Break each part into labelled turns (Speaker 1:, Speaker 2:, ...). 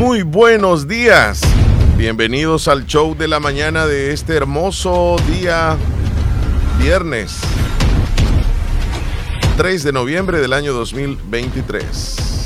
Speaker 1: Muy buenos días. Bienvenidos al show de la mañana de este hermoso día viernes 3 de noviembre del año 2023.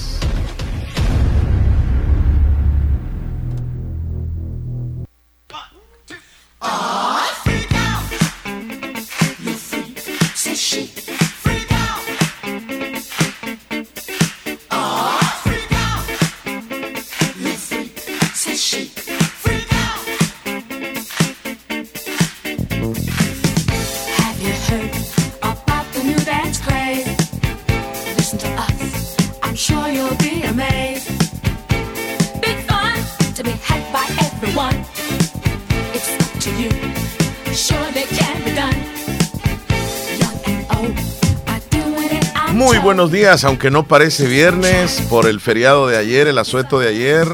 Speaker 1: Buenos días, aunque no parece viernes por el feriado de ayer, el asueto de ayer.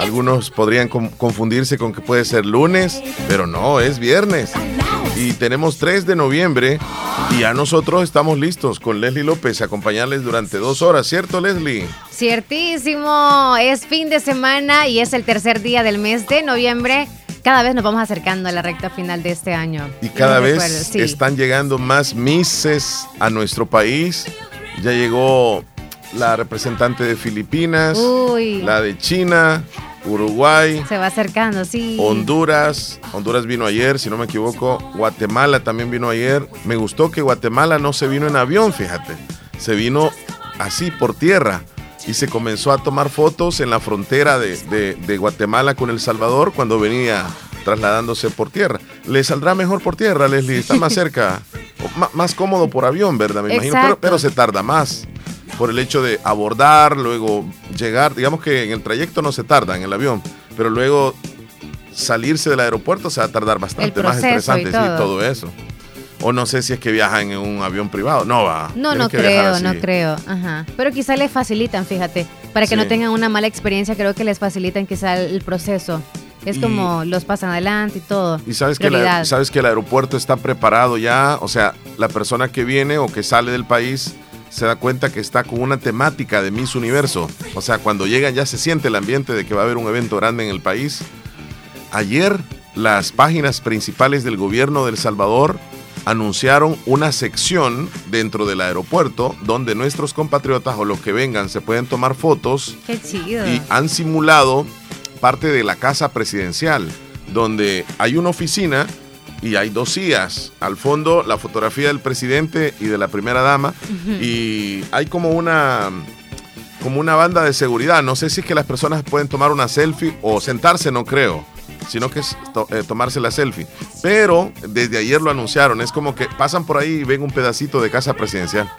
Speaker 1: Algunos podrían confundirse con que puede ser lunes, pero no, es viernes. Y tenemos 3 de noviembre y ya nosotros estamos listos con Leslie López a acompañarles durante dos horas, ¿cierto Leslie?
Speaker 2: Ciertísimo, es fin de semana y es el tercer día del mes de noviembre cada vez nos vamos acercando a la recta final de este año.
Speaker 1: Y cada vez están llegando más Misses a nuestro país. Ya llegó la representante de Filipinas, la de China, Uruguay.
Speaker 2: Se va acercando, sí.
Speaker 1: Honduras. Honduras vino ayer, si no me equivoco. Guatemala también vino ayer. Me gustó que Guatemala no se vino en avión, fíjate. Se vino así, por tierra. Y se comenzó a tomar fotos en la frontera de, de Guatemala con El Salvador cuando venía trasladándose por tierra. Le saldrá mejor por tierra, Leslie. Está más cerca más cómodo por avión, ¿verdad? Me imagino, pero, se tarda más por el hecho de abordar, luego llegar, digamos que en el trayecto no se tarda en el avión, pero luego salirse del aeropuerto se va a tardar bastante más estresante y todo. eso. O no sé si es que viajan en un avión privado. No va.
Speaker 2: No, no creo, no creo. Ajá. Pero quizá les facilitan, fíjate. Para que no tengan una mala experiencia, creo que les facilitan quizá el proceso. Es como los pasan adelante y todo.
Speaker 1: Y sabes que, sabes que el aeropuerto está preparado ya, o sea, la persona que viene o que sale del país se da cuenta que está con una temática de Miss Universo. O sea, cuando llegan ya se siente el ambiente de que va a haber un evento grande en el país. Ayer las páginas principales del gobierno de El Salvador anunciaron una sección dentro del aeropuerto donde nuestros compatriotas o los que vengan se pueden tomar fotos.
Speaker 2: Qué chido.
Speaker 1: Y han simulado parte de la casa presidencial, donde hay una oficina y hay dos sillas. Al fondo, la fotografía del presidente y de la primera dama. Y hay como una como una banda de seguridad. No sé si es que las personas pueden tomar una selfie o sentarse, no creo, sino que es eh, tomarse la selfie. Pero desde ayer lo anunciaron. Es como que pasan por ahí y ven un pedacito de casa presidencial.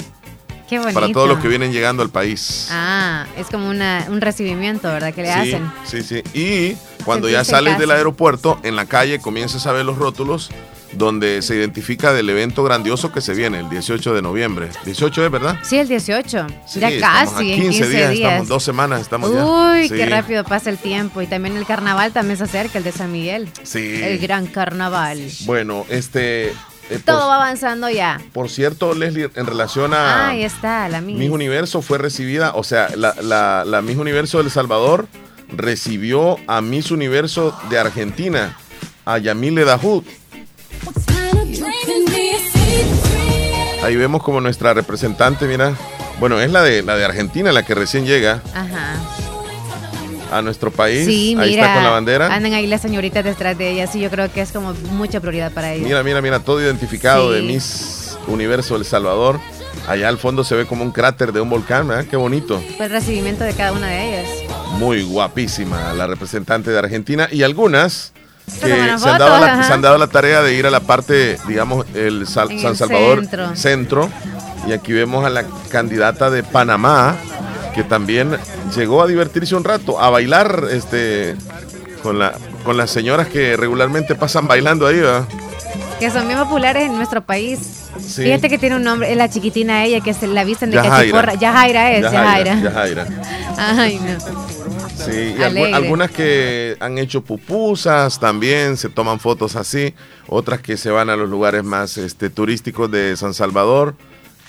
Speaker 1: Para todos los que vienen llegando al país.
Speaker 2: Ah, es como un recibimiento, ¿verdad? Que le hacen.
Speaker 1: Sí, sí. Y cuando ya sales del aeropuerto, en la calle comienzas a ver los rótulos donde se identifica del evento grandioso que se viene el 18 de noviembre. 18 es, ¿verdad?
Speaker 2: Sí, el 18. ya casi, en 15 días,
Speaker 1: Estamos dos semanas, estamos
Speaker 2: Uy, qué rápido pasa el tiempo. Y también el carnaval también se acerca, el de San Miguel.
Speaker 1: Sí.
Speaker 2: El gran carnaval.
Speaker 1: bueno, este,
Speaker 2: eh, Todo va avanzando ya.
Speaker 1: Por cierto, Leslie, en relación a.
Speaker 2: Ahí está, la
Speaker 1: Miss. Universo fue recibida, o sea, la, la, la Miss Universo de El Salvador recibió a Miss Universo de Argentina, a Yamile Dahoud. Ahí vemos como nuestra representante, mira. Bueno, es la de la de Argentina, la que recién llega. Ajá a nuestro país. Sí, ahí está con la bandera.
Speaker 2: Andan ahí las señoritas detrás de ella. Sí, yo creo que es como mucha prioridad para ellos.
Speaker 1: Mira, mira, mira, todo identificado de Miss Universo El Salvador. Allá al fondo se ve como un cráter de un volcán, ¿verdad? Qué bonito.
Speaker 2: Fue el recibimiento de cada una de ellas.
Speaker 1: Muy guapísima la representante de Argentina y algunas que se han, dado la, se han, dado la, tarea de ir a la parte, digamos, el San Salvador centro. Y aquí vemos a la candidata de Panamá, que también llegó a divertirse un rato, a bailar este, con, la, con las señoras que regularmente pasan bailando ahí, ¿verdad?
Speaker 2: Que son muy populares en nuestro país. Fíjate que tiene un nombre, es la chiquitina ella, que se la visten de cachiporra. Yajaira es, Yajaira.
Speaker 1: Yajaira. Ay, no. Sí, y algunas que han hecho pupusas también, se toman fotos así, otras que se van a los lugares más este, turísticos de San Salvador.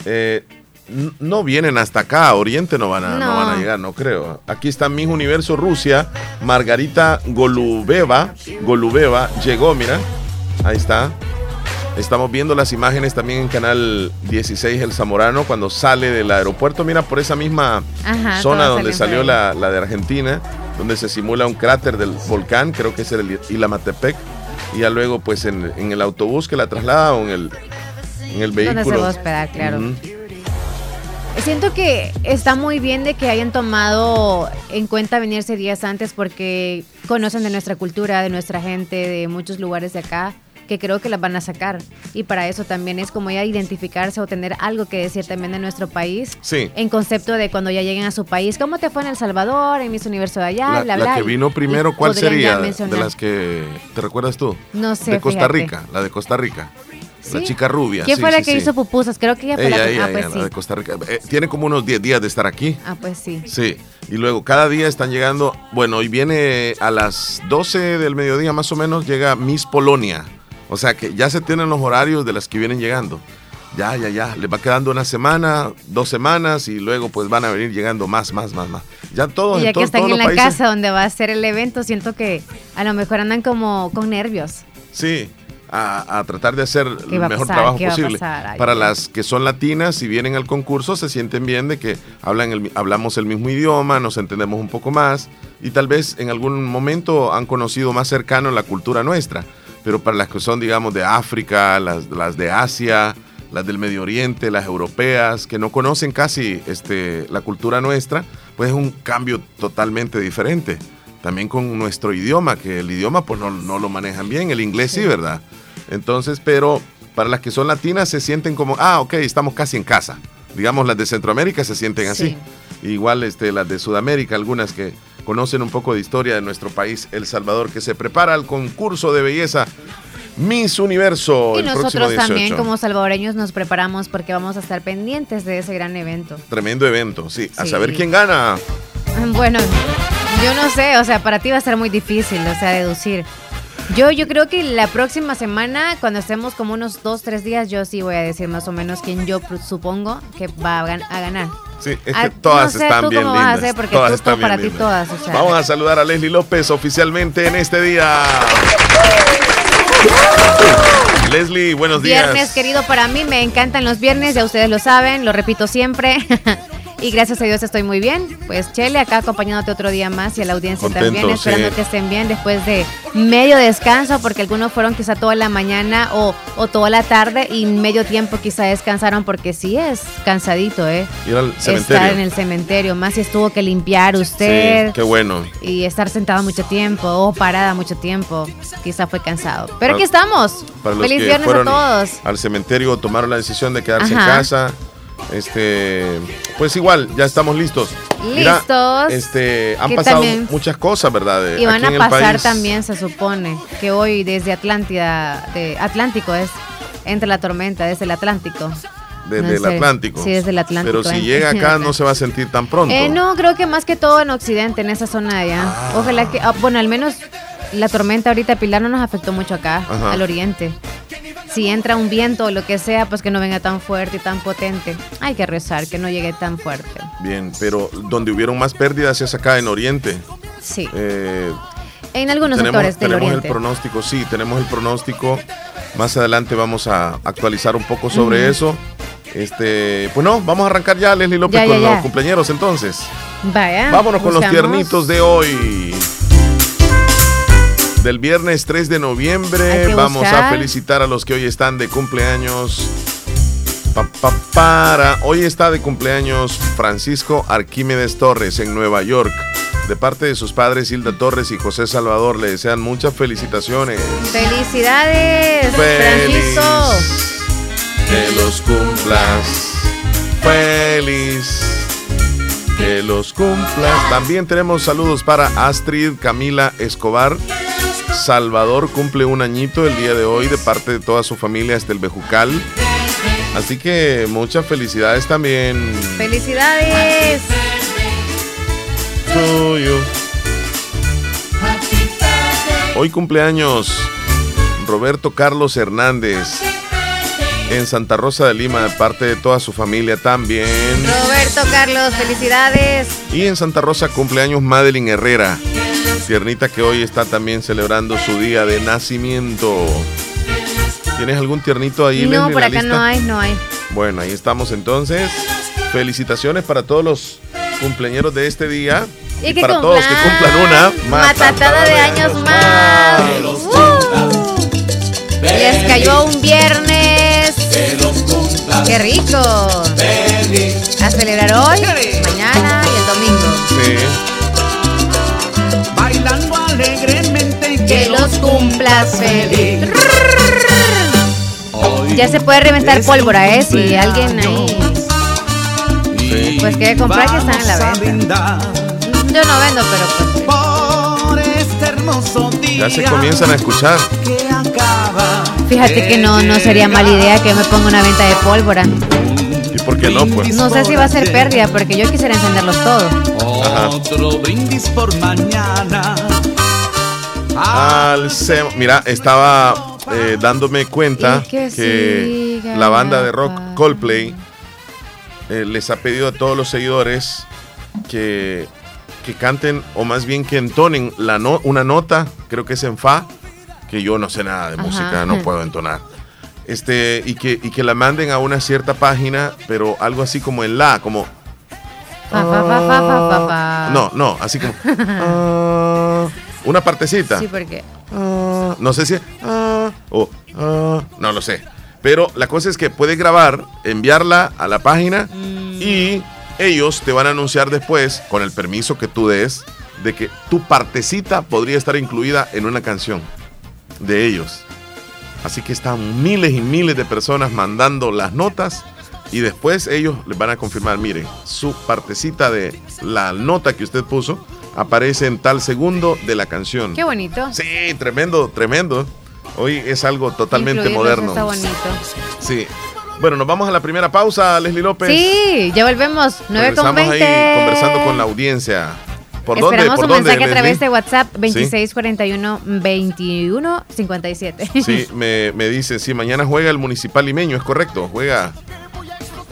Speaker 1: Eh, no vienen hasta acá, Oriente no van, a, no. van a llegar, no creo. Aquí está Miss Universo Rusia, Margarita Golubeva, Golubeva llegó, mira, ahí está. Estamos viendo las imágenes también en Canal 16 El Zamorano cuando sale del aeropuerto. Mira, por esa misma zona donde salió la, de Argentina, donde se simula un cráter del volcán, creo que es el Ilamatepec. Y ya luego, pues en, el autobús que la traslada o en el, en el vehículo.
Speaker 2: Se va a claro. Siento que está muy bien de que hayan tomado en cuenta venirse días antes porque conocen de nuestra cultura, de nuestra gente, de muchos lugares de acá que creo que las van a sacar. Y para eso también es como ya identificarse o tener algo que decir también de nuestro país.
Speaker 1: Sí.
Speaker 2: En concepto de cuando ya lleguen a su país, ¿cómo te fue en El Salvador, en Miss Universo de allá?
Speaker 1: La, la que vino primero, ¿cuál sería? De las que, ¿te recuerdas tú?
Speaker 2: No sé.
Speaker 1: De Costa Rica, la de Costa Rica. La chica rubia.
Speaker 2: ¿Quién fue la que hizo pupusas? Creo que ella fue la que
Speaker 1: ah, pues de Costa Rica. Eh, tiene como unos 10 días de estar aquí.
Speaker 2: Ah, pues sí.
Speaker 1: Sí. Y luego cada día están llegando. Bueno, hoy viene a las 12 del mediodía más o menos, llega Miss Polonia. O sea que ya se tienen los horarios de las que vienen llegando. Ya, ya, ya. Les va quedando una semana, dos semanas y luego pues van a venir llegando más, más, más, más. Ya todos.
Speaker 2: Y ya que están en la casa donde va a ser el evento, siento que a lo mejor andan como con nervios.
Speaker 1: Sí, a, tratar de hacer el mejor trabajo posible. Para las que son latinas y vienen al concurso, se sienten bien de que hablan el, hablamos el mismo idioma, nos entendemos un poco más y tal vez en algún momento han conocido más cercano la cultura nuestra pero para las que son, digamos, de África, las, las de Asia, las del Medio Oriente, las europeas, que no conocen casi este, la cultura nuestra, pues es un cambio totalmente diferente. También con nuestro idioma, que el idioma pues no, no lo manejan bien, el inglés sí, ¿verdad? Entonces, pero para las que son latinas se sienten como, ah, ok, estamos casi en casa. Digamos, las de Centroamérica se sienten así. Igual este, las de Sudamérica, algunas que conocen un poco de historia de nuestro país, El Salvador, que se prepara al concurso de belleza Miss Universo.
Speaker 2: Y nosotros también como salvadoreños nos preparamos porque vamos a estar pendientes de ese gran evento.
Speaker 1: Tremendo evento, sí. A saber quién gana.
Speaker 2: Bueno, yo no sé, o sea, para ti va a ser muy difícil, o sea, deducir. Yo, yo creo que la próxima semana, cuando estemos como unos dos, tres días, yo sí voy a decir más o menos quién yo supongo que va a ganar.
Speaker 1: Sí, ah, todas están bien lindas. todas están
Speaker 2: para ti todas.
Speaker 1: Vamos a saludar a Leslie López oficialmente en este día. Leslie, buenos días.
Speaker 2: Viernes, querido, para mí me encantan los viernes, ya ustedes lo saben, lo repito siempre. Y gracias a Dios estoy muy bien. Pues Chele, acá acompañándote otro día más y a la audiencia también, esperando que estén bien después de medio descanso, porque algunos fueron quizá toda la mañana o, toda la tarde y medio tiempo quizá descansaron, porque sí es cansadito, ¿eh?
Speaker 1: Ir al cementerio.
Speaker 2: Estar en el cementerio, más si estuvo que limpiar usted.
Speaker 1: Sí, qué bueno.
Speaker 2: Y estar sentado mucho tiempo o parada mucho tiempo, quizá fue cansado. Pero aquí estamos. Feliz viernes a todos.
Speaker 1: Al cementerio tomaron la decisión de quedarse en casa este, pues igual, ya estamos listos.
Speaker 2: Listos.
Speaker 1: este, han pasado muchas cosas, ¿verdad?
Speaker 2: y van a pasar también, se supone, que hoy desde Atlántida, de Atlántico es, entre la tormenta, desde el Atlántico.
Speaker 1: Desde el Atlántico.
Speaker 2: Sí, desde el Atlántico.
Speaker 1: Pero si llega acá no se va a sentir tan pronto.
Speaker 2: Eh, no, creo que más que todo en Occidente, en esa zona allá. Ah. Ojalá que, ah, bueno, al menos la tormenta ahorita Pilar no nos afectó mucho acá, al oriente si entra un viento o lo que sea, pues que no venga tan fuerte y tan potente. Hay que rezar que no llegue tan fuerte.
Speaker 1: Bien, pero donde hubieron más pérdidas es acá en Oriente.
Speaker 2: Sí. Eh, en algunos sectores del
Speaker 1: tenemos el pronóstico, sí, tenemos el pronóstico. Más adelante vamos a actualizar un poco sobre eso. Este, pues no, vamos a arrancar ya, Leslie López, con los cumpleaños entonces.
Speaker 2: Vaya.
Speaker 1: Vámonos con los tiernitos de hoy del viernes 3 de noviembre. Vamos a felicitar a los que hoy están de cumpleaños. para. Hoy está de cumpleaños Francisco Arquímedes Torres en Nueva York. De parte de sus padres Hilda Torres y José Salvador le desean muchas felicitaciones.
Speaker 2: ¡Felicidades,
Speaker 1: Francisco! Que los cumplas feliz. Que los cumplas. También tenemos saludos para Astrid Camila Escobar. Salvador cumple un añito el día de hoy de parte de toda su familia hasta el Bejucal. Así que muchas felicidades también.
Speaker 2: ¡Felicidades!
Speaker 1: Hoy cumpleaños Roberto Carlos Hernández en Santa Rosa de Lima de parte de toda su familia también.
Speaker 2: Roberto Carlos, felicidades.
Speaker 1: Y en Santa Rosa cumpleaños Madeline Herrera, tiernita que hoy está también celebrando su día de nacimiento. ¿Tienes algún tiernito ahí?
Speaker 2: No, por acá no hay, no hay.
Speaker 1: Bueno, ahí estamos entonces. Felicitaciones para todos los cumpleaños de este día. Y, para todos que cumplan una
Speaker 2: matatada, de, años más. Uh. Les cayó un viernes. Qué rico. A celebrar hoy, los cumplas feliz. Ya se puede reventar pólvora, ¿eh? Si alguien ahí. Pues que comprar que están en la venta. Yo no vendo, pero pues.
Speaker 3: este hermoso
Speaker 1: Ya se comienzan a escuchar.
Speaker 2: Fíjate que no, no sería mala idea que me ponga una venta de pólvora.
Speaker 1: ¿Y por qué no? Pues?
Speaker 2: No sé si va a ser pérdida, porque yo quisiera encenderlos todos.
Speaker 3: Otro brindis por mañana.
Speaker 1: Al Mira, estaba eh, dándome cuenta que, la banda de rock Coldplay eh, les ha pedido a todos los seguidores que, que canten, o más bien que entonen la no, una nota, creo que es en Fa, que yo no sé nada de música, no puedo entonar. Este, y que, y que la manden a una cierta página, pero algo así como en la, como. no, no, así como. Ah, una partecita.
Speaker 2: Sí, porque.
Speaker 1: Ah, no sé si. Ah, o. no lo sé. Pero la cosa es que puedes grabar, enviarla a la página mm. y ellos te van a anunciar después, con el permiso que tú des, de que tu partecita podría estar incluida en una canción de ellos. Así que están miles y miles de personas mandando las notas y después ellos les van a confirmar, miren, su partecita de la nota que usted puso aparece en tal segundo de la canción.
Speaker 2: Qué bonito.
Speaker 1: Sí, tremendo, tremendo. Hoy es algo totalmente moderno.
Speaker 2: Está bonito.
Speaker 1: Sí. Bueno, nos vamos a la primera pausa, Leslie López.
Speaker 2: Sí, ya volvemos. 9 con 20.
Speaker 1: ahí conversando con la audiencia.
Speaker 2: ¿Por Esperamos dónde? un mensaje a través de WhatsApp 2641 2157.
Speaker 1: Sí, me, me dice, sí, mañana juega el Municipal Limeño, es correcto. Juega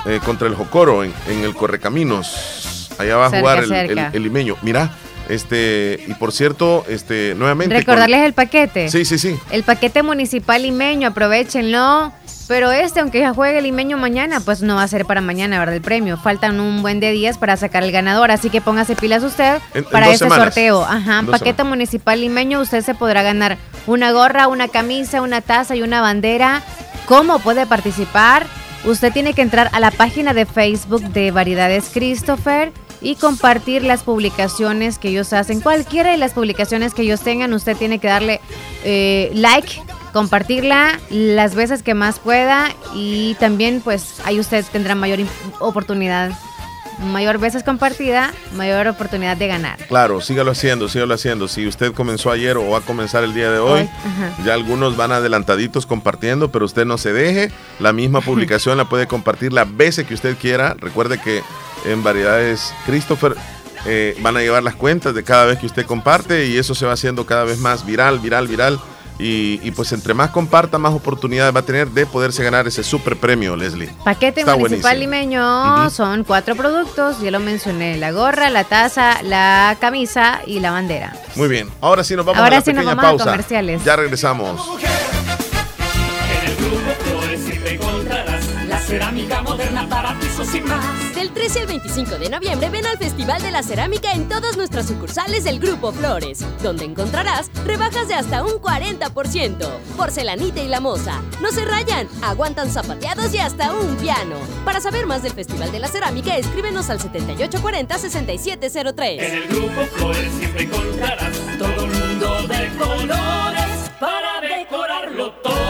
Speaker 1: eh, contra el Jocoro en, el Correcaminos. Allá va a jugar el, Limeño. Mira, este, y por cierto, este, nuevamente.
Speaker 2: Recordarles el paquete.
Speaker 1: Sí, sí, sí.
Speaker 2: El paquete municipal limeño, aprovechenlo. Pero este, aunque ya juegue el limeño mañana, pues no va a ser para mañana, ¿verdad? El premio. Faltan un buen de días para sacar el ganador, así que póngase pilas usted para este sorteo. Ajá, paquete municipal limeño, usted se podrá ganar una gorra, una camisa, una taza y una bandera. ¿Cómo puede participar? Usted tiene que entrar a la página de Facebook de Variedades Christopher y compartir las publicaciones que ellos hacen. Cualquiera de las publicaciones que ellos tengan, usted tiene que darle eh, like, compartirla las veces que más pueda y también pues ahí usted tendrá mayor oportunidad mayor veces compartida, mayor oportunidad de ganar.
Speaker 1: Claro, sígalo haciendo, sígalo haciendo. Si usted comenzó ayer o va a comenzar el día de hoy, ya algunos van adelantaditos compartiendo, pero usted no se deje. La misma publicación la puede compartir las veces que usted quiera. Recuerde que en variedades Christopher eh, van a llevar las cuentas de cada vez que usted comparte y eso se va haciendo cada vez más viral, viral, viral. Y, pues entre más comparta, más oportunidades va a tener de poderse ganar ese super premio, Leslie.
Speaker 2: Paquete municipal limeño son cuatro productos, ya lo mencioné, la gorra, la taza, la camisa y la bandera.
Speaker 1: Muy bien, ahora sí nos vamos a la pequeña pausa. comerciales. Ya regresamos.
Speaker 4: cerámica moderna para pisos y más. Del 13 al 25 de noviembre ven al Festival de la Cerámica en todas nuestras sucursales del Grupo Flores, donde encontrarás rebajas de hasta un 40%. Porcelanita y la moza. No se rayan, aguantan zapateados y hasta un piano. Para saber más del Festival de la Cerámica, escríbenos al 7840-6703.
Speaker 5: En el Grupo Flores siempre encontrarás todo el mundo de colores para decorarlo todo.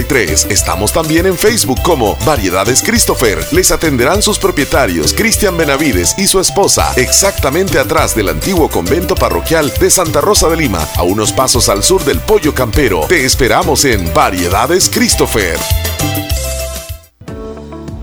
Speaker 6: 5083. Estamos también en Facebook como Variedades Christopher. Les atenderán sus propietarios Cristian Benavides y su esposa, exactamente atrás del antiguo convento parroquial de Santa Rosa de Lima, a unos pasos al sur del Pollo Campero. Te esperamos en Variedades Christopher.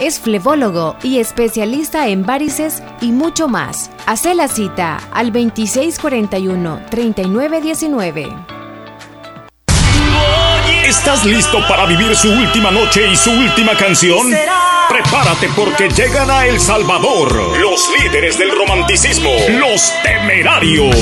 Speaker 2: es flebólogo y especialista en varices y mucho más. Hace la cita al 2641-3919.
Speaker 7: ¿Estás listo para vivir su última noche y su última canción? Prepárate porque llegan a El Salvador los líderes del romanticismo, los temerarios.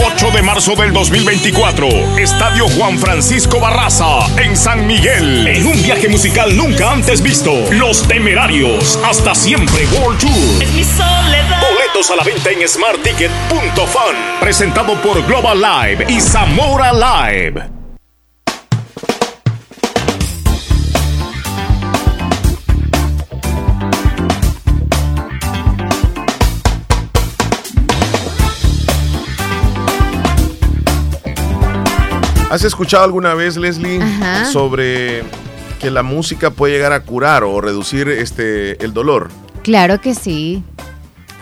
Speaker 7: 8 de marzo del 2024, Estadio Juan Francisco Barraza, en San Miguel. En un viaje musical nunca antes visto, Los Temerarios, hasta siempre World Tour.
Speaker 5: Es mi soledad.
Speaker 7: Boletos a la venta en smartticket.fan. Presentado por Global Live y Zamora Live.
Speaker 1: ¿Has escuchado alguna vez, Leslie, sobre que la música puede llegar a curar o reducir este el dolor?
Speaker 2: Claro que sí.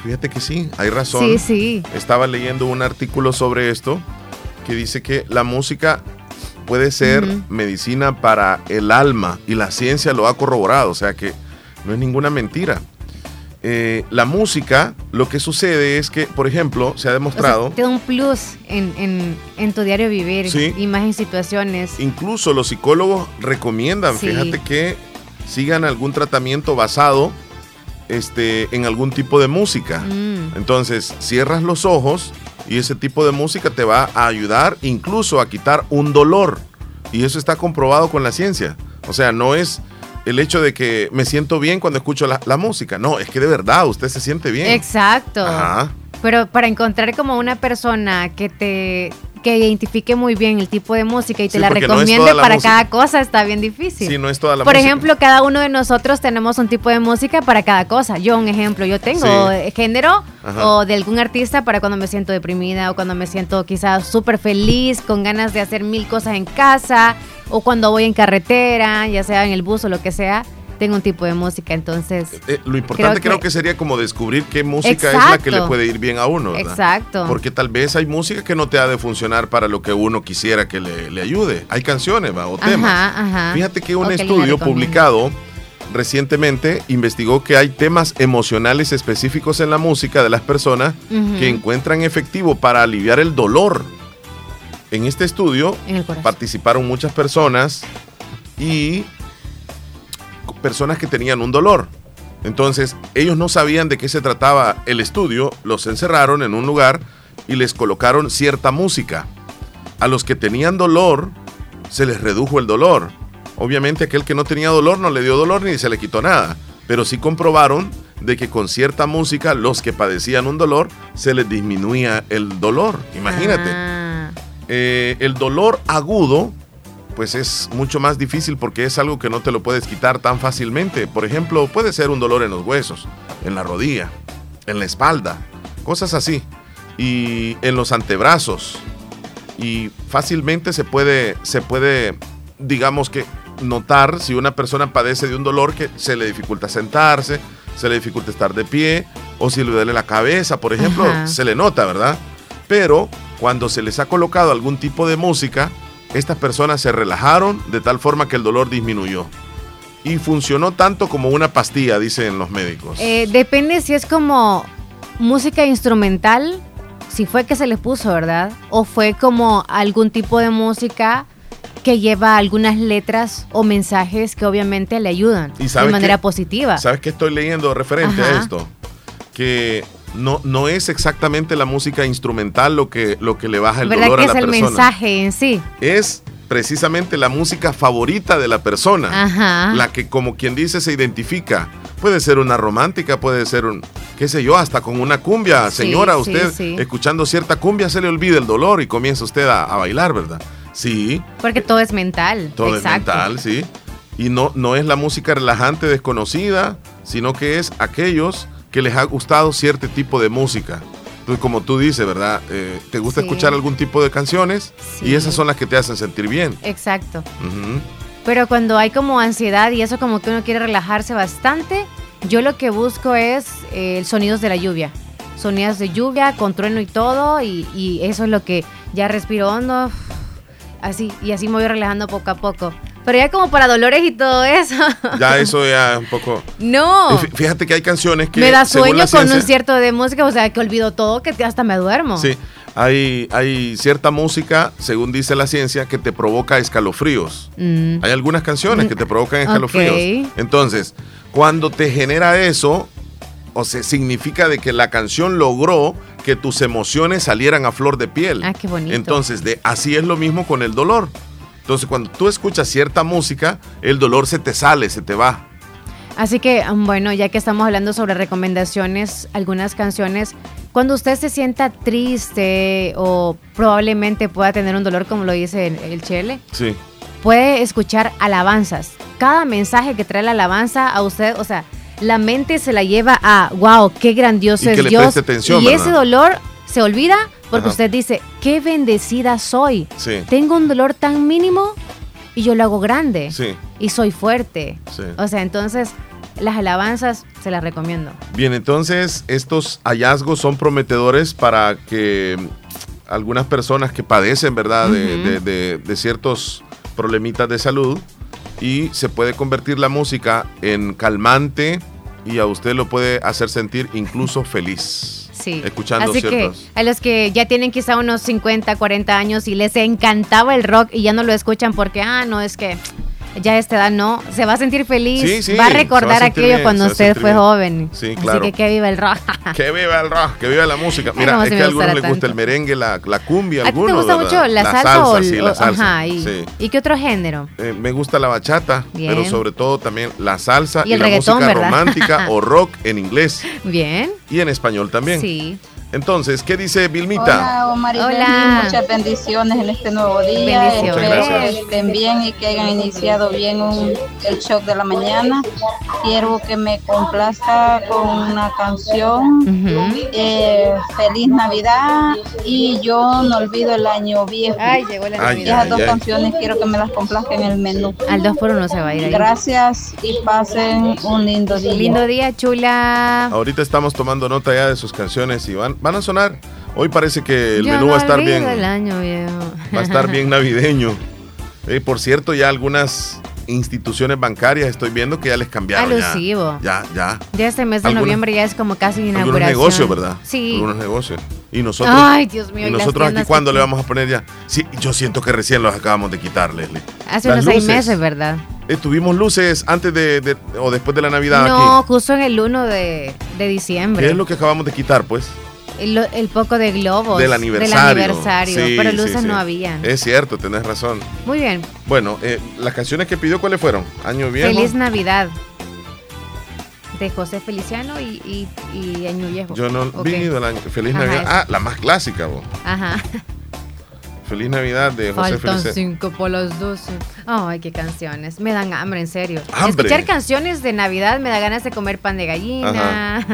Speaker 1: Fíjate que sí, hay razón.
Speaker 2: Sí, sí.
Speaker 1: Estaba leyendo un artículo sobre esto que dice que la música puede ser medicina para el alma y la ciencia lo ha corroborado, o sea que no es ninguna mentira. Eh, la música, lo que sucede es que, por ejemplo, se ha demostrado...
Speaker 2: te da un plus en, tu diario vivir y más en situaciones.
Speaker 1: Incluso los psicólogos recomiendan, fíjate que sigan algún tratamiento basado este, en algún tipo de música. Mm. Entonces, cierras los ojos y ese tipo de música te va a ayudar incluso a quitar un dolor. Y eso está comprobado con la ciencia. O sea, no es el hecho de que me siento bien cuando escucho la, música. No, es que de verdad usted se siente bien.
Speaker 2: Exacto. Pero para encontrar como una persona que te que identifique muy bien el tipo de música y te la recomiende para cada cosa está bien difícil.
Speaker 1: Sí, no es toda la
Speaker 2: Por ejemplo, cada uno de nosotros tenemos un tipo de música para cada cosa. Yo, un ejemplo, yo tengo género o de algún artista para cuando me siento deprimida o cuando me siento quizás súper feliz, con ganas de hacer mil cosas en casa o cuando voy en carretera, ya sea en el bus o lo que sea, tengo un tipo de música, entonces...
Speaker 1: Eh, lo importante creo que, sería como descubrir qué música es la que le puede ir bien a uno.
Speaker 2: Exacto.
Speaker 1: Porque tal vez hay música que no te ha de funcionar para lo que uno quisiera que le, ayude. Hay canciones o temas. Fíjate que un estudio publicado recientemente investigó que hay temas emocionales específicos en la música de las personas que encuentran efectivo para aliviar el dolor en este estudio participaron muchas personas y personas que tenían un dolor. Entonces, ellos no sabían de qué se trataba el estudio, los encerraron en un lugar y les colocaron cierta música. A los que tenían dolor, se les redujo el dolor. Obviamente aquel que no tenía dolor no le dio dolor ni se le quitó nada, pero sí comprobaron de que con cierta música los que padecían un dolor se les disminuía el dolor. Imagínate. Ah. Eh, el dolor agudo pues es mucho más difícil porque es algo que no te lo puedes quitar tan fácilmente. Por ejemplo, puede ser un dolor en los huesos, en la rodilla, en la espalda, cosas así. Y en los antebrazos. Y fácilmente se puede, se puede, digamos que notar si una persona padece de un dolor que se le dificulta sentarse, se le dificulta estar de pie, o si le duele la cabeza, por ejemplo, se le nota, ¿verdad? Pero cuando se les ha colocado algún tipo de música, estas personas se relajaron de tal forma que el dolor disminuyó. Y funcionó tanto como una pastilla, dicen los médicos.
Speaker 2: Eh, depende si es como música instrumental, si fue que se les puso, ¿verdad? O fue como algún tipo de música que lleva algunas letras o mensajes que obviamente le ayudan de manera positiva.
Speaker 1: ¿Sabes qué estoy leyendo referente a esto? Que no, no es exactamente la música instrumental lo que, lo que le baja el dolor a la persona. es el
Speaker 2: mensaje en sí?
Speaker 1: Es precisamente la música favorita de la persona. La que, como quien dice, se identifica. Puede ser una romántica, puede ser un, qué sé yo, hasta con una cumbia. Señora, usted escuchando cierta cumbia se le olvida el dolor y comienza usted a, bailar, ¿verdad? Sí.
Speaker 2: Porque todo es mental.
Speaker 1: Todo es mental, sí. Y no, no es la música relajante desconocida, sino que es aquellos que les ha gustado cierto tipo de música. Entonces, como tú dices, ¿verdad? Eh, te gusta escuchar algún tipo de canciones y esas son las que te hacen sentir bien.
Speaker 2: Exacto. Pero cuando hay como ansiedad y eso como que uno quiere relajarse bastante, yo lo que busco es eh, sonidos de la lluvia. Sonidos de lluvia, con trueno y todo, y, y eso es lo que ya respiro hondo, así, y así me voy relajando poco a poco. Pero ya como para dolores y todo eso.
Speaker 1: Ya eso ya un poco.
Speaker 2: No.
Speaker 1: Fíjate que hay canciones que.
Speaker 2: Me da sueño con un cierto de música, o sea, que olvido todo, que hasta me duermo.
Speaker 1: Sí. Hay, hay cierta música, según dice la ciencia, que te provoca escalofríos. Mm. Hay algunas canciones que te provocan escalofríos. Entonces, cuando te genera eso, o sea, significa de que la canción logró que tus emociones salieran a flor de piel.
Speaker 2: Ah, qué bonito.
Speaker 1: Entonces, de, así es lo mismo con el dolor. Entonces, cuando tú escuchas cierta música, el dolor se te sale, se te va.
Speaker 2: Así que, um, bueno, ya que estamos hablando sobre recomendaciones, algunas canciones, cuando usted se sienta triste o probablemente pueda tener un dolor, como lo dice el Chele,
Speaker 1: sí.
Speaker 2: puede escuchar alabanzas. Cada mensaje que trae la alabanza a usted, o sea, la mente se la lleva a, wow, qué grandioso es Dios. y ese dolor se olvida porque usted dice, qué bendecida soy. Tengo un dolor tan mínimo y yo lo hago grande. Y soy fuerte. O sea, entonces las alabanzas se las recomiendo.
Speaker 1: Bien, entonces estos hallazgos son prometedores para que algunas personas que padecen, ¿verdad?, de, ciertos problemitas de salud y se puede convertir la música en calmante y a usted lo puede hacer sentir incluso feliz.
Speaker 2: Sí. Escuchando Así que a los que ya tienen quizá unos 50, 40 años y les encantaba el rock y ya no lo escuchan porque, ah, no, es que ya a esta edad no, se va a sentir feliz, va a recordar aquello cuando usted fue joven.
Speaker 1: Sí, claro.
Speaker 2: Así que que viva el rock.
Speaker 1: que viva el rock, que viva la música. Mira, es que a algunos les gusta el merengue, la, la cumbia,
Speaker 2: ¿A
Speaker 1: algunos.
Speaker 2: ¿Te gusta mucho la, salsa, o, sí, la salsa. Ajá, y, qué otro género?
Speaker 1: Eh, me gusta la bachata, pero sobre todo también la salsa y, la música romántica o rock en inglés.
Speaker 2: Bien.
Speaker 1: Y en español también.
Speaker 2: Sí.
Speaker 1: Entonces, ¿qué dice Vilmita?
Speaker 8: Hola, Omar Hola. muchas bendiciones en este nuevo día. Que estén bien y que hayan iniciado bien el show de la mañana. Quiero que me complazca con una canción. Eh, feliz Navidad y yo no olvido el año viejo.
Speaker 2: Ay, llegó la
Speaker 8: Navidad. Esas dos canciones quiero que me las complazca en el menú.
Speaker 2: Al dos por uno se va a ir ahí.
Speaker 8: Gracias y pasen un lindo día.
Speaker 2: Lindo día, chula.
Speaker 1: Ahorita estamos tomando nota ya de sus canciones y van a sonar. Hoy parece que el menú va a estar bien. Va a estar bien navideño. Eh, por cierto, ya algunas instituciones bancarias estoy viendo que ya les cambiaron.
Speaker 2: Alusivo.
Speaker 1: Ya, ya.
Speaker 2: Ya, este mes de noviembre ya es como casi inauguración.
Speaker 1: Algunos negocios, ¿verdad?
Speaker 2: Sí.
Speaker 1: Algunos negocios. Y nosotros,
Speaker 2: Ay, Dios mío,
Speaker 1: y nosotros aquí cuándo le vamos a poner ya. Sí, yo siento que recién los acabamos de quitar, Leslie.
Speaker 2: Hace unos seis meses, ¿verdad?
Speaker 1: Eh, tuvimos luces antes de, o después de la Navidad
Speaker 2: no, justo en el 1 de, de, diciembre.
Speaker 1: ¿Qué es lo que acabamos de quitar, pues?
Speaker 2: El, poco de globos.
Speaker 1: Del aniversario.
Speaker 2: Del aniversario. pero luces no había.
Speaker 1: Es cierto, tenés razón.
Speaker 2: Muy bien.
Speaker 1: Bueno, eh, las canciones que pidió, ¿cuáles fueron? Año Viejo.
Speaker 2: Feliz Navidad de José Feliciano y, y, Año Viejo.
Speaker 1: Yo no vi el año. Feliz Navidad. Ah, la más clásica, vos.
Speaker 2: Ajá.
Speaker 1: Feliz Navidad de José
Speaker 2: Faltan
Speaker 1: Feliciano.
Speaker 2: cinco por las doce. Ay, qué canciones. Me dan hambre, en serio. Escuchar canciones de Navidad me da ganas de comer pan de gallina.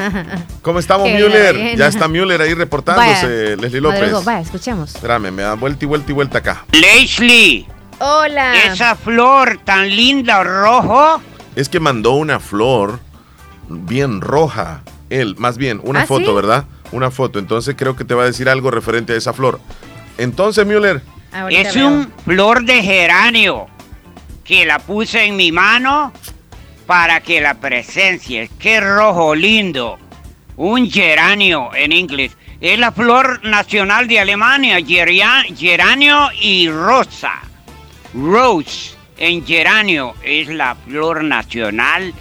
Speaker 1: ¿Cómo estamos, Müller? Ya está Müller ahí reportándose, Leslie López.
Speaker 2: vaya, escuchemos.
Speaker 1: Espérame, me da vuelta y vuelta y vuelta acá.
Speaker 9: Leslie.
Speaker 2: Hola.
Speaker 9: Esa flor tan linda, rojo.
Speaker 1: Es que mandó una flor bien roja. Él, más bien, una
Speaker 2: ¿Ah,
Speaker 1: foto, ¿verdad? Una foto. Entonces creo que te va a decir algo referente a esa flor. Entonces, Müller.
Speaker 9: es un flor de geranio que la puse en mi mano para que la presencia. Qué rojo lindo. Un geranio en inglés. Es la flor nacional de Alemania, geranio y rosa. Rose en geranio es la flor nacional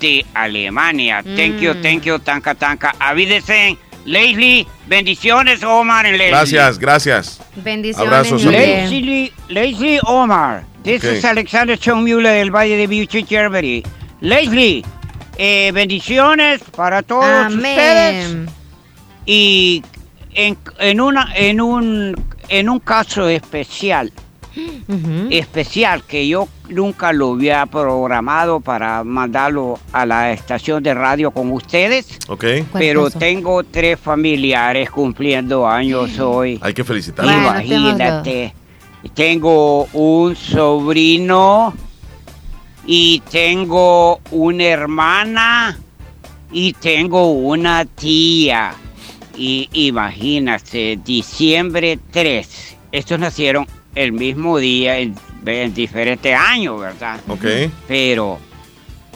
Speaker 9: de Alemania. Thank you, mm. thank you, tanka, tanka. Avídese, Leslie, bendiciones, Omar y Leslie.
Speaker 1: Gracias, gracias.
Speaker 2: Bendiciones.
Speaker 1: Abrazos.
Speaker 9: Leslie, Leslie Omar. This is Alexander Schoenmüller del Valle de Beauty, Germany. Leslie, eh, bendiciones para todos ustedes. Y en, en, una, en, un, en un caso especial, especial que yo nunca lo había programado para mandarlo a la estación de radio con ustedes.
Speaker 1: Ok.
Speaker 9: Pero tengo tres familiares cumpliendo años hoy.
Speaker 1: Hay que felicitarlos.
Speaker 9: Imagínate. Tengo un sobrino y tengo una hermana y tengo una tía. Y imagínate, diciembre 3. Estos nacieron el mismo día en, diferentes años, ¿verdad?
Speaker 1: Ok.
Speaker 9: Pero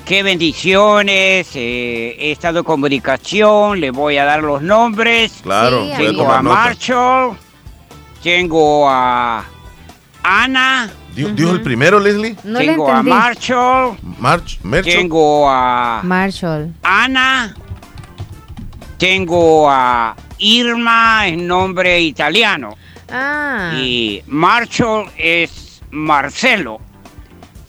Speaker 9: qué bendiciones, eh, he estado en comunicación, le voy a dar los nombres.
Speaker 1: Claro,
Speaker 9: tengo a Marshall, tengo a Ana.
Speaker 1: ¿Dijo, el primero, Leslie?
Speaker 9: tengo a Marshall.
Speaker 1: March, Marshall.
Speaker 9: Tengo a
Speaker 2: Marshall.
Speaker 9: Ana. Tengo a Irma, es nombre italiano.
Speaker 2: Ah.
Speaker 9: Y Marshall es Marcelo.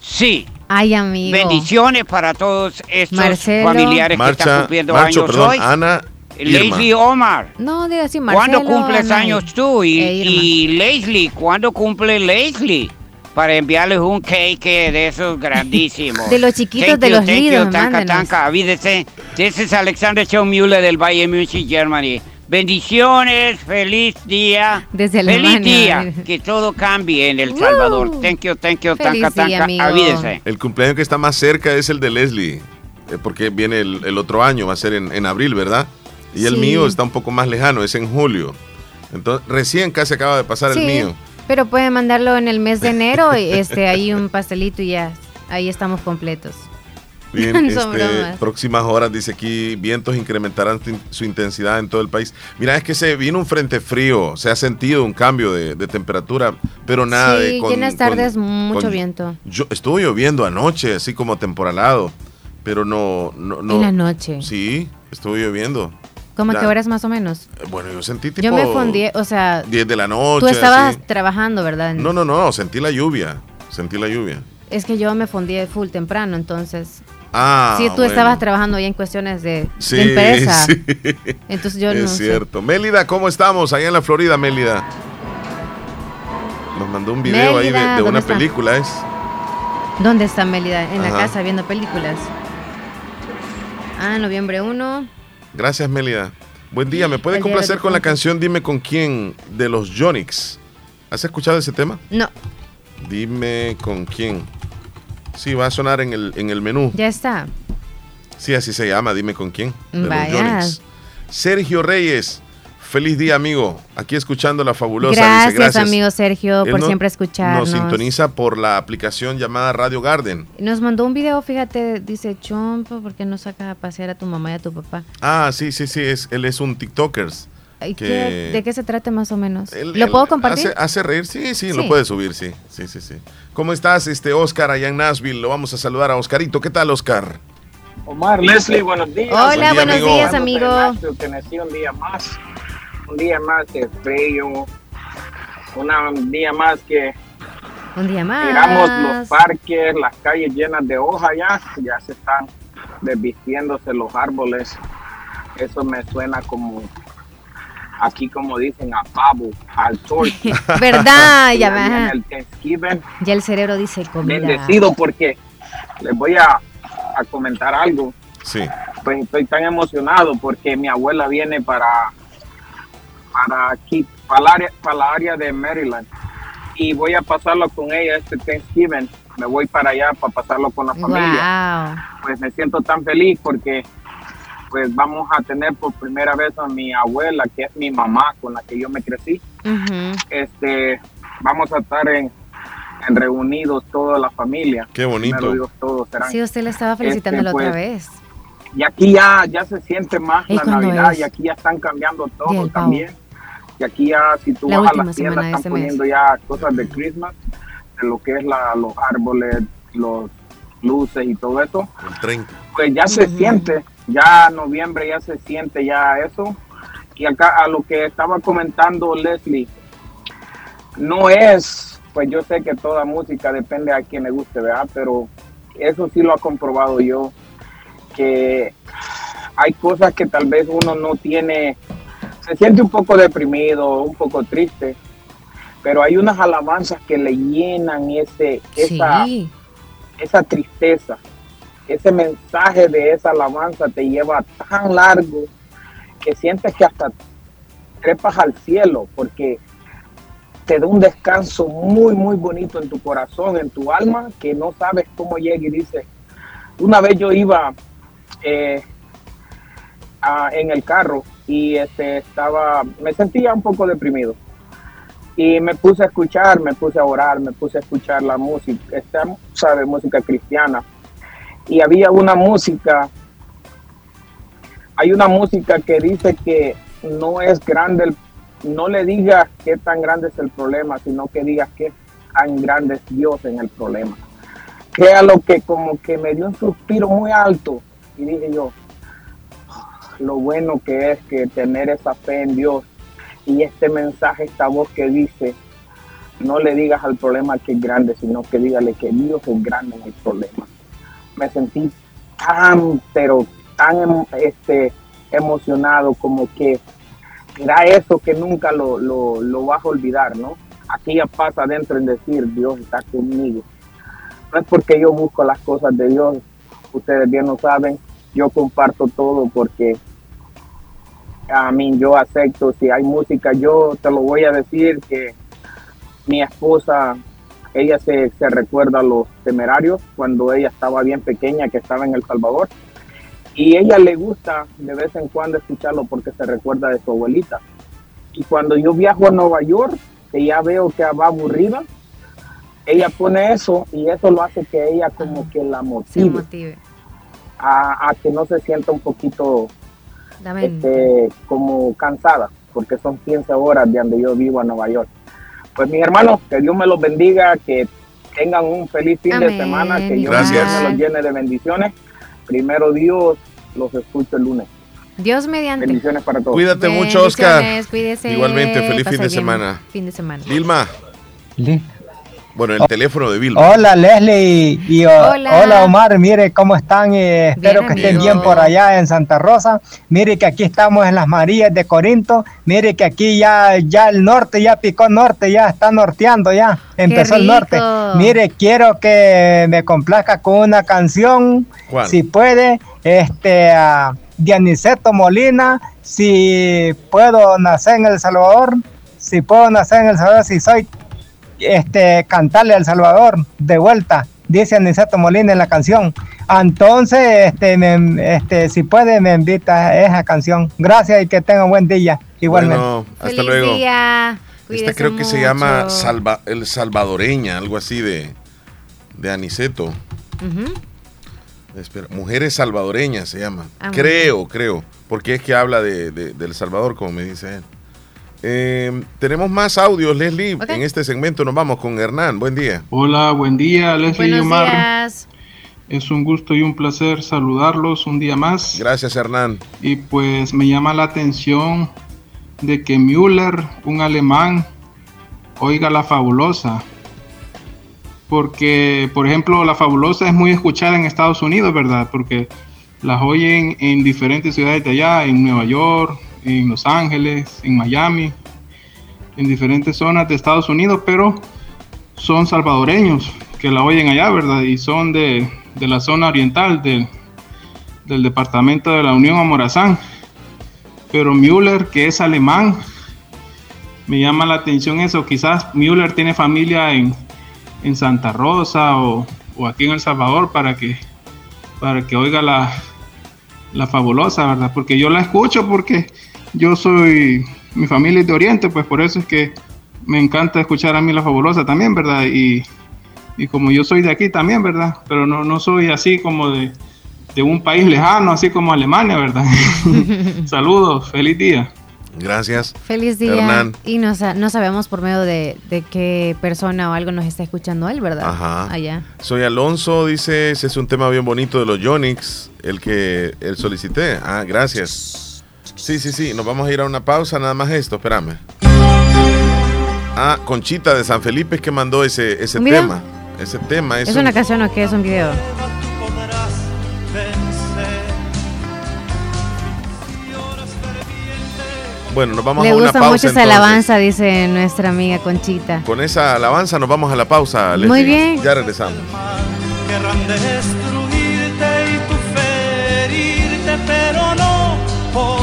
Speaker 9: Sí.
Speaker 2: Ay, amigo.
Speaker 9: Bendiciones para todos estos familiares que están cumpliendo años
Speaker 1: perdón,
Speaker 9: hoy.
Speaker 1: Ana.
Speaker 9: Leslie Omar.
Speaker 2: No, diga así, Marcelo.
Speaker 9: ¿Cuándo cumples años tú? Y,
Speaker 2: e
Speaker 9: y, Leslie, ¿cuándo cumple Leslie? Para enviarles un cake de esos grandísimos.
Speaker 2: de los chiquitos de los líderes.
Speaker 9: Tanca, tanca, avídese. Este es Alexander Schoenmüller del Bayern Munich, Germany. Bendiciones, feliz día.
Speaker 2: Desde
Speaker 9: Feliz día. Que todo cambie en El Salvador. Thank you, thank you, tanca, tanca. Avídese.
Speaker 1: El cumpleaños que está más cerca es el de Leslie. Eh, porque viene el, otro año, va a ser en, abril, ¿verdad? Y el mío está un poco más lejano, es en julio. Entonces, recién casi acaba de pasar el mío.
Speaker 2: Pero pueden mandarlo en el mes de enero, y este, ahí un pastelito y ya, ahí estamos completos.
Speaker 1: Bien, este, próximas horas, dice aquí, vientos incrementarán su intensidad en todo el país. Mira, es que se vino un frente frío, se ha sentido un cambio de, temperatura, pero nada
Speaker 2: sí, de... Con, llenas tardes mucho viento.
Speaker 1: Yo, estuvo lloviendo anoche, así como temporalado, pero no... no, no
Speaker 2: en la noche.
Speaker 1: Sí, estuvo lloviendo.
Speaker 2: ¿Cómo a qué horas más o menos?
Speaker 1: Eh, bueno, yo sentí tipo...
Speaker 2: Yo me fundí, o sea...
Speaker 1: 10 de la noche.
Speaker 2: Tú estabas trabajando, ¿verdad?
Speaker 1: No, no, no, sentí la lluvia, sentí la lluvia.
Speaker 2: Es que yo me fundí full temprano, entonces...
Speaker 1: Ah,
Speaker 2: sí, tú estabas trabajando ya en cuestiones de, empresa. Sí. Entonces yo
Speaker 1: es cierto. Mélida, ¿cómo estamos? Allá en la Florida, Mélida. Nos mandó un video ahí de, una película, ¿es?
Speaker 2: ¿Dónde está Mélida? En la casa viendo películas. Ah, noviembre 1.
Speaker 1: Gracias, Mélida. Buen día, ¿me puede complacer con la canción Dime con quién de los Jonix? ¿Has escuchado ese tema?
Speaker 2: No.
Speaker 1: Dime con quién. Sí, va a sonar en el, en el menú.
Speaker 2: Ya está.
Speaker 1: Sí, así se llama, dime con quién. Sergio Reyes, feliz día, amigo. Aquí escuchando la fabulosa.
Speaker 2: Gracias, gracias. amigo Sergio, por siempre escucharnos.
Speaker 1: Nos sintoniza por la aplicación llamada Radio Garden.
Speaker 2: Nos mandó un video, fíjate, dice Chompo, ¿por qué no sacas a pasear a tu mamá y a tu papá?
Speaker 1: Ah, sí, sí, sí, es, él es un
Speaker 2: ¿De qué se trata más o menos? ¿Lo puedo compartir?
Speaker 1: Hace, reír, sí, sí, lo puede subir, sí, sí, sí, sí. ¿Cómo estás, este Oscar, allá en Nashville? Lo vamos a saludar a Oscarito. ¿Qué tal, Oscar?
Speaker 10: Omar, Leslie, buenos días.
Speaker 2: Hola, buenos días, amigo.
Speaker 10: un día más, un día más de frío, un día más que
Speaker 2: un día más.
Speaker 10: Miramos los parques, las calles llenas de hojas ya, ya se están desvistiéndose los árboles. Eso me suena como aquí como dicen a pavo, al turkey.
Speaker 2: ¿Verdad? ya el Ya el cerebro dice comida.
Speaker 10: Bendecido porque les voy a, a comentar algo.
Speaker 1: Sí.
Speaker 10: Pues estoy tan emocionado porque mi abuela viene para para aquí, para área, para la área de Maryland y voy a pasarlo con ella este Thanksgiving. Me voy para allá para pasarlo con la familia. Pues me siento tan feliz porque pues vamos a tener por primera vez a mi abuela, que es mi mamá con la que yo me crecí. Este, vamos a estar en, en, reunidos toda la familia.
Speaker 1: Qué bonito.
Speaker 10: todos
Speaker 2: Sí, usted le estaba felicitando la otra pues, vez.
Speaker 10: Y aquí ya, ya se siente más la Navidad y aquí ya están cambiando todo también y aquí ya, si tú vas a las tiendas, están poniendo ya cosas de Christmas, de lo que es la, los árboles, los luces y todo eso. Pues ya se siente, ya noviembre ya se siente ya eso. Y acá a lo que estaba comentando Leslie, no es, pues yo sé que toda música depende a quien le guste, ¿verdad? Pero eso sí lo ha comprobado yo, que hay cosas que tal vez uno no tiene se siente un poco deprimido, un poco triste, pero hay unas alabanzas que le llenan ese, esa, esa tristeza. Ese mensaje de esa alabanza te lleva tan largo que sientes que hasta trepas al cielo porque te da un descanso muy, muy bonito en tu corazón, en tu alma, que no sabes cómo llega y dice, una vez yo iba eh, en el carro y este estaba, me sentía un poco deprimido. Y me puse a escuchar, me puse a orar, me puse a escuchar la música, esta, sabe, música cristiana. Y había una música, hay una música que dice que no es grande, no le digas qué tan grande es el problema, sino que digas qué tan grande es Dios en el problema. Que lo que como que me dio un suspiro muy alto y dije yo, lo bueno que es que tener esa fe en Dios y este mensaje, esta voz que dice, no le digas al problema que es grande, sino que dígale que Dios es grande en el problema. Me sentí tan, pero tan este, emocionado como que era eso que nunca lo, lo vas a olvidar, ¿no? Aquí ya pasa adentro en decir, Dios está conmigo. No es porque yo busco las cosas de Dios, ustedes bien lo saben, yo comparto todo porque a mí yo acepto si hay música yo te lo voy a decir que mi esposa ella se, se recuerda a los temerarios cuando ella estaba bien pequeña que estaba en El Salvador. Y ella le gusta de vez en cuando escucharlo porque se recuerda de su abuelita. Y cuando yo viajo a Nueva York que ya veo que va aburrida ella pone eso y eso lo hace que ella como que la motive. A, que no se sienta un poquito este, como cansada, porque son 15 horas de donde yo vivo a Nueva York. Pues mis hermanos, que Dios me los bendiga, que tengan un feliz fin de semana, que Dios me los llene de bendiciones. Primero Dios, los escucho el lunes.
Speaker 2: Dios mediante.
Speaker 10: Bendiciones para todos.
Speaker 1: Cuídate mucho, Oscar.
Speaker 2: Igualmente,
Speaker 1: feliz fin de semana.
Speaker 2: Fin de semana.
Speaker 1: Vilma. Bueno, el teléfono de Vilma.
Speaker 11: Hola Leslie y hola. Omar, mire cómo están, eh, espero que estén bien por allá en Santa Rosa. Mire que aquí estamos en las Marías de Corinto, mire que aquí ya, ya el norte, ya picó norte, ya está norteando ya, empezó el norte. Mire, quiero que me complazca con una canción, si puede, este, a Dianiceto Molina, si puedo nacer en El Salvador, si puedo nacer en El Salvador, si soy este, cantarle al Salvador de vuelta, dice Aniceto Molina en la canción. Entonces, este, este, si puede, me invita a esa canción. Gracias y que tenga un buen día. Igualmente. Bueno,
Speaker 1: hasta luego. Esta creo que se llama Salva, El Salvadoreña, algo así de, de Aniceto.
Speaker 12: Espera, Mujeres Salvadoreñas se llama. Ah, creo, creo. Porque es que habla de, del Salvador, como me dice él. Eh, tenemos más audios, Leslie. En este segmento nos vamos con Hernán. Buen día.
Speaker 13: Hola, buen día, Leslie y Omar. Es un gusto y un placer saludarlos un día más.
Speaker 12: Gracias, Hernán.
Speaker 13: Y pues me llama la atención de que Müller, un alemán, oiga la fabulosa. Porque, por ejemplo, la fabulosa es muy escuchada en Estados Unidos, ¿verdad? Porque las oyen en diferentes ciudades de allá, en Nueva York, en Los Ángeles, en Miami, en diferentes zonas de Estados Unidos, pero son salvadoreños que la oyen allá, ¿verdad? Y son de, la zona oriental del, del departamento de la Unión Amorazán. Pero Müller, que es alemán, me llama la atención eso. Quizás Müller tiene familia en, en Santa Rosa o, o, aquí en El Salvador para que, para que oiga la, la fabulosa, ¿verdad? Porque yo la escucho porque yo soy, mi familia es de Oriente, pues por eso es que me encanta escuchar a mí la fabulosa también, ¿verdad? Y, y como yo soy de aquí también, ¿verdad? Pero no, no soy así como de, de un país lejano, así como Alemania, ¿verdad? Saludos, feliz día.
Speaker 12: Gracias.
Speaker 2: Feliz día. Y no, no sabemos por medio de, de, qué persona o algo nos está escuchando él, ¿verdad?
Speaker 12: Ajá. Allá. Soy Alonso, dice, ese es un tema bien bonito de los Yonix, el que él solicité. Ah, gracias. Sí, sí, sí, nos vamos a ir a una pausa, nada más esto, espérame. Ah, Conchita de San Felipe es que mandó ese, ese tema. Ese tema
Speaker 2: es, ¿Es una canción o qué es un video?
Speaker 12: Bueno, nos vamos
Speaker 2: a
Speaker 12: una
Speaker 2: pausa. Le gusta mucho esa alabanza, dice nuestra amiga Conchita.
Speaker 12: Con esa alabanza nos vamos a la pausa.
Speaker 2: Muy bien.
Speaker 12: Ya regresamos.
Speaker 14: destruirte y tu ferirte, pero no.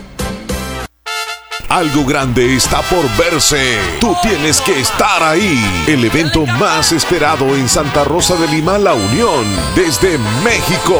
Speaker 1: Algo grande está por verse. Tú tienes que estar ahí. El evento más esperado en Santa Rosa de Lima, La Unión, desde México.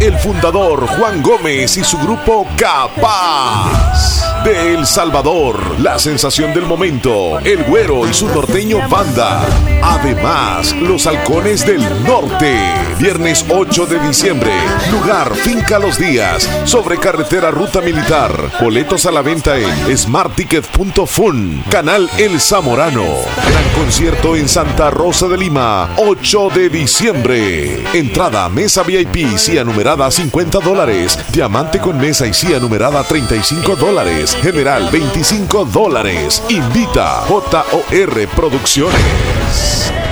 Speaker 1: El fundador Juan Gómez y su grupo Capaz. De El Salvador, la sensación del momento, el güero y su norteño banda. Además, los halcones del norte. Viernes 8 de diciembre. Lugar Finca Los Días. Sobre carretera Ruta Militar. Boletos a la venta en smartticket.fun. Canal El Zamorano. Gran concierto en Santa Rosa de Lima, 8 de diciembre. Entrada mesa VIP, CIA numerada 50 dólares. Diamante con mesa y CIA numerada 35 dólares. General 25 dólares. Invita JOR Producciones.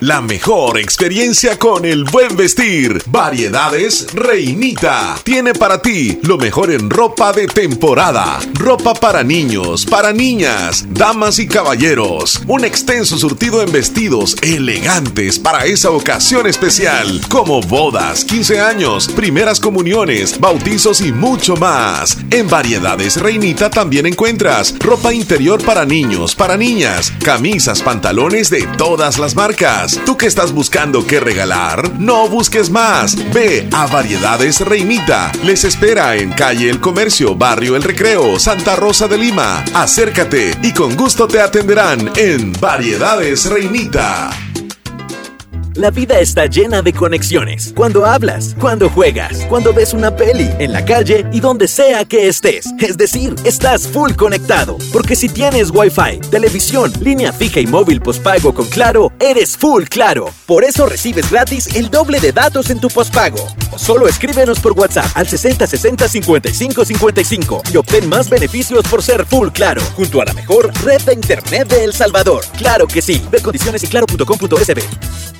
Speaker 1: La mejor experiencia con el buen vestir. Variedades Reinita. Tiene para ti lo mejor en ropa de temporada. Ropa para niños, para niñas, damas y caballeros. Un extenso surtido en vestidos elegantes para esa ocasión especial. Como bodas, 15 años, primeras comuniones, bautizos y mucho más. En Variedades Reinita también encuentras ropa interior para niños, para niñas, camisas, pantalones de todas las marcas ¿Tú que estás buscando qué regalar? No busques más. Ve a Variedades Reinita. Les espera en calle El Comercio, Barrio El Recreo, Santa Rosa de Lima. Acércate y con gusto te atenderán en Variedades Reinita.
Speaker 15: La vida está llena de conexiones. Cuando hablas, cuando juegas, cuando ves una peli, en la calle y donde sea que estés. Es decir, estás full conectado. Porque si tienes Wi-Fi, televisión, línea fija y móvil postpago con Claro, eres full Claro. Por eso recibes gratis el doble de datos en tu postpago. O solo escríbenos por WhatsApp al 60 60 55 55 y obtén más beneficios por ser full Claro, junto a la mejor red de internet de El Salvador. Claro que sí. Ve condiciones y claro.com.sb.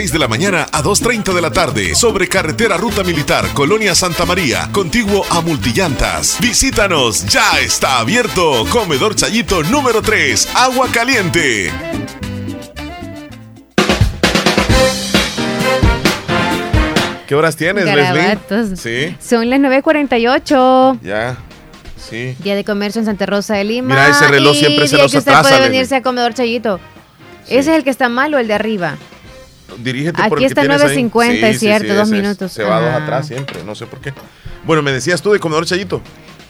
Speaker 1: de la mañana a 2.30 de la tarde sobre carretera Ruta Militar, Colonia Santa María, contiguo a Multillantas. Visítanos, ya está abierto. Comedor Chayito número 3, Agua Caliente.
Speaker 16: ¿Qué horas tienes, Leslie?
Speaker 2: Sí. Son las 9.48.
Speaker 16: Ya. Sí.
Speaker 2: Día de comercio en Santa Rosa de Lima.
Speaker 16: Mira, ese reloj siempre se nos atrasa.
Speaker 2: Usted puede venirse a Comedor Chayito. ¿Ese es el que está mal o el de arriba?
Speaker 16: Dirígete
Speaker 2: Aquí está 9.50, es cierto, dos minutos.
Speaker 16: Se va dos atrás siempre, no sé por qué. Bueno, me decías tú de Comedor Chayito.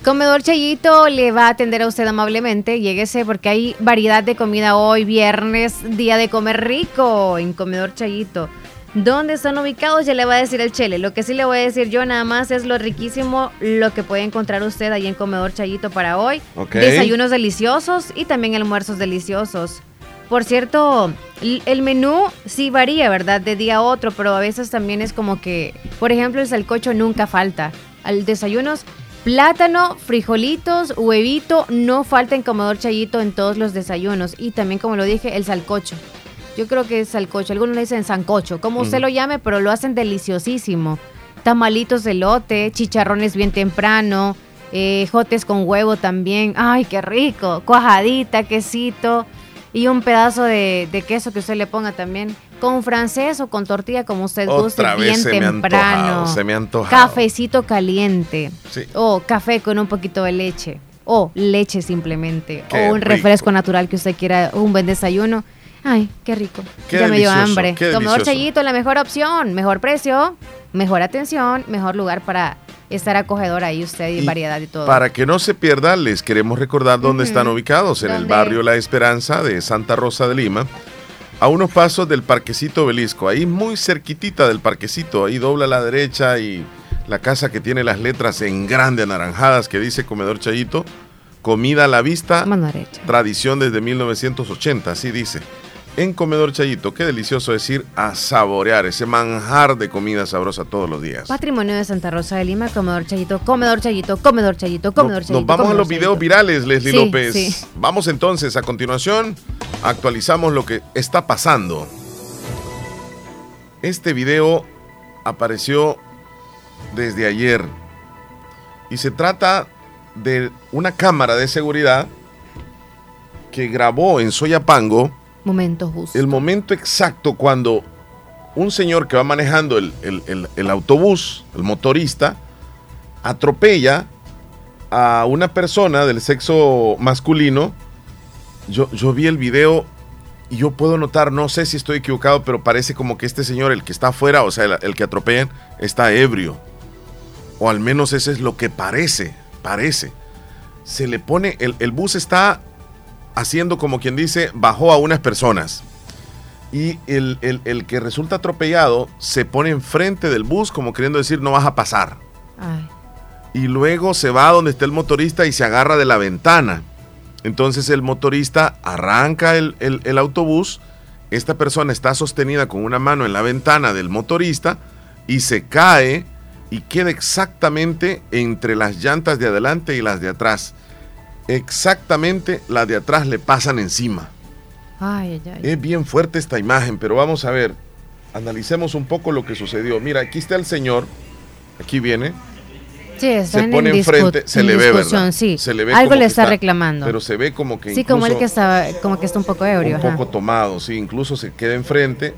Speaker 2: Comedor Chayito le va a atender a usted amablemente. Lléguese porque hay variedad de comida hoy, viernes, día de comer rico en Comedor Chayito. ¿Dónde están ubicados? Ya le va a decir el Chele. Lo que sí le voy a decir yo nada más es lo riquísimo lo que puede encontrar usted ahí en Comedor Chayito para hoy. Desayunos deliciosos y también almuerzos deliciosos. Por cierto, el menú sí varía, ¿verdad? De día a otro, pero a veces también es como que, por ejemplo, el salcocho nunca falta. Al desayunos, plátano, frijolitos, huevito, no falta en Comedor Chayito en todos los desayunos. Y también, como lo dije, el salcocho. Yo creo que es salcocho, algunos le dicen sancocho, como usted lo llame, pero lo hacen deliciosísimo. Tamalitos de lote, chicharrones bien temprano, eh, jotes con huevo también. ¡Ay, qué rico! Cuajadita, quesito y un pedazo de, queso que usted le ponga también. Con francés o con tortilla, como usted guste, bien temprano.
Speaker 16: se me
Speaker 2: Cafecito caliente. O café con un poquito de leche. O leche simplemente. o un refresco natural que usted quiera, un buen desayuno. Ay, qué rico. ya me dio hambre. Comedor Chayito, la mejor opción. Mejor precio, mejor atención, mejor lugar para estar acogedor ahí usted y, variedad y todo.
Speaker 16: Para que no se pierda, les queremos recordar dónde están ubicados, en el barrio La Esperanza de Santa Rosa de Lima, a unos pasos del Parquecito Belisco, ahí muy cerquitita del Parquecito, ahí dobla a la derecha y la casa que tiene las letras en grande anaranjadas que dice Comedor Chayito, comida a la vista, tradición desde 1980, así dice en Comedor Chayito. Qué delicioso es ir a saborear ese manjar de comida sabrosa todos los días.
Speaker 2: Patrimonio de Santa Rosa de Lima, Comedor Chayito, Comedor Chayito, Comedor Chayito, Comedor Chayito.
Speaker 16: Nos vamos a los videos virales, Leslie López. Vamos entonces, a continuación, actualizamos lo que está pasando. Este video apareció desde ayer y se trata de una cámara de seguridad que grabó en Soyapango
Speaker 2: Momento justo.
Speaker 16: El momento exacto cuando un señor que va manejando el, autobús, el motorista, atropella a una persona del sexo masculino. Yo, yo vi el video y yo puedo notar, no sé si estoy equivocado, pero parece como que este señor, el que está afuera, o sea, el, el que atropellan, está ebrio. O al menos eso es lo que parece, parece.
Speaker 1: se le pone, el, el bus está haciendo como quien dice, bajó a unas personas. Y el, el, que resulta atropellado se pone enfrente del bus como queriendo decir no vas a pasar. Y luego se va a donde está el motorista y se agarra de la ventana. Entonces el motorista arranca el, el autobús, esta persona está sostenida con una mano en la ventana del motorista y se cae y queda exactamente entre las llantas de adelante y las de atrás exactamente la de atrás le pasan encima. Es bien fuerte esta imagen, pero vamos a ver, analicemos un poco lo que sucedió. Mira, aquí está el señor, aquí viene.
Speaker 2: Sí, se pone enfrente,
Speaker 1: se le ve, ¿verdad?
Speaker 2: Sí.
Speaker 1: Se le ve
Speaker 2: Algo le está, reclamando.
Speaker 1: Pero se ve como que
Speaker 2: Sí, como el que está como que está un poco ebrio,
Speaker 1: un poco tomado, sí, incluso se queda enfrente.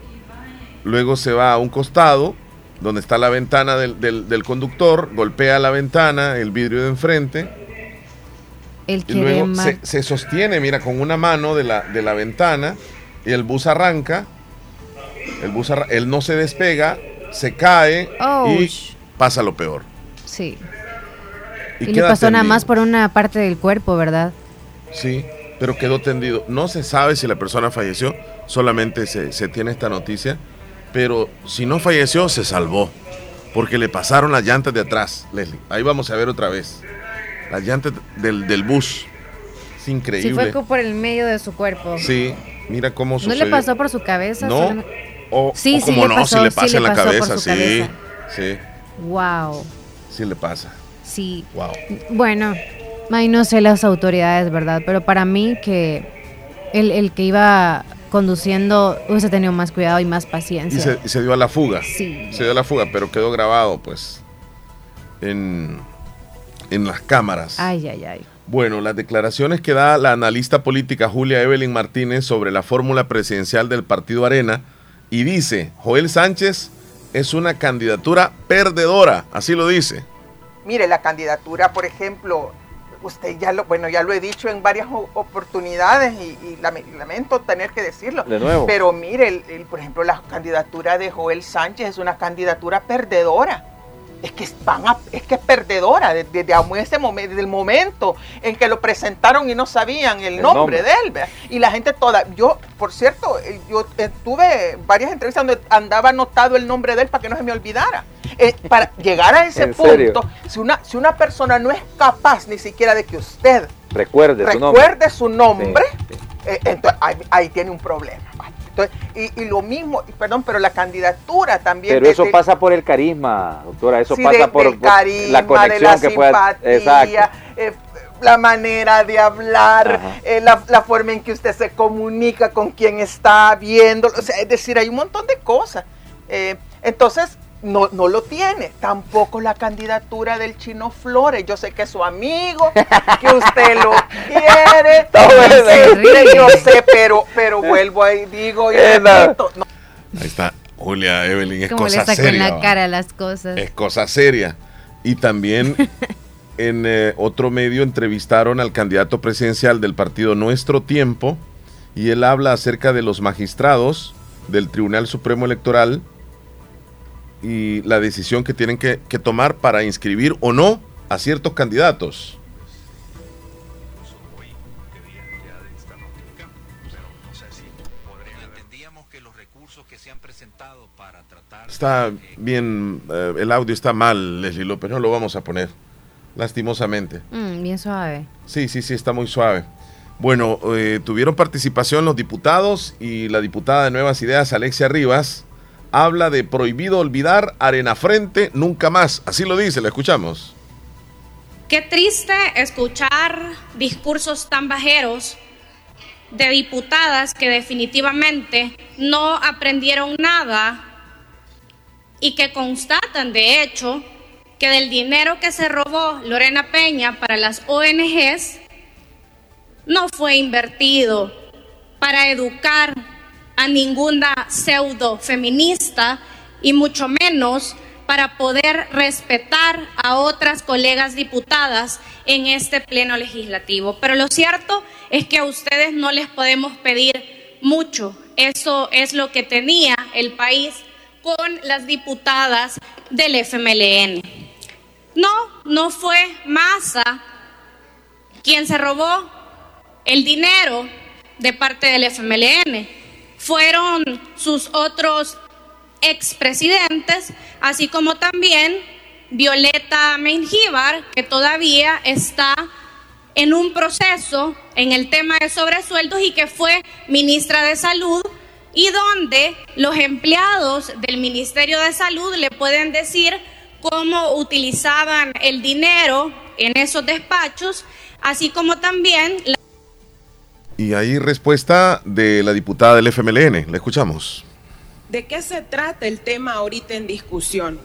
Speaker 1: Luego se va a un costado donde está la ventana del, del conductor, golpea la ventana, el vidrio de enfrente
Speaker 2: y
Speaker 1: luego se, sostiene, mira, con una mano de la, de la ventana y el bus arranca. El bus él no se despega, se cae y pasa lo peor.
Speaker 2: Sí. Y, le pasó nada más por una parte del cuerpo, ¿verdad?
Speaker 1: Sí, pero quedó tendido. No se sabe si la persona falleció, solamente se, se tiene esta noticia. Pero si no falleció, se salvó. Porque le pasaron las llantas de atrás, Leslie. Ahí vamos a ver otra vez las llantas del, del bus. Es increíble.
Speaker 2: Sí, fue por el medio de su cuerpo.
Speaker 1: Sí, mira cómo sucedió.
Speaker 2: ¿No le pasó por su cabeza?
Speaker 1: No. O, sí, sí como no, si le pasa en la cabeza, sí. Sí.
Speaker 2: Wow.
Speaker 1: Sí le pasa.
Speaker 2: Sí.
Speaker 1: Wow.
Speaker 2: Bueno, ahí no sé las autoridades, ¿verdad? Pero para mí que el, el que iba conduciendo hubiese tenido más cuidado y más paciencia.
Speaker 1: Y se, y se dio a la fuga.
Speaker 2: Sí.
Speaker 1: Se dio a la fuga, pero quedó grabado, pues, en en las cámaras.
Speaker 2: Ay, ay, ay.
Speaker 1: Bueno, las declaraciones que da la analista política Julia Evelyn Martínez sobre la fórmula presidencial del Partido Arena y dice, Joel Sánchez es una candidatura perdedora, así lo dice.
Speaker 17: Mire, la candidatura, por ejemplo, usted ya lo, bueno, ya lo he dicho en varias oportunidades y, lamento tener que decirlo.
Speaker 1: De nuevo.
Speaker 17: Pero mire, por ejemplo, la candidatura de Joel Sánchez es una candidatura perdedora es que van es que es perdedora desde, ese momento, desde el momento en que lo presentaron y no sabían el, nombre, de él. Y la gente toda, yo, por cierto, eh, yo eh, tuve varias entrevistas donde andaba anotado el nombre de él para que no se me olvidara. Eh, para llegar a ese punto, si una, si una persona no es capaz ni siquiera de que usted
Speaker 18: recuerde,
Speaker 17: su nombre, entonces ahí tiene un problema y, lo mismo, perdón, pero la candidatura también.
Speaker 18: Pero eso pasa por el carisma, doctora, eso pasa por, la conexión que puede.
Speaker 17: Eh, la manera de hablar, eh, la, forma en que usted se comunica con quien está viendo, o sea, es decir, hay un montón de cosas. Eh, entonces, no, no lo tiene. Tampoco la candidatura del Chino Flores. Yo sé que es su amigo, que usted lo quiere. yo sé, pero, pero vuelvo ahí, digo y Ahí
Speaker 1: está Julia Evelyn, es cosa seria.
Speaker 2: en la cara las cosas.
Speaker 1: Es cosa seria. Y también en eh, otro medio entrevistaron al candidato presidencial del partido Nuestro Tiempo y él habla acerca de los magistrados del Tribunal Supremo Electoral y la decisión que tienen que, tomar para inscribir o no a ciertos candidatos. Está bien, eh, el audio está mal, Leslie López, no lo vamos a poner, lastimosamente.
Speaker 2: Mm, bien suave.
Speaker 1: Sí, sí, sí, está muy suave. Bueno, eh, tuvieron participación los diputados y la diputada de Nuevas Ideas, Alexia Rivas, habla de prohibido olvidar arena frente nunca más. Así lo dice, la escuchamos.
Speaker 19: Qué triste escuchar discursos tan bajeros de diputadas que definitivamente no aprendieron nada y que constatan, de hecho, que del dinero que se robó Lorena Peña para las ONGs no fue invertido para educar a ninguna pseudo feminista y mucho menos para poder respetar a otras colegas diputadas en este pleno legislativo. Pero lo cierto es que a ustedes no les podemos pedir mucho. Eso es lo que tenía el país con las diputadas del FMLN. No, no fue masa quien se robó el dinero de parte del FMLN. Fueron sus otros expresidentes, así como también Violeta Mengíbar, que todavía está en un proceso en el tema de sobresueldos y que fue ministra de Salud y donde los empleados del Ministerio de Salud le pueden decir cómo utilizaban el dinero en esos despachos, así como también...
Speaker 1: Y ahí respuesta de la diputada del FMLN, la escuchamos.
Speaker 20: ¿De qué se trata el tema ahorita en discusión?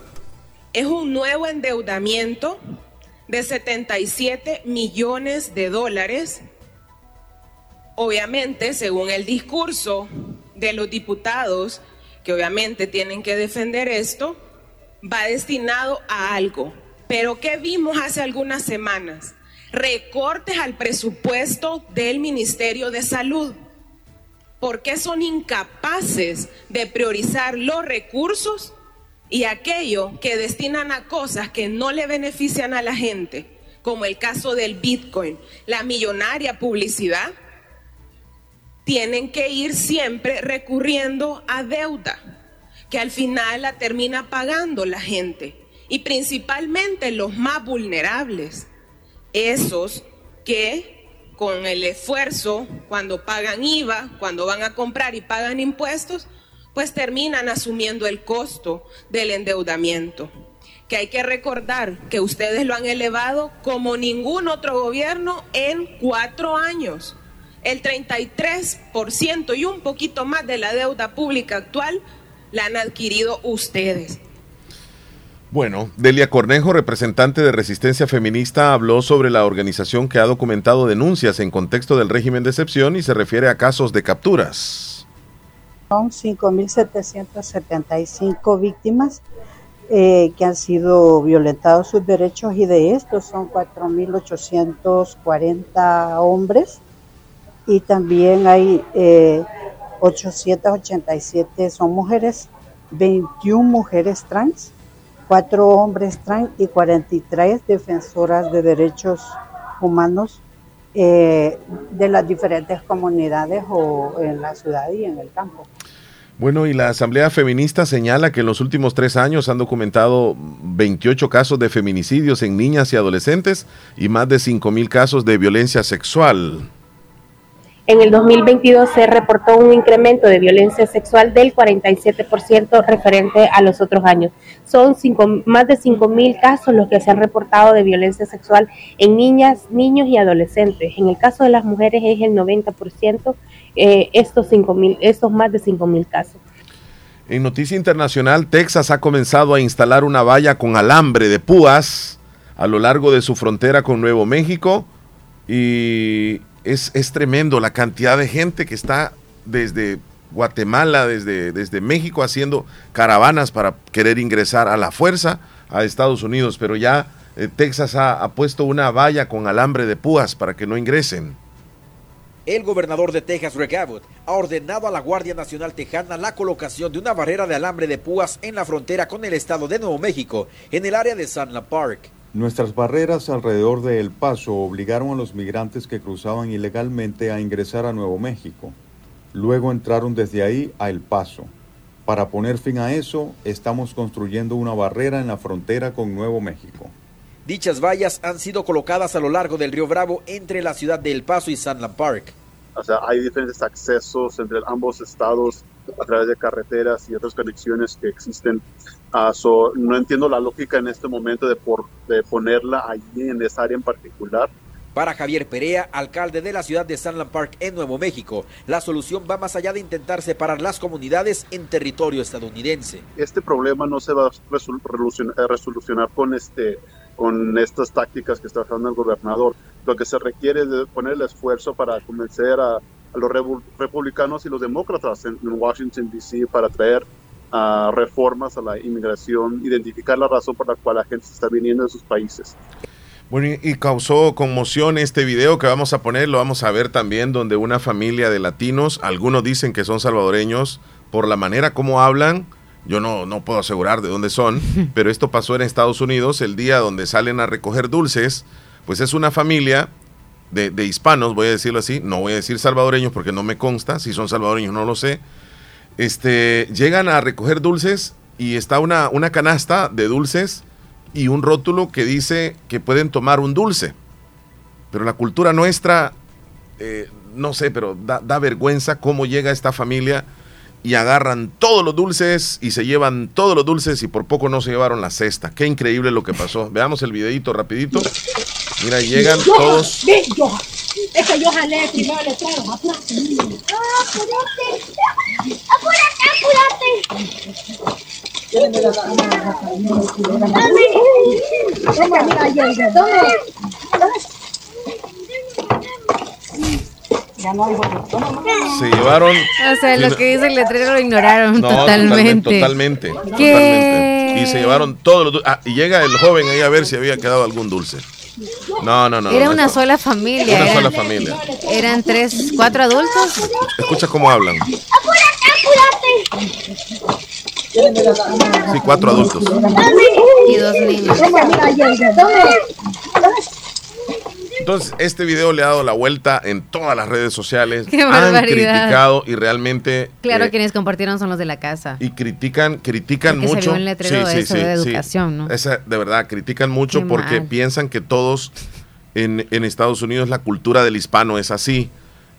Speaker 20: Es un nuevo endeudamiento de 77 millones de dólares. Obviamente, según el discurso de los diputados, que obviamente tienen que defender esto, va destinado a algo. Pero ¿qué vimos hace algunas semanas? Recortes al presupuesto del Ministerio de Salud. ¿Por qué son incapaces de priorizar los recursos y aquello que destinan a cosas que no le benefician a la gente, como el caso del Bitcoin, la millonaria publicidad, tienen que ir siempre recurriendo a deuda, que al final la termina pagando la gente, y principalmente los más vulnerables, esos que con el esfuerzo, cuando pagan IVA, cuando van a comprar y pagan impuestos, pues terminan asumiendo el costo del endeudamiento. Que hay que recordar que ustedes lo han elevado como ningún otro gobierno en cuatro años. El 33% y un poquito más de la deuda pública actual la han adquirido ustedes.
Speaker 1: Bueno, Delia Cornejo, representante de Resistencia Feminista, habló sobre la organización que ha documentado denuncias en contexto del régimen de excepción y se refiere a casos de capturas.
Speaker 21: Son 5.775 víctimas eh, que han sido violentados sus derechos y de estos son 4.840 hombres y también hay 887 eh, son mujeres, 21 mujeres trans, 4 hombres trans y 43 defensoras de derechos humanos eh, de las diferentes comunidades o en la ciudad y en el campo.
Speaker 1: Bueno, y la Asamblea Feminista señala que en los últimos tres años han documentado 28 casos de feminicidios en niñas y adolescentes y más de 5.000 casos de violencia sexual.
Speaker 22: En el 2022 se reportó un incremento de violencia sexual del 47% referente a los otros años. Son más de 5.000 casos los que se han reportado de violencia sexual en niñas, niños y adolescentes. En el caso de las mujeres es el 90%, eh, estos, 5, estos más de 5.000 casos.
Speaker 1: En noticia internacional, Texas ha comenzado a instalar una valla con alambre de púas a lo largo de su frontera con Nuevo México y es, tremendo la cantidad de gente que está desde Guatemala, desde, desde México, haciendo caravanas para querer ingresar a la fuerza a Estados Unidos, pero ya eh, Texas ha, ha, puesto una valla con alambre de púas para que no ingresen.
Speaker 23: El gobernador de Texas, Greg Abbott, ha ordenado a la Guardia Nacional Tejana la colocación de una barrera de alambre de púas en la frontera con el estado de Nuevo México, en el área de Sanla Park.
Speaker 24: Nuestras barreras alrededor de El Paso obligaron a los migrantes que cruzaban ilegalmente a ingresar a Nuevo México. Luego entraron desde ahí a El Paso. Para poner fin a eso, estamos construyendo una barrera en la frontera con Nuevo México.
Speaker 23: Dichas vallas han sido colocadas a lo largo del río Bravo entre la ciudad de El Paso y Sunland Park.
Speaker 25: O sea, hay diferentes accesos entre ambos estados a través de carreteras y otras conexiones que existen. Uh, no entiendo la lógica en este momento de, por, de ponerla allí en esa área en particular.
Speaker 23: Para Javier Perea, alcalde de la ciudad de Sunland Park en Nuevo México, la solución va más allá de intentar separar las comunidades en territorio estadounidense.
Speaker 25: Este problema no se va a resolucionar con, este, con estas tácticas que está haciendo el gobernador. Lo que se requiere es poner el esfuerzo para convencer a, los republicanos y los demócratas en, Washington, D.C. para traer uh, reformas a la inmigración, identificar la razón por la cual la gente está viniendo de sus países.
Speaker 1: Bueno, y causó conmoción este video que vamos a poner, lo vamos a ver también, donde una familia de latinos, algunos dicen que son salvadoreños, por la manera como hablan, yo no, no puedo asegurar de dónde son, pero esto pasó en Estados Unidos el día donde salen a recoger dulces, pues es una familia de, hispanos, voy a decirlo así, no voy a decir salvadoreños porque no me consta, si son salvadoreños no lo sé, este, llegan a recoger dulces y está una, una canasta de dulces y un rótulo que dice que pueden tomar un dulce. Pero la cultura nuestra, eh, no sé, pero da, da vergüenza cómo llega esta familia y agarran todos los dulces y se llevan todos los dulces y por poco no se llevaron la cesta. Qué increíble lo que pasó. Veamos el videito rapidito. Mira, llegan todos. Es que yo jalé primero le traigo. Apúrate. Apúrate, Se llevaron.
Speaker 2: O sea, lo que dice el letrero lo ignoraron totalmente.
Speaker 1: Totalmente. Totalmente. Y se llevaron todos los ah, y llega el joven ahí a ver si había quedado algún dulce. No, no, no.
Speaker 2: Era una sola familia.
Speaker 1: Una sola familia.
Speaker 2: Eran tres, cuatro adultos.
Speaker 1: Escucha cómo hablan.
Speaker 2: ¡Apúrate,
Speaker 1: apúrate! Sí, cuatro adultos.
Speaker 2: Y dos niños.
Speaker 1: Entonces, este video le ha dado la vuelta en todas las redes sociales. Qué han criticado y realmente.
Speaker 2: Claro, eh, quienes compartieron son los de la casa.
Speaker 1: Y critican, critican mucho.
Speaker 2: Se letrero sí, sí, de educación, ¿no?
Speaker 1: Esa, de verdad, critican mucho porque piensan que todos en, en, Estados Unidos la cultura del hispano es así.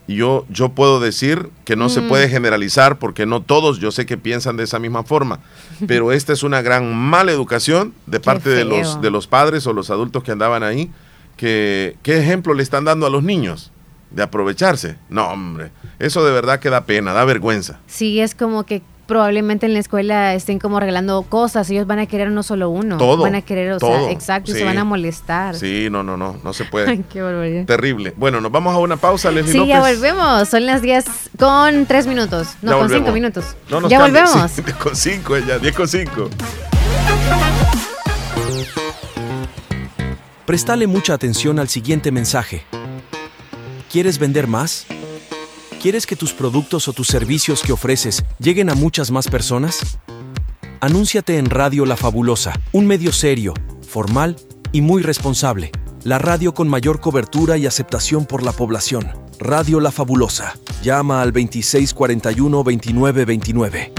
Speaker 1: Y yo, yo puedo decir que no se mm. puede generalizar porque no todos, yo sé que piensan de esa misma forma, pero esta es una gran mala educación de parte de los, de los padres o los adultos que andaban ahí ¿qué ejemplo le están dando a los niños? De aprovecharse. No, hombre, eso de verdad que da pena, da vergüenza.
Speaker 2: Sí, es como que probablemente en la escuela estén como regalando cosas, ellos van a querer no solo uno,
Speaker 1: todo,
Speaker 2: van a querer, o sea, exacto, y se van a molestar.
Speaker 1: Sí, no, no, no, no se puede. Qué Terrible. Bueno, nos vamos a una pausa, Leslie
Speaker 2: Sí, ya volvemos, son las 10 con 3 minutos, no, con 5 minutos. ya volvemos.
Speaker 1: con 5, ya, 10 con 5.
Speaker 26: Prestale mucha atención al siguiente mensaje. ¿Quieres vender más? ¿Quieres que tus productos o tus servicios que ofreces lleguen a muchas más personas? Anúnciate en Radio La Fabulosa, un medio serio, formal y muy responsable. La radio con mayor cobertura y aceptación por la población. Radio La Fabulosa. Llama al 2641-2929.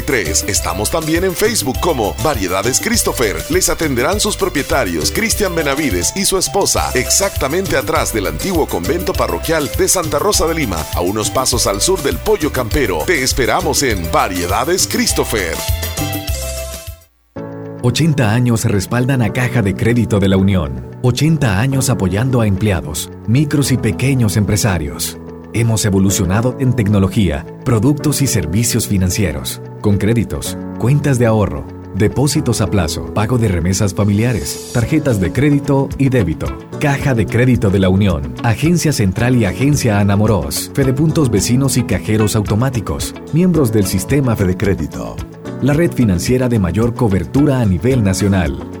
Speaker 6: 5080 Estamos también en Facebook como Variedades Christopher. Les atenderán sus propietarios, Cristian Benavides y su esposa, exactamente atrás del antiguo convento parroquial de Santa Rosa de Lima, a unos pasos al sur del Pollo Campero. Te esperamos en Variedades Christopher.
Speaker 15: 80 años respaldan a Caja de Crédito de la Unión. 80 años apoyando a empleados, micros y pequeños empresarios. Hemos evolucionado en tecnología, productos y servicios financieros, con créditos, cuentas de ahorro, depósitos a plazo, pago de remesas familiares, tarjetas de crédito y débito. Caja de Crédito de la Unión, Agencia Central y Agencia Anamoros, Fedepuntos Vecinos y Cajeros Automáticos, miembros del Sistema Fede Crédito. La red financiera de mayor cobertura a nivel nacional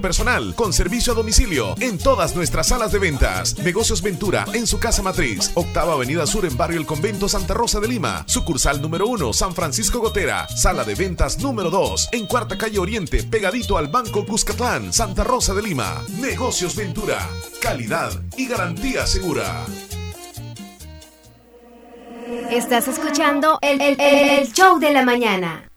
Speaker 6: personal con servicio a domicilio en todas nuestras salas de ventas. Negocios Ventura en su casa matriz, octava avenida sur en barrio El Convento Santa Rosa de Lima, sucursal número 1 San Francisco Gotera, sala de ventas número 2 en cuarta calle Oriente, pegadito al Banco Cuscatlán, Santa Rosa de Lima. Negocios Ventura, calidad y garantía segura.
Speaker 27: Estás escuchando el, el show de la mañana.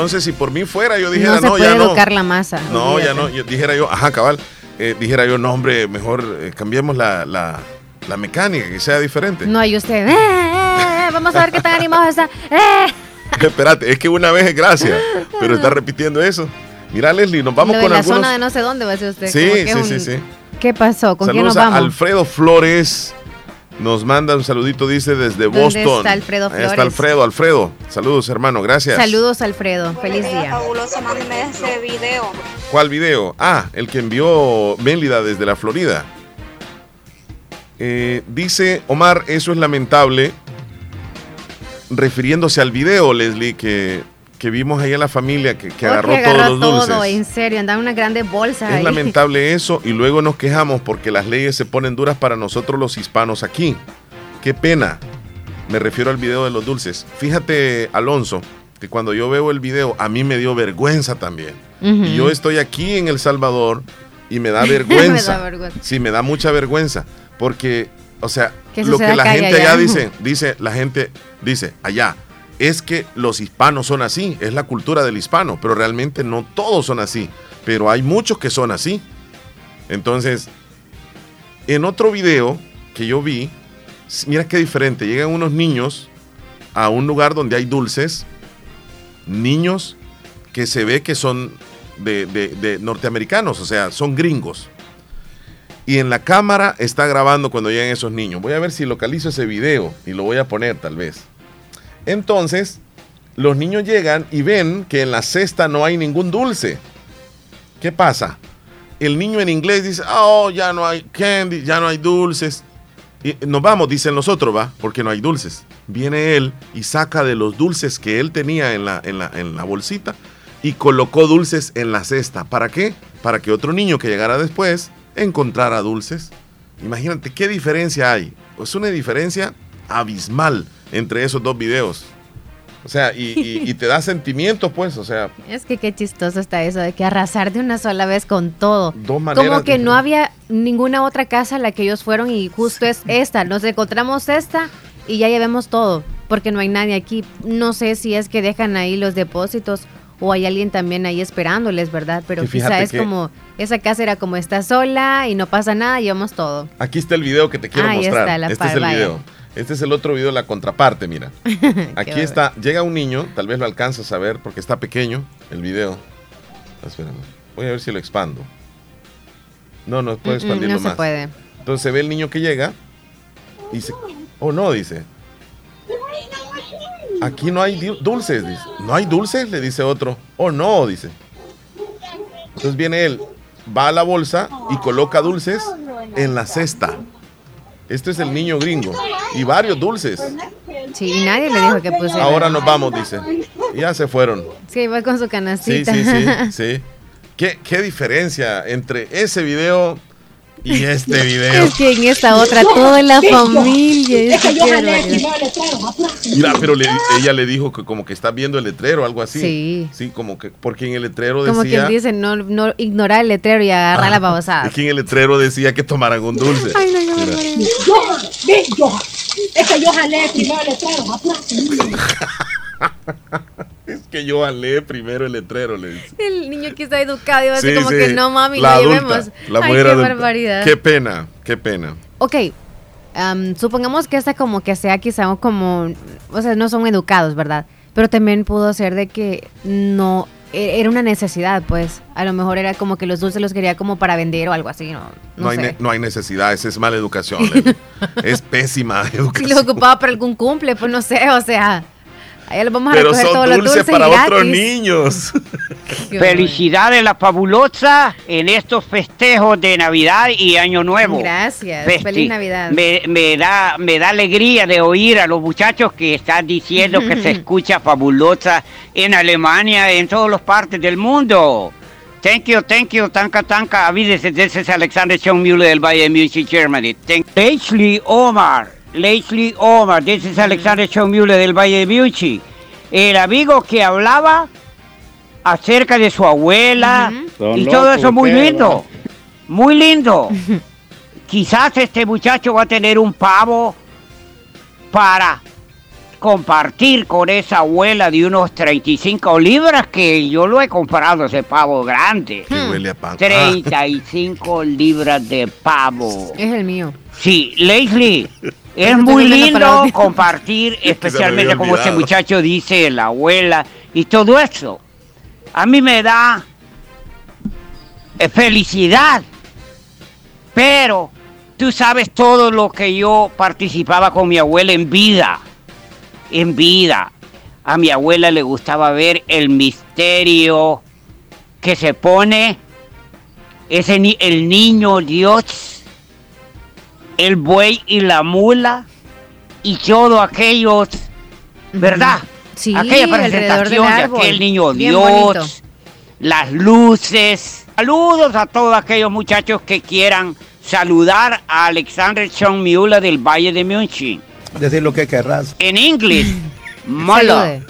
Speaker 1: Entonces, si por mí fuera, yo dijera,
Speaker 2: no,
Speaker 1: no,
Speaker 2: puede
Speaker 1: ya
Speaker 2: educar la masa.
Speaker 1: No, ya no. Yo, dijera yo, ajá, cabal. Eh, dijera yo, no, hombre, mejor eh, cambiemos la, la, la, mecánica, que sea diferente.
Speaker 2: No, y usted, eh, eh, vamos a ver qué tan animado está.
Speaker 1: Espérate, es que una vez es gracia, pero está repitiendo eso. Mira, Leslie, nos vamos
Speaker 2: Lo
Speaker 1: con
Speaker 2: la
Speaker 1: algunos...
Speaker 2: zona de no sé dónde va a ser usted.
Speaker 1: Sí, sí, sí, sí.
Speaker 2: ¿Qué pasó? ¿Con
Speaker 1: Saludos
Speaker 2: quién nos vamos?
Speaker 1: a Alfredo Flores. Nos manda un saludito, dice, desde Boston.
Speaker 2: ¿Dónde está Alfredo
Speaker 1: Ahí
Speaker 2: Flores?
Speaker 1: está Alfredo, Alfredo. Saludos, hermano, gracias.
Speaker 2: Saludos, Alfredo. Feliz día.
Speaker 28: Fabuloso, mándeme ese video.
Speaker 1: ¿Cuál video? Ah, el que envió Mélida desde la Florida. Eh, dice Omar, eso es lamentable. Refiriéndose al video, Leslie, que, que vimos ahí a la familia que, que
Speaker 2: Oh, agarró,
Speaker 1: todos los dulces.
Speaker 2: todo, en serio, andaban unas grandes bolsas
Speaker 1: Es
Speaker 2: ahí.
Speaker 1: lamentable eso y luego nos quejamos porque las leyes se ponen duras para nosotros los hispanos aquí. Qué pena. Me refiero al video de los dulces. Fíjate, Alonso, que cuando yo veo el video a mí me dio vergüenza también. Y yo estoy aquí en El Salvador y me da vergüenza.
Speaker 2: Me da vergüenza.
Speaker 1: Sí, me da mucha vergüenza porque, o sea, lo que la gente
Speaker 2: allá.
Speaker 1: allá dice, dice, la gente dice allá, es que los hispanos son así, es la cultura del hispano, pero realmente no todos son así, pero hay muchos que son así. Entonces, en otro video que yo vi, mira qué diferente, llegan unos niños a un lugar donde hay dulces, niños que se ve que son de- de norteamericanos, o sea, son gringos. Y en la cámara está grabando cuando llegan esos niños. Voy a ver si localizo ese video y lo voy a poner tal vez. Entonces, los niños llegan y ven que en la cesta no hay ningún dulce. ¿Qué pasa? El niño en inglés dice, oh, ya no hay candy, ya no hay dulces. Y nos vamos, dicen los otros, va, porque no hay dulces. Viene él y saca de los dulces que él tenía en la, en la, en la bolsita y colocó dulces en la cesta. ¿Para qué? Para que otro niño que llegara después encontrara dulces. Imagínate qué diferencia hay. Es una diferencia abismal entre esos dos videos. O sea, y, y- y te da sentimientos, pues, o sea,
Speaker 2: Es que qué chistoso está eso de que arrasar de una sola vez con todo.
Speaker 1: dos maneras.
Speaker 2: Como que no había ninguna otra casa a la que ellos fueron y justo es esta. Nos encontramos esta y ya llevemos todo, porque no hay nadie aquí. No sé si es que dejan ahí los depósitos o hay alguien también ahí esperándoles, ¿verdad? Pero quizá es
Speaker 1: que-
Speaker 2: como, esa casa era como está sola y no pasa nada, llevamos todo.
Speaker 1: Aquí está el video que te quiero
Speaker 2: Ahí
Speaker 1: mostrar.
Speaker 2: está, la
Speaker 1: este
Speaker 2: par-
Speaker 1: es el
Speaker 2: vaya.
Speaker 1: video. Este es el otro video, la contraparte, mira. Aquí está, llega un niño, tal vez lo alcanzas a ver porque está pequeño el video. Espérame, voy a ver si lo expando. No, no puede expandirlo no más. Se puede. Entonces se ve el niño que llega y dice, oh no, dice. Aquí no hay dulces, dice. No hay dulces, le dice otro. Oh no, dice. Entonces viene él, va a la bolsa y coloca dulces en la cesta. Este es el niño gringo. Y varios dulces.
Speaker 2: Sí, y nadie le dijo que pusiera.
Speaker 1: Ahora nos vamos, dice. Ya se fueron.
Speaker 2: Sí, va con su canastita.
Speaker 1: Sí, sí, sí. sí. ¿Qué, ¿Qué diferencia entre ese video y este video.
Speaker 2: Es que en esta otra, toda la familia.
Speaker 1: Mira, pero ella le dijo que como que está viendo el letrero, algo así.
Speaker 2: Sí.
Speaker 1: Sí, como que, porque en el letrero decía.
Speaker 2: Como quien dice, no, no ignorar el letrero y agarrar la babosada.
Speaker 1: Es que en el letrero decía que tomaran un dulce. Ay, no, no,
Speaker 29: yo, es que yo jalé el letrero,
Speaker 1: es que yo jalé primero el letrero, le dice.
Speaker 2: El niño que está educado iba a decir como que no, mami, la no llevemos.
Speaker 1: La Ay, qué barbaridad. Qué pena, qué pena.
Speaker 2: Ok, supongamos que esta como que sea quizá como, o sea, no son educados, ¿verdad? Pero también pudo ser de que no, e, era una necesidad, pues. A lo mejor era como que los dulces los quería como para vender o algo así, ¿no?
Speaker 1: No, hay, no hay, necesidad, esa es mala educación. es pésima educación.
Speaker 2: Si los ocupaba para algún cumple, pues no sé, o sea... Ahí vamos a
Speaker 1: Pero son todos dulces, dulces para otros niños.
Speaker 9: Felicidades la fabulosa en estos festejos de Navidad y Año Nuevo.
Speaker 2: Gracias. Feliz Navidad.
Speaker 9: Me, da, me da alegría de oír a los muchachos que están diciendo que se escucha fabulosa en Alemania, en todas las partes del mundo. Thank you, thank you, tanka, tanka. This is Alexander Schoenmüller del Valle de Music, Germany. Thank Leslie Omar. Leslie Omar, this is Alexander Schoenmüller del Valle de Biuchi. El amigo que hablaba acerca de su abuela y todo eso muy lindo. Muy lindo. Quizás este muchacho va a tener un pavo para compartir con esa abuela de unos 35 libras que yo lo he comprado ese pavo grande. 35 libras de pavo.
Speaker 2: Es el mío.
Speaker 9: Sí, Leslie, es muy lindo compartir, especialmente como ese muchacho dice, la abuela y todo eso. A mí me da eh, felicidad, pero tú sabes todo lo que yo participaba con mi abuela en vida, en vida. A mi abuela le gustaba ver el misterio que se pone ese el niño Dios el buey y la mula y todo aquellos, ¿verdad?
Speaker 2: Sí,
Speaker 9: Aquella presentación de aquel niño Dios, las luces. Saludos a todos aquellos muchachos que quieran saludar a Alexander Schoenmüller del Valle de München.
Speaker 30: Decir lo que querrás.
Speaker 9: En inglés, mola.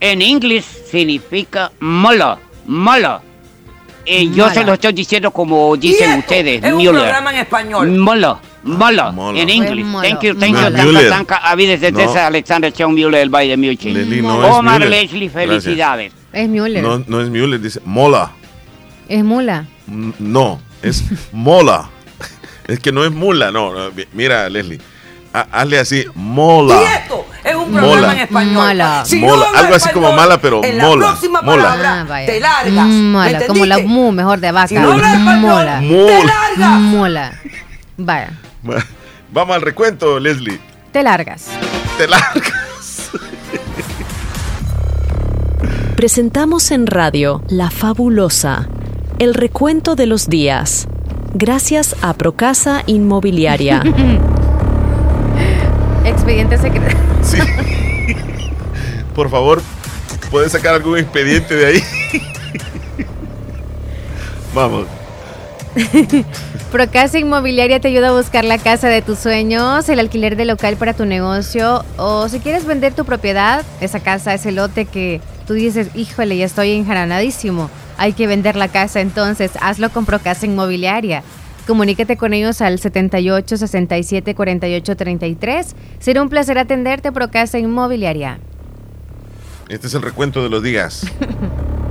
Speaker 9: En inglés significa mola, mola. Eh, yo se lo estoy diciendo como dicen ustedes.
Speaker 29: Es un programa en español.
Speaker 9: Mola. Mola, en inglés. Thank you, thank you. Tanka, tanka. Avides de no. Alexander Sean Mueller del Valle de München.
Speaker 1: No
Speaker 9: Omar Leslie, felicidades.
Speaker 2: Es Mueller.
Speaker 1: No, no es Mueller, dice Mola.
Speaker 2: Es Mula.
Speaker 1: No, es Mola. es que no es Mula, no. Mira, Leslie. hazle así, mola.
Speaker 29: Y esto es un programa mola. en español.
Speaker 2: Mola.
Speaker 29: Si
Speaker 1: mola. No Algo así como mala, pero
Speaker 29: en
Speaker 1: mola.
Speaker 29: La próxima
Speaker 1: mola.
Speaker 29: palabra ah, te largas.
Speaker 2: Mm, mola, como la mu mejor de vaca. Si
Speaker 29: no español,
Speaker 2: mola.
Speaker 29: Te largas.
Speaker 2: Mola. Vaya.
Speaker 1: Vamos al recuento, Leslie.
Speaker 2: Te largas.
Speaker 1: Te largas.
Speaker 31: Presentamos en radio La Fabulosa, el recuento de los días. Gracias a Procasa Inmobiliaria.
Speaker 2: Expediente secreto.
Speaker 1: Sí. Por favor, ¿puedes sacar algún expediente de ahí? Vamos.
Speaker 2: Procasa Inmobiliaria te ayuda a buscar la casa de tus sueños, el alquiler de local para tu negocio o si quieres vender tu propiedad, esa casa, ese lote que tú dices, híjole, ya estoy enjaranadísimo, hay que vender la casa, entonces hazlo con Procasa Inmobiliaria. Comunícate con ellos al 78 67 48 33. Será un placer atenderte, Procasa Inmobiliaria.
Speaker 1: Este es el recuento de los días.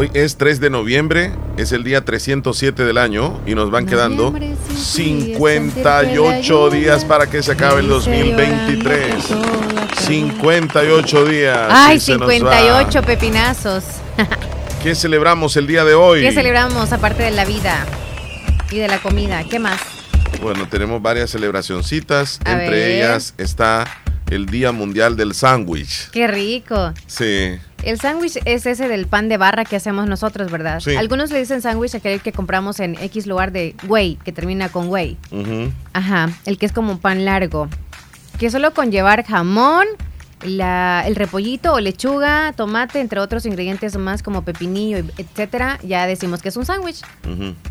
Speaker 1: Hoy es 3 de noviembre, es el día 307 del año y nos van quedando 58 días para que se acabe el 2023. 58 días.
Speaker 2: Ay, 58 pepinazos.
Speaker 1: ¿Qué celebramos el día de hoy?
Speaker 2: ¿Qué celebramos aparte de la vida y de la comida? ¿Qué más?
Speaker 1: Bueno, tenemos varias celebracioncitas. Entre ellas está el Día Mundial del Sándwich.
Speaker 2: Qué rico.
Speaker 1: Sí.
Speaker 2: El sándwich es ese del pan de barra que hacemos nosotros, ¿verdad?
Speaker 1: Sí.
Speaker 2: Algunos le dicen sándwich a aquel que compramos en X lugar de güey, que termina con güey. Ajá, el que es como un pan largo. Que solo con llevar jamón, la, el repollito o lechuga, tomate, entre otros ingredientes más como pepinillo, etcétera, ya decimos que es un sándwich.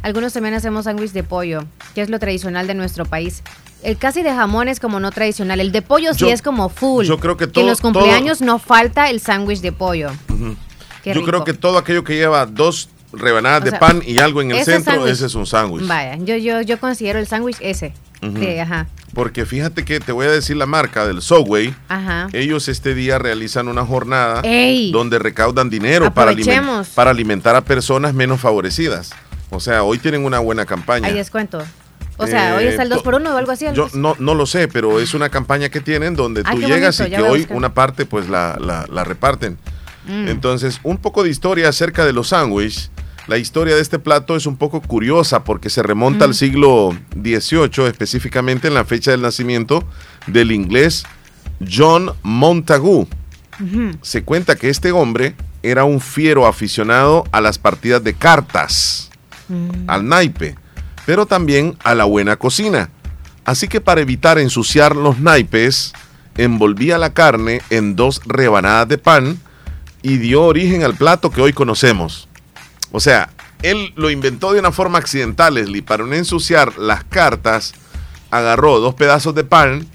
Speaker 2: Algunos también hacemos sándwich de pollo, que es lo tradicional de nuestro país. El casi de jamón es como no tradicional. El de pollo sí es como full.
Speaker 1: Yo creo que todo.
Speaker 2: en los cumpleaños no falta el sándwich de pollo.
Speaker 1: yo creo que todo aquello que lleva dos rebanadas de pan y algo en el centro, ese es un sándwich.
Speaker 2: Vaya, yo, yo, yo considero el sándwich ese. ajá.
Speaker 1: Porque fíjate que te voy a decir la marca del Subway.
Speaker 2: Ajá.
Speaker 1: Ellos este día realizan una jornada donde recaudan dinero para, para alimentar a personas menos favorecidas. O sea, hoy tienen una buena campaña.
Speaker 2: Hay descuento. O sea, hoy está el 2 por 1 o algo así.
Speaker 1: Yo no, no lo sé, pero es una campaña que tienen donde tú llegas y que hoy una parte pues la, la, reparten. Mm. Entonces, un poco de historia acerca de los sándwiches. La historia de este plato es un poco curiosa porque se remonta al mm. siglo XVIII, específicamente en la fecha del nacimiento del inglés John Montagu. Se cuenta que este hombre era un fiero aficionado a las partidas de cartas,
Speaker 2: Mm.
Speaker 1: al naipe, pero también a la buena cocina. Así que para evitar ensuciar los naipes, envolvía la carne en dos rebanadas de pan y dio origen al plato que hoy conocemos. O sea, él lo inventó de una forma accidental, Leslie, para no ensuciar las cartas, agarró dos pedazos de pan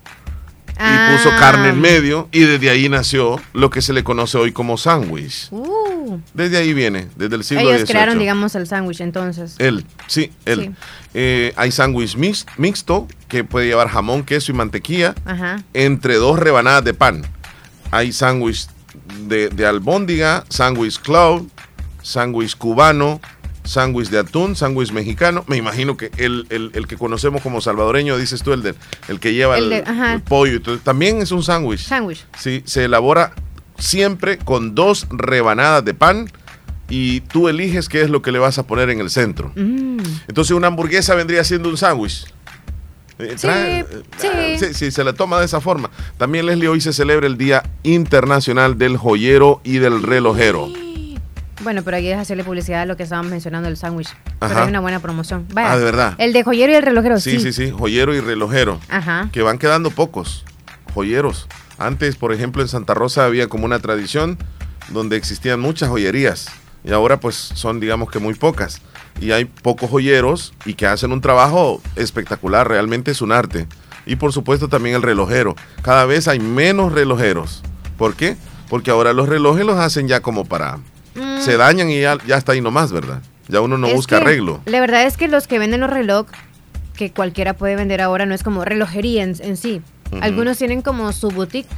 Speaker 1: y puso carne en medio y desde ahí nació lo que se le conoce hoy como sándwich.
Speaker 2: Uh.
Speaker 1: Desde ahí viene, desde el siglo
Speaker 2: Ellos
Speaker 1: XVIII.
Speaker 2: crearon, digamos, el sándwich entonces.
Speaker 1: Él, sí, él.
Speaker 2: Sí.
Speaker 1: Eh, hay sándwich mix- mixto que puede llevar jamón, queso y mantequilla
Speaker 2: Ajá.
Speaker 1: entre dos rebanadas de pan. Hay sándwich de, de albóndiga, sándwich cloud, sándwich cubano, sándwich de atún, sándwich mexicano. Me imagino que el, el- el que conocemos como salvadoreño, dices tú, el, de, el que lleva
Speaker 2: El de-
Speaker 1: el pollo, también es un sándwich.
Speaker 2: Sándwich.
Speaker 1: Sí, se elabora siempre con dos rebanadas de pan y tú eliges qué es lo que le vas a poner en el centro.
Speaker 2: Mm.
Speaker 1: Entonces una hamburguesa vendría siendo un sándwich. Eh,
Speaker 2: Sí,
Speaker 1: trae-
Speaker 2: sí.
Speaker 1: ah, sí, sí, se la toma de esa forma. También, Leslie, hoy se celebra el Día Internacional del Joyero y del Relojero.
Speaker 2: Bueno, pero ahí es hacerle publicidad a lo que estábamos mencionando del sándwich. Pero hay una buena promoción. Vaya,
Speaker 1: Ah, ¿de verdad?
Speaker 2: El de joyero y el relojero, sí.
Speaker 1: Sí, sí, sí, joyero y relojero.
Speaker 2: Ajá.
Speaker 1: Que van quedando pocos joyeros. Antes, por ejemplo, en Santa Rosa había como una tradición donde existían muchas joyerías. Y ahora pues son digamos que muy pocas. Y hay pocos joyeros y que hacen un trabajo espectacular. Realmente es un arte. Y por supuesto también el relojero. Cada vez hay menos relojeros. ¿Por qué? Porque ahora los relojes los hacen ya como para...
Speaker 2: Mm.
Speaker 1: Se dañan y ya, ya está ahí nomás, ¿verdad? Ya uno no
Speaker 2: Es
Speaker 1: busca
Speaker 2: que
Speaker 1: arreglo.
Speaker 2: La verdad es que los que venden los reloj, que cualquiera puede vender ahora, no es como relojería en, en sí. Algunos tienen como su boutique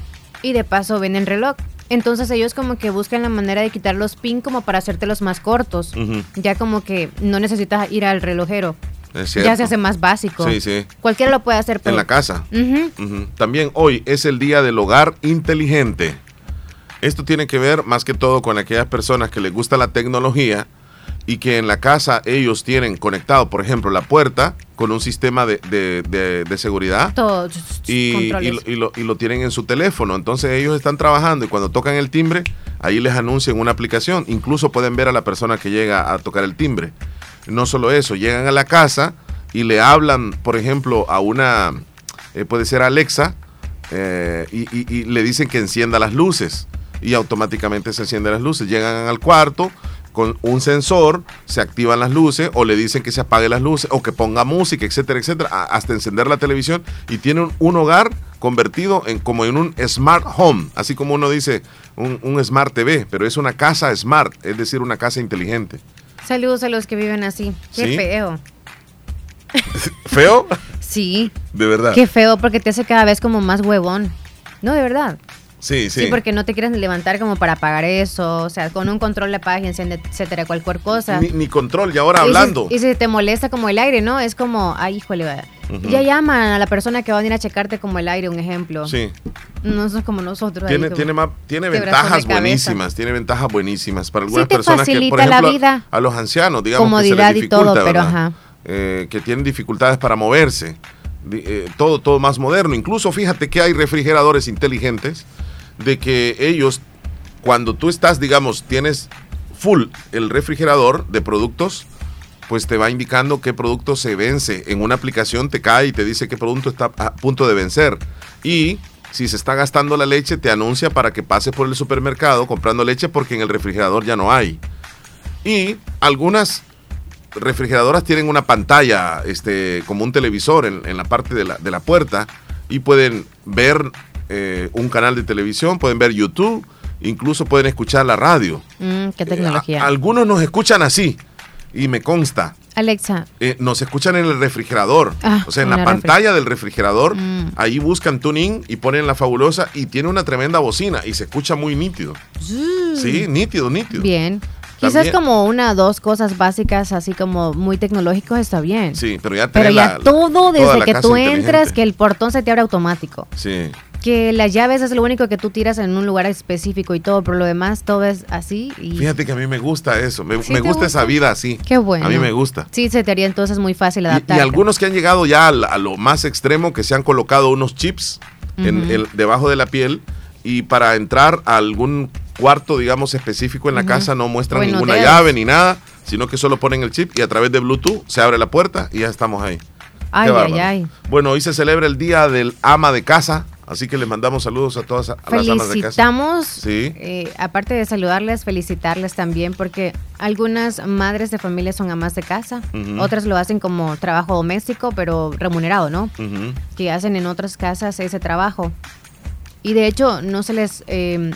Speaker 2: y de paso venden reloj. Entonces ellos como que buscan la manera de quitar los pin como para hacértelos más cortos. Ya como que no necesitas ir al relojero. Ya se hace más básico.
Speaker 1: Sí, sí.
Speaker 2: Cualquiera lo puede hacer.
Speaker 1: En
Speaker 2: pero-
Speaker 1: la casa. También hoy es el Día del Hogar Inteligente. Esto tiene que ver más que todo con aquellas personas que les gusta la tecnología y que en la casa ellos tienen conectado, por ejemplo, la puerta con un sistema de, de- de- de seguridad
Speaker 2: Todo,
Speaker 1: y, y lo, y lo- y lo tienen en su teléfono. Entonces ellos están trabajando y cuando tocan el timbre, ahí les anuncian una aplicación. Incluso pueden ver a la persona que llega a tocar el timbre. No solo eso, llegan a la casa y le hablan, por ejemplo, a una, eh, puede ser Alexa, eh, y le dicen que encienda las luces y automáticamente se encienden las luces. Llegan al cuarto con un sensor, se activan las luces o le dicen que se apague las luces o que ponga música, etcétera, etcétera, hasta encender la televisión y tienen un hogar convertido en como en un smart home, así como uno dice un, un smart TV, pero es una casa smart, es decir, una casa inteligente.
Speaker 2: Saludos a los que viven así. Qué
Speaker 1: Sí.
Speaker 2: feo.
Speaker 1: ¿Feo?
Speaker 2: Sí.
Speaker 1: De verdad.
Speaker 2: Qué feo porque te hace cada vez como más huevón. No, de verdad.
Speaker 1: Sí, sí.
Speaker 2: Sí, porque no te quieres levantar como para pagar eso. O sea, con un control y enciende, etcétera, cualquier cosa.
Speaker 1: Ni, control, y ahora hablando.
Speaker 2: Y si, te molesta como el aire, ¿no? Es como, ay, híjole, ya llaman a la persona que va a venir a checarte como el aire, un ejemplo.
Speaker 1: Sí.
Speaker 2: No es como nosotros.
Speaker 1: Tiene, tiene, tiene ventajas buenísimas, tiene ventajas buenísimas para algunas personas que, por ejemplo,
Speaker 2: la vida.
Speaker 1: A, los ancianos, digamos,
Speaker 2: Comodidad que se les y todo, pero ajá.
Speaker 1: Eh, que tienen dificultades para moverse. Eh, todo, todo más moderno. Incluso fíjate que hay refrigeradores inteligentes de que ellos, cuando tú estás, digamos, tienes full el refrigerador de productos, pues te va indicando qué producto se vence. En una aplicación te cae y te dice qué producto está a punto de vencer. Y si se está gastando la leche, te anuncia para que pases por el supermercado comprando leche porque en el refrigerador ya no hay. Y algunas refrigeradoras tienen una pantalla, este, como un televisor en, la parte de la, de la, puerta y pueden ver eh, un canal de televisión, pueden ver YouTube, incluso pueden escuchar la radio.
Speaker 2: Mm, ¿Qué tecnología?
Speaker 1: Eh, algunos nos escuchan así y me consta.
Speaker 2: Alexa.
Speaker 1: Eh, nos escuchan en el refrigerador. Ah, o sea, en la pantalla del refrigerador, mm. ahí buscan tuning y ponen la fabulosa y tiene una tremenda bocina y se escucha muy nítido. Sí, nítido, nítido.
Speaker 2: Bien. Quizás como una dos cosas básicas, así como muy tecnológicos, está bien.
Speaker 1: Sí, pero ya
Speaker 2: Pero ya todo desde que tú entras, que el portón se te abre automático.
Speaker 1: Sí.
Speaker 2: Que las llaves es lo único que tú tiras en un lugar específico y todo, pero lo demás todo es así. Y...
Speaker 1: Fíjate que a mí me gusta eso, me, gusta, esa vida así.
Speaker 2: Qué bueno.
Speaker 1: A mí me gusta.
Speaker 2: Sí, se te haría entonces muy fácil adaptar.
Speaker 1: Y, algunos que han llegado ya a, lo más extremo, que se han colocado unos chips en el, debajo de la piel y para entrar a algún cuarto, digamos, específico en la casa, no muestran ninguna llave ni nada, sino que solo ponen el chip y a través de Bluetooth se abre la puerta y ya estamos ahí.
Speaker 2: Ay, ay, ay.
Speaker 1: Bueno, hoy se celebra el Día del Ama de Casa. Así que les mandamos saludos a todas las amas de casa.
Speaker 2: Sí. Eh, aparte de saludarles, felicitarles también porque algunas madres de familia son amas de casa, otras lo hacen como trabajo doméstico, pero remunerado, ¿no? Que hacen en otras casas ese trabajo. Y de hecho, no se les eh,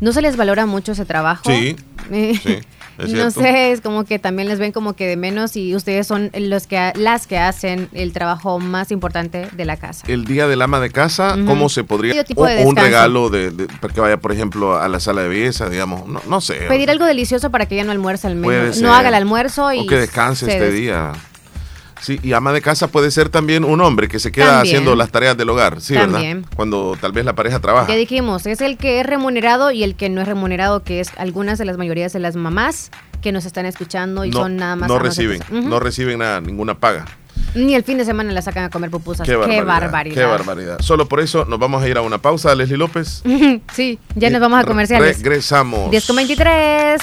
Speaker 2: no se les valora mucho ese trabajo.
Speaker 1: Sí.
Speaker 2: no sé, es como que también les ven como que de menos y ustedes son los que las que hacen el trabajo más importante de la casa.
Speaker 1: El día del ama de casa, ¿cómo se podría o, un regalo de, para que vaya, por ejemplo, a la sala de belleza, digamos, no, no sé.
Speaker 2: Pedir algo delicioso para que ella no almuerce al menos, no haga el almuerzo y
Speaker 1: o que descanse este día. Sí, y ama de casa puede ser también un hombre que se queda haciendo las tareas del hogar, sí, también. ¿verdad? Cuando tal vez la pareja trabaja.
Speaker 2: Ya dijimos, es el que es remunerado y el que no es remunerado, que es algunas de las mayorías de las mamás que nos están escuchando y son nada más.
Speaker 1: No reciben, no reciben nada, ninguna paga.
Speaker 2: Ni el fin de semana la sacan a comer pupusas. Qué barbaridad,
Speaker 1: Qué barbaridad. Solo por eso nos vamos a ir a una pausa, Leslie López.
Speaker 2: sí, ya nos vamos a comerciales.
Speaker 1: Regresamos.
Speaker 2: 10 con 23,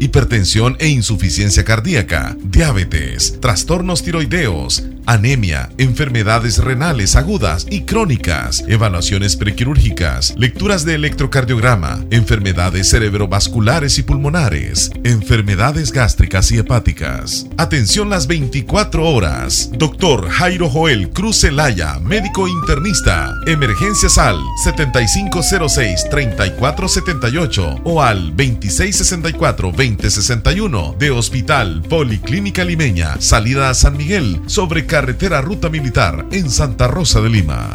Speaker 1: hipertensión e insuficiencia cardíaca, diabetes, trastornos tiroideos, anemia, enfermedades renales agudas y crónicas, evaluaciones prequirúrgicas, lecturas de electrocardiograma, enfermedades cerebrovasculares y pulmonares, enfermedades gástricas y hepáticas. Atención las 24 horas. Doctor Jairo Joel Cruz Zelaya, médico internista. Emergencias al 7506-3478 o al 2664-2061 de Hospital Policlínica Limeña, salida a San Miguel, sobre carretera Ruta Militar en Santa Rosa de Lima.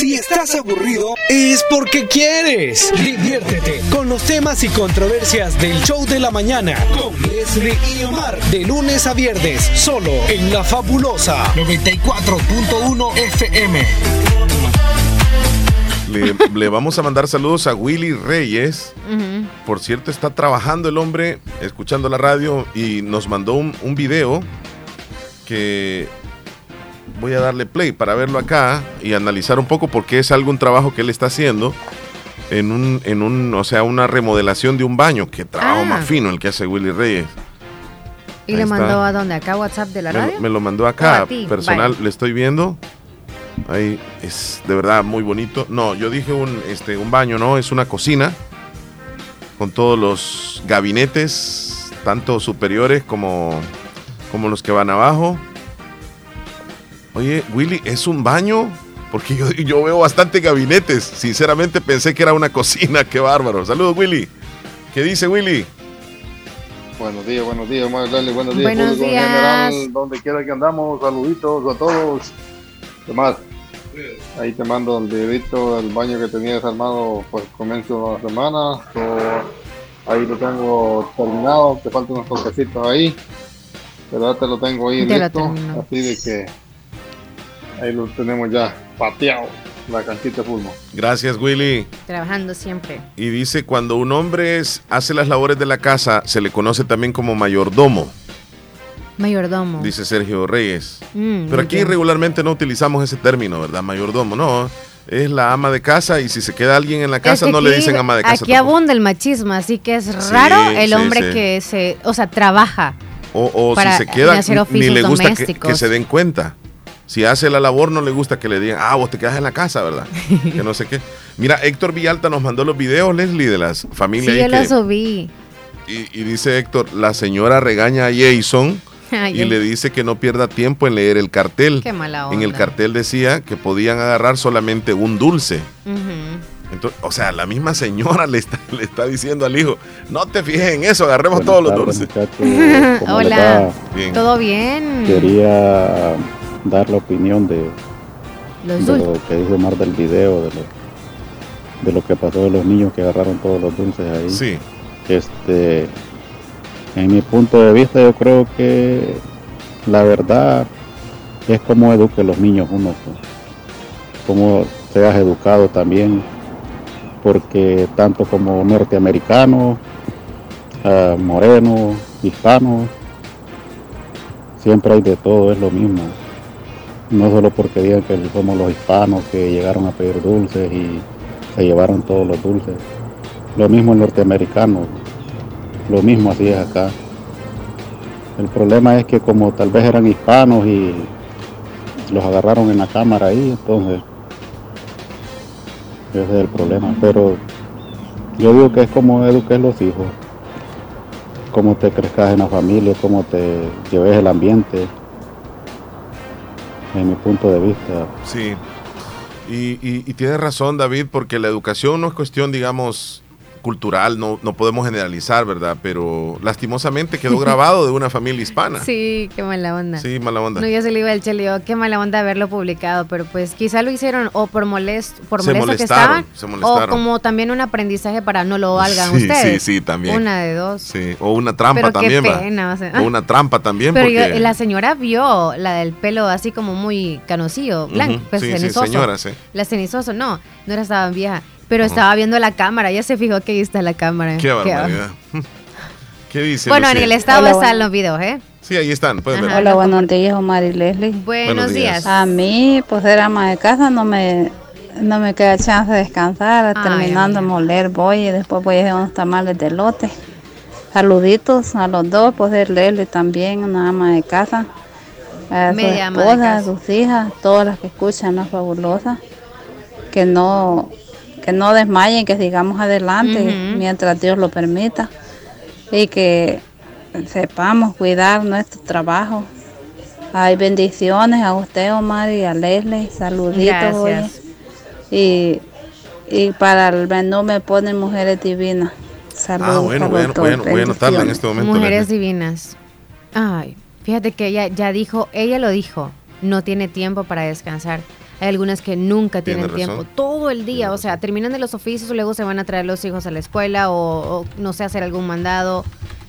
Speaker 32: Si estás aburrido, es porque quieres. Diviértete con los temas y controversias del show de la mañana con Leslie y Omar. De lunes a viernes, solo en La Fabulosa 94.1 FM.
Speaker 33: Le, le vamos a mandar saludos a Willy Reyes. Por cierto, está trabajando el hombre, escuchando la radio y nos mandó un, un video que voy a darle play para verlo acá y analizar un poco porque es algún trabajo que él está haciendo en un, en un, o sea, una remodelación de un baño. Qué trabajo
Speaker 2: Ah.
Speaker 33: más fino el que hace Willy Reyes.
Speaker 2: ¿Y
Speaker 33: Ahí
Speaker 2: le
Speaker 33: está.
Speaker 2: mandó a dónde? ¿Acá WhatsApp de la
Speaker 33: Me,
Speaker 2: radio?
Speaker 33: me lo mandó
Speaker 2: ¿O
Speaker 33: acá, personal,
Speaker 2: Vale.
Speaker 33: le estoy viendo. Ahí es de verdad muy bonito. No, yo dije un, este, un baño, no, es una cocina con todos los gabinetes, tanto superiores como, como los que van abajo. Oye, Willy, ¿es un baño? Porque yo, yo veo bastante gabinetes. Sinceramente pensé que era una cocina. Qué bárbaro. Saludos, Willy. ¿Qué dice Willy?
Speaker 34: Buenos días, buenos días, Lali, buenos días,
Speaker 2: Buenos
Speaker 34: público en
Speaker 2: días.
Speaker 34: general, donde quiera que andamos, saluditos a todos. ¿Qué más? Ahí te mando el videito del baño que tenías armado por comienzo de la semana. So, ahí lo tengo terminado, te faltan unos toquecitos ahí. Pero ya te lo tengo ahí
Speaker 2: lo
Speaker 34: listo. Así de que ahí lo tenemos ya pateado, la canchita de fútbol.
Speaker 33: Gracias, Willy.
Speaker 2: Trabajando siempre.
Speaker 33: Y dice, cuando un hombre es- hace las labores de la casa, se le conoce también como mayordomo,
Speaker 2: Mayordomo.
Speaker 33: dice Sergio Reyes.
Speaker 2: Mm,
Speaker 33: Pero aquí
Speaker 2: bien.
Speaker 33: regularmente no utilizamos ese término, ¿verdad? Mayordomo, no. Es la ama de casa y si se queda alguien en la casa
Speaker 2: Es que
Speaker 33: no le dicen ama de casa.
Speaker 2: Aquí
Speaker 33: tampoco.
Speaker 2: abunda el machismo, así que es
Speaker 33: Sí,
Speaker 2: raro el
Speaker 33: sí,
Speaker 2: hombre
Speaker 33: sí.
Speaker 2: que se, o sea, trabaja.
Speaker 33: O, o
Speaker 2: para
Speaker 33: si se queda,
Speaker 2: hacer
Speaker 33: ni
Speaker 2: oficios
Speaker 33: le gusta que se den cuenta. Si hace la labor, no le gusta que le digan, ah, vos te quedas en la casa, ¿verdad? que no sé qué. Mira, Héctor Villalta nos mandó los videos, Leslie, de las
Speaker 2: Sí,
Speaker 33: familias.
Speaker 2: yo
Speaker 33: ahí
Speaker 2: la
Speaker 33: que-
Speaker 2: subí.
Speaker 33: y, y dice Héctor, la señora regaña a Jason
Speaker 2: Ay,
Speaker 33: y le dice que no pierda tiempo en leer el cartel.
Speaker 2: Qué mala
Speaker 33: En el
Speaker 2: onda.
Speaker 33: cartel decía que podían agarrar solamente un dulce.
Speaker 2: Ujú.
Speaker 1: o sea, la misma señora le está, le está diciendo al hijo, no te fijes en eso, agarremos todos los dulces.
Speaker 2: Hola, ¿todo bien?
Speaker 35: Quería dar la opinión de, lo que dice Omar del video, de lo, de lo que pasó de los niños que agarraron todos los dulces ahí.
Speaker 1: Sí.
Speaker 35: Este, en mi punto de vista, yo creo que la verdad es como eduque los niños uno, pues. como seas educado también, porque tanto como norteamericanos, uh, morenos, hispanos, siempre hay de todo, es lo mismo. No solo porque digan que somos los hispanos que llegaron a pedir dulces y se llevaron todos los dulces. Lo mismo el norteamericano, lo mismo así es acá. El problema es que como tal vez eran hispanos y los agarraron en la cámara ahí, entonces ese es el problema. Pero yo digo que es como eduques los hijos, cómo te crezcas en la familia, cómo te lleves el ambiente, en mi punto de vista.
Speaker 1: Sí, y, y, y tienes razón David, porque la educación no es cuestión, digamos, cultural, no, no podemos generalizar, ¿verdad? Pero lastimosamente quedó grabado de una familia hispana.
Speaker 2: Sí, qué mala onda.
Speaker 1: Sí, mala onda.
Speaker 2: No, ya se le iba el chelio, oh, qué mala onda haberlo publicado, pero pues quizá lo hicieron o por molesto, por molesto que estaban,
Speaker 1: se molestaron.
Speaker 2: o como también un aprendizaje para no lo valgan
Speaker 1: sí,
Speaker 2: ustedes.
Speaker 1: Sí, sí, también.
Speaker 2: Una de dos.
Speaker 1: Sí, o una trampa
Speaker 2: pero
Speaker 1: también,
Speaker 2: qué pena, o, sea,
Speaker 1: o una trampa también.
Speaker 2: Pero
Speaker 1: porque...
Speaker 2: yo, la señora vio la del pelo así como muy canosillo, blanco, pues
Speaker 1: sí, sí,
Speaker 2: cenizoso.
Speaker 1: señora, sí.
Speaker 2: La cenizoso, no, no era estaba vieja, pero estaba viendo la cámara, ya se fijó que ahí está la cámara.
Speaker 1: Qué barbaridad. ¿Qué dice?
Speaker 2: Bueno, en el estado
Speaker 36: Hola,
Speaker 2: están
Speaker 36: bueno.
Speaker 2: los videos, ¿eh?
Speaker 1: Sí, ahí están, pueden ver.
Speaker 36: Hola, buenos días, Omar y Leslie.
Speaker 2: Buenos días.
Speaker 36: A mí, pues ser ama de casa, no me, no me queda chance de descansar.
Speaker 2: Ay,
Speaker 36: terminando de moler voy y después voy a hacer unos tamales de lote. Saluditos a los dos, pues ser Leslie también, una ama de casa. A su esposa, a sus hijas, todas las que escuchan, la fabulosa. Que no, que no desmayen, que sigamos adelante mientras Dios lo permita. Y que sepamos cuidar nuestro trabajo. Hay bendiciones a usted, Omar, y a Leslie. Saluditos. Oye. Y, y para el menú me ponen mujeres divinas. Saludos.
Speaker 1: Ah, bueno, bueno, bueno, voy a anotarla en este momento.
Speaker 2: Mujeres
Speaker 1: Leslie.
Speaker 2: divinas. Ay, fíjate que ella ya dijo, ella lo dijo, no tiene tiempo para descansar. Hay algunas que nunca
Speaker 1: Tiene
Speaker 2: tienen tiempo,
Speaker 1: razón.
Speaker 2: todo el día, o sea, terminan de los oficios, luego se van a traer los hijos a la escuela o, o, no sé, hacer algún mandado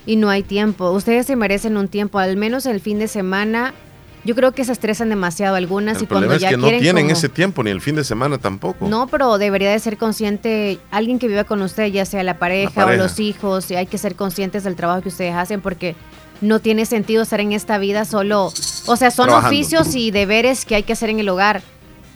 Speaker 2: y no hay tiempo. Ustedes se merecen un tiempo, al menos el fin de semana. Yo creo que se estresan demasiado algunas
Speaker 1: El
Speaker 2: y cuando
Speaker 1: es
Speaker 2: ya
Speaker 1: que no tienen
Speaker 2: como-
Speaker 1: ese tiempo, ni el fin de semana tampoco.
Speaker 2: no, pero debería de ser consciente alguien que viva con usted, ya sea la pareja,
Speaker 1: La pareja.
Speaker 2: o los hijos, y hay que ser conscientes del trabajo que ustedes hacen porque no tiene sentido estar en esta vida solo, o sea, son
Speaker 1: Trabajando.
Speaker 2: oficios y deberes que hay que hacer en el hogar.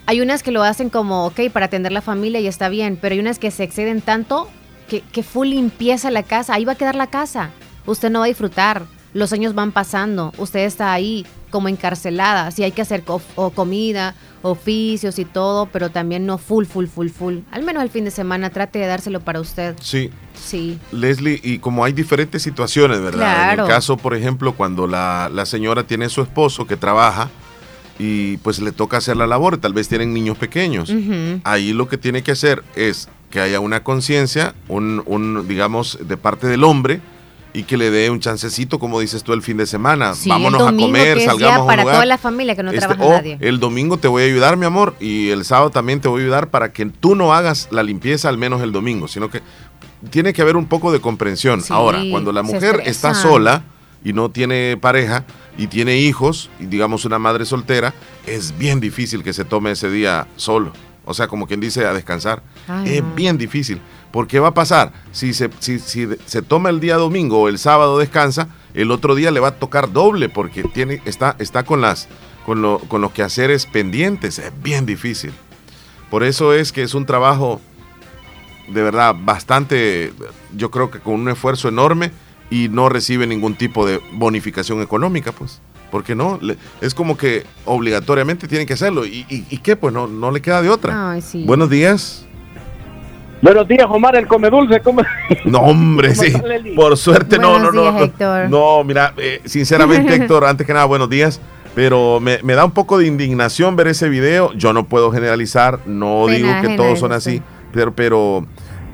Speaker 2: Hay unas que lo hacen como, ok, para atender la familia y está bien, pero hay unas que se exceden tanto que, que full limpieza la casa, ahí va a quedar la casa, usted no va a disfrutar, los años van pasando, usted está ahí como encarcelada, sí hay que hacer co- o comida, oficios y todo, pero también no full, full, full, full. Al menos el fin de semana trate de dárselo para usted.
Speaker 1: Sí.
Speaker 2: Sí.
Speaker 1: Leslie, y como hay diferentes situaciones, ¿verdad? En
Speaker 2: Claro.
Speaker 1: el caso, por ejemplo, cuando la, la señora tiene su esposo que trabaja y pues le toca hacer la labor, tal vez tienen niños pequeños. Ahí lo que tiene que hacer es que haya una conciencia, un, un, digamos, de parte del hombre y que le dé un chancecito, como dices tú, el fin de semana.
Speaker 2: Sí,
Speaker 1: Vámonos a comer, salgamos a
Speaker 2: para toda la familia que no
Speaker 1: Este,
Speaker 2: trabaja nadie.
Speaker 1: el domingo te voy a ayudar, mi amor, y el sábado también te voy a ayudar para que tú no hagas la limpieza al menos el domingo, sino que tiene que haber un poco de comprensión.
Speaker 2: Sí,
Speaker 1: Ahora, cuando la mujer está sola y no tiene pareja y tiene hijos, y digamos una madre soltera, es bien difícil que se tome ese día solo. O sea, como quien dice, a descansar.
Speaker 2: Ay,
Speaker 1: es
Speaker 2: no.
Speaker 1: bien difícil. ¿Por qué va a pasar? Si se, si, si se toma el día domingo o el sábado descansa, el otro día le va a tocar doble porque tiene, está, está con, las, con, lo, con los quehaceres pendientes. Es bien difícil. Por eso es que es un trabajo de verdad bastante, yo creo que con un esfuerzo enorme y no recibe ningún tipo de bonificación económica, pues. Porque no, Le- es como que obligatoriamente tiene que hacerlo. ¿Y, y, y qué? Pues no, no le queda de otra.
Speaker 2: Ay, sí.
Speaker 1: Buenos días.
Speaker 37: Buenos días, Omar, el come dulce. ¿cómo?
Speaker 1: No, hombre,
Speaker 37: ¿Cómo
Speaker 1: sí. Por suerte, no, no,
Speaker 2: Buenos
Speaker 1: no.
Speaker 2: días,
Speaker 1: no.
Speaker 2: Héctor.
Speaker 1: No, mira, eh, sinceramente, Héctor, antes que nada, buenos días. Pero me, me da un poco de indignación ver ese video. Yo no puedo generalizar, no
Speaker 2: Pena
Speaker 1: digo que todos son así. pero, pero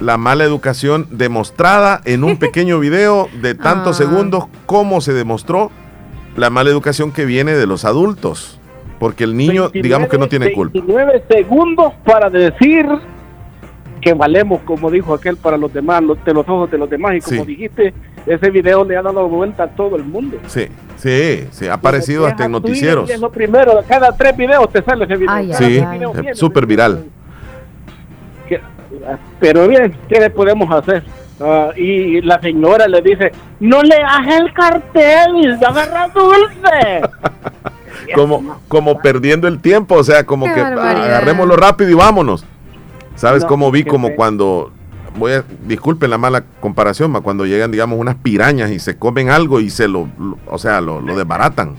Speaker 1: la mala educación demostrada en un pequeño video de tantos
Speaker 2: Ah.
Speaker 1: segundos, cómo se demostró la mala educación que viene de los adultos. Porque el niño, digamos que no tiene culpa.
Speaker 37: 29 segundos para decir que valemos, como dijo aquel, para los demás, los- de los ojos de los demás. Y como
Speaker 1: Sí.
Speaker 37: dijiste, ese video le ha dado vuelta a todo el mundo.
Speaker 1: Sí, sí, sí, ha aparecido hasta en noticieros.
Speaker 37: Es lo primero, cada tres videos te sale ese video.
Speaker 1: Sí, súper viral.
Speaker 37: Pero bien, ¿qué le podemos hacer? Ah, y la señora le dice, no le hagas el cartel, agarra dulce.
Speaker 1: Como, como perdiendo el tiempo, o sea, como
Speaker 37: Qué
Speaker 1: que
Speaker 37: barbaridad.
Speaker 1: agarrémoslo rápido y vámonos. ¿Sabes
Speaker 37: No,
Speaker 1: cómo vi? Como cuando, voy a, disculpen la mala comparación, ma, cuando llegan, digamos, unas pirañas y se comen algo y se lo, lo- o sea, lo, lo desbaratan.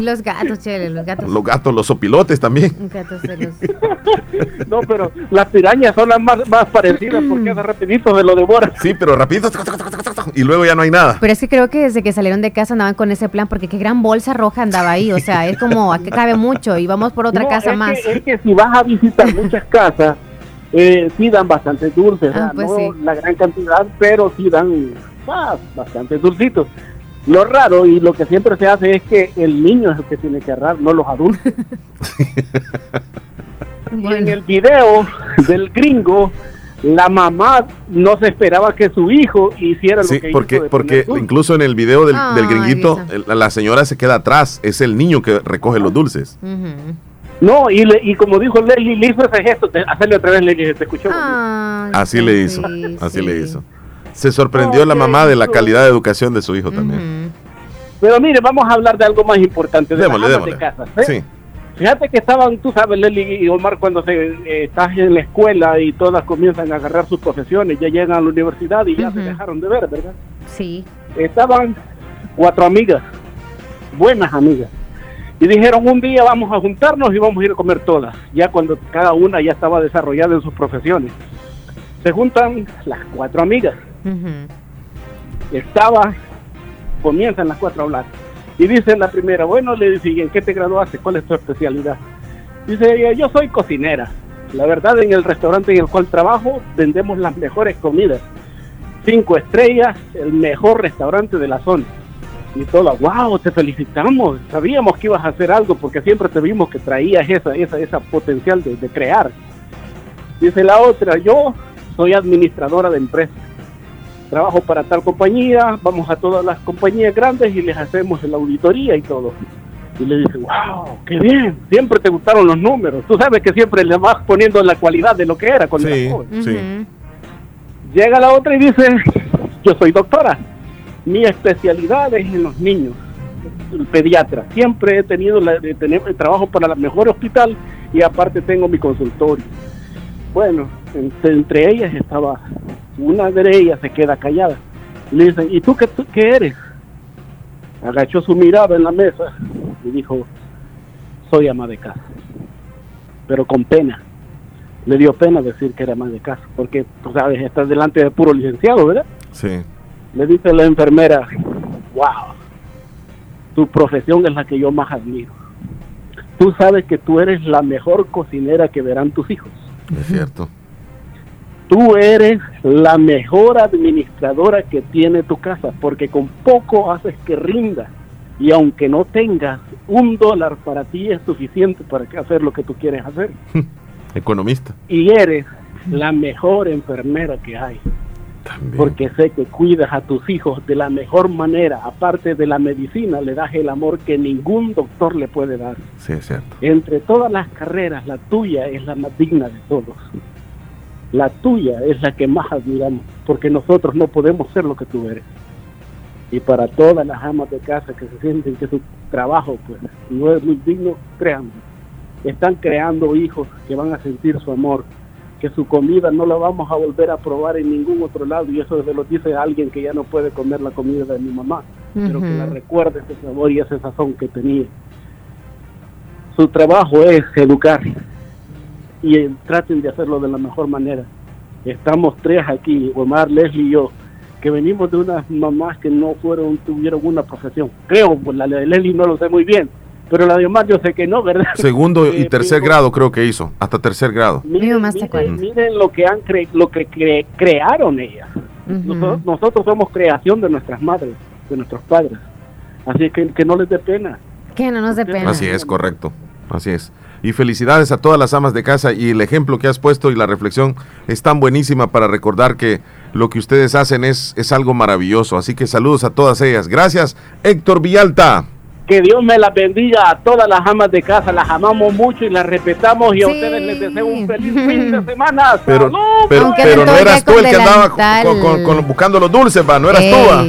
Speaker 2: Los gatos, Chele, los gatos.
Speaker 1: Los gatos, los sopilotes también.
Speaker 2: Gatos los-
Speaker 37: No, pero las pirañas son las más, más parecidas porque de rapidito se lo devoran.
Speaker 1: Sí, pero rapidito y luego ya no hay nada.
Speaker 2: Pero es que creo que desde que salieron de casa andaban con ese plan, porque qué gran bolsa roja andaba ahí. O sea, es como, aquí cabe mucho y vamos por otra
Speaker 37: No,
Speaker 2: casa
Speaker 37: es
Speaker 2: más.
Speaker 37: Que, es que si vas a visitar muchas casas, eh, sí dan bastante dulces,
Speaker 2: Ah, pues
Speaker 37: no
Speaker 2: sí.
Speaker 37: la gran cantidad, pero sí dan ah, bastante dulcitos. Lo raro y lo que siempre se hace es que el niño es el que tiene que ahorrar, no los adultos. Y en el video del gringo, la mamá no se esperaba que su hijo hiciera
Speaker 1: Sí,
Speaker 37: lo que
Speaker 1: porque,
Speaker 37: hizo. de
Speaker 1: porque
Speaker 37: dulces.
Speaker 1: incluso en el video del, del gringuito, el- la señora se queda atrás, es el niño que recoge los dulces.
Speaker 37: No, y, le- y como dijo Leslie, le hizo ese gesto, de hacerle otra vez, Leslie, te escuchó.
Speaker 1: Así le hizo, así le hizo. Se sorprendió la mamá de la calidad de educación de su hijo también.
Speaker 37: Pero mire, vamos a hablar de algo más importante, de
Speaker 1: Démosle,
Speaker 37: las amas
Speaker 1: démosle.
Speaker 37: de casa. ¿eh?
Speaker 1: Sí.
Speaker 37: Fíjate que estaban, tú sabes, Leslie y Omar, cuando se, eh, estás en la escuela y todas comienzan a agarrar sus profesiones, ya llegan a la universidad y ya se dejaron de ver, ¿verdad?
Speaker 2: Sí.
Speaker 37: Estaban cuatro amigas, buenas amigas, y dijeron un día vamos a juntarnos y vamos a ir a comer todas, ya cuando cada una ya estaba desarrollada en sus profesiones. Se juntan las cuatro amigas, estaba, comienzan las cuatro a hablar. Y dice la primera, bueno, le dice, ¿y en qué te graduaste? ¿Cuál es tu especialidad? Dice ella, yo soy cocinera. La verdad, en el restaurante en el cual trabajo, vendemos las mejores comidas. Cinco estrellas, el mejor restaurante de la zona. Y toda, wow, te felicitamos. Sabíamos que ibas a hacer algo porque siempre te vimos que traías esa, esa, esa potencial de, de crear. Dice la otra, yo soy administradora de empresas trabajo para tal compañía, vamos a todas las compañías grandes y les hacemos la auditoría y todo. Y le dice, wow, qué bien, siempre te gustaron los números. Tú sabes que siempre le vas poniendo la cualidad de lo que era cuando
Speaker 1: Sí,
Speaker 37: era joven.
Speaker 1: sí.
Speaker 37: Llega la otra y dice, yo soy doctora, mi especialidad es en los niños, el pediatra. Siempre he tenido la, de tener el trabajo para el mejor hospital y aparte tengo mi consultorio. Bueno, entre, entre ellas estaba, una de ellas se queda callada. Le dicen, ¿y tú qué, tú qué eres? Agachó su mirada en la mesa y dijo, soy ama de casa. Pero con pena. Le dio pena decir que era ama de casa, porque tú sabes, estás delante de puro licenciado, ¿verdad?
Speaker 1: Sí.
Speaker 37: Le dice la enfermera, wow, tu profesión es la que yo más admiro. Tú sabes que tú eres la mejor cocinera que verán tus hijos.
Speaker 1: Es cierto.
Speaker 37: Tú eres la mejor administradora que tiene tu casa, porque con poco haces que rinda. Y aunque no tengas un dólar para ti es suficiente para hacer lo que tú quieres hacer.
Speaker 1: Economista.
Speaker 37: Y eres la mejor enfermera que hay. Porque sé que cuidas a tus hijos de la mejor manera. Aparte de la medicina, le das el amor que ningún doctor le puede dar.
Speaker 1: Sí, es cierto.
Speaker 37: Entre todas las carreras, la tuya es la más digna de todos. La tuya es la que más admiramos, porque nosotros no podemos ser lo que tú eres. Y para todas las amas de casa que se sienten que su trabajo pues no es muy digno, créanme, están creando hijos que van a sentir su amor, que su comida no la vamos a volver a probar en ningún otro lado, y eso se lo dice alguien que ya no puede comer la comida de mi mamá, pero que la recuerde ese sabor y ese sazón que tenía. Su trabajo es educar y eh, traten de hacerlo de la mejor manera. Estamos tres aquí, Omar, Leslie y yo, que venimos de unas mamás que no fueron, tuvieron una profesión. Creo, pues la de Leslie no lo sé muy bien, Pero la de Omar yo sé que no, ¿verdad?
Speaker 1: Segundo y
Speaker 37: Eh,
Speaker 1: tercer
Speaker 37: pero-
Speaker 1: grado creo que hizo, hasta tercer grado.
Speaker 37: Miren, miren, miren lo que han cre- lo que cre- crearon ellas. nosotros, nosotros somos creación de nuestras madres, de nuestros padres. Así que que no les dé pena.
Speaker 2: Que no nos dé pena.
Speaker 1: Así es, correcto. Así es. Y felicidades a todas las amas de casa y el ejemplo que has puesto y la reflexión es tan buenísima para recordar que lo que ustedes hacen es, es algo maravilloso. Así que saludos a todas ellas. Gracias, Héctor Villalta.
Speaker 37: Que Dios me las bendiga a todas las amas de casa. Las amamos mucho y las respetamos. Y a
Speaker 2: Sí.
Speaker 37: ustedes les deseo un feliz fin de semana.
Speaker 1: Pero,
Speaker 37: ¡Salud!
Speaker 1: pero,
Speaker 2: Aunque
Speaker 1: pero no eras tú el que andaba con-
Speaker 2: delantal.
Speaker 1: con- con- buscando los dulces, va. No eras tú, va.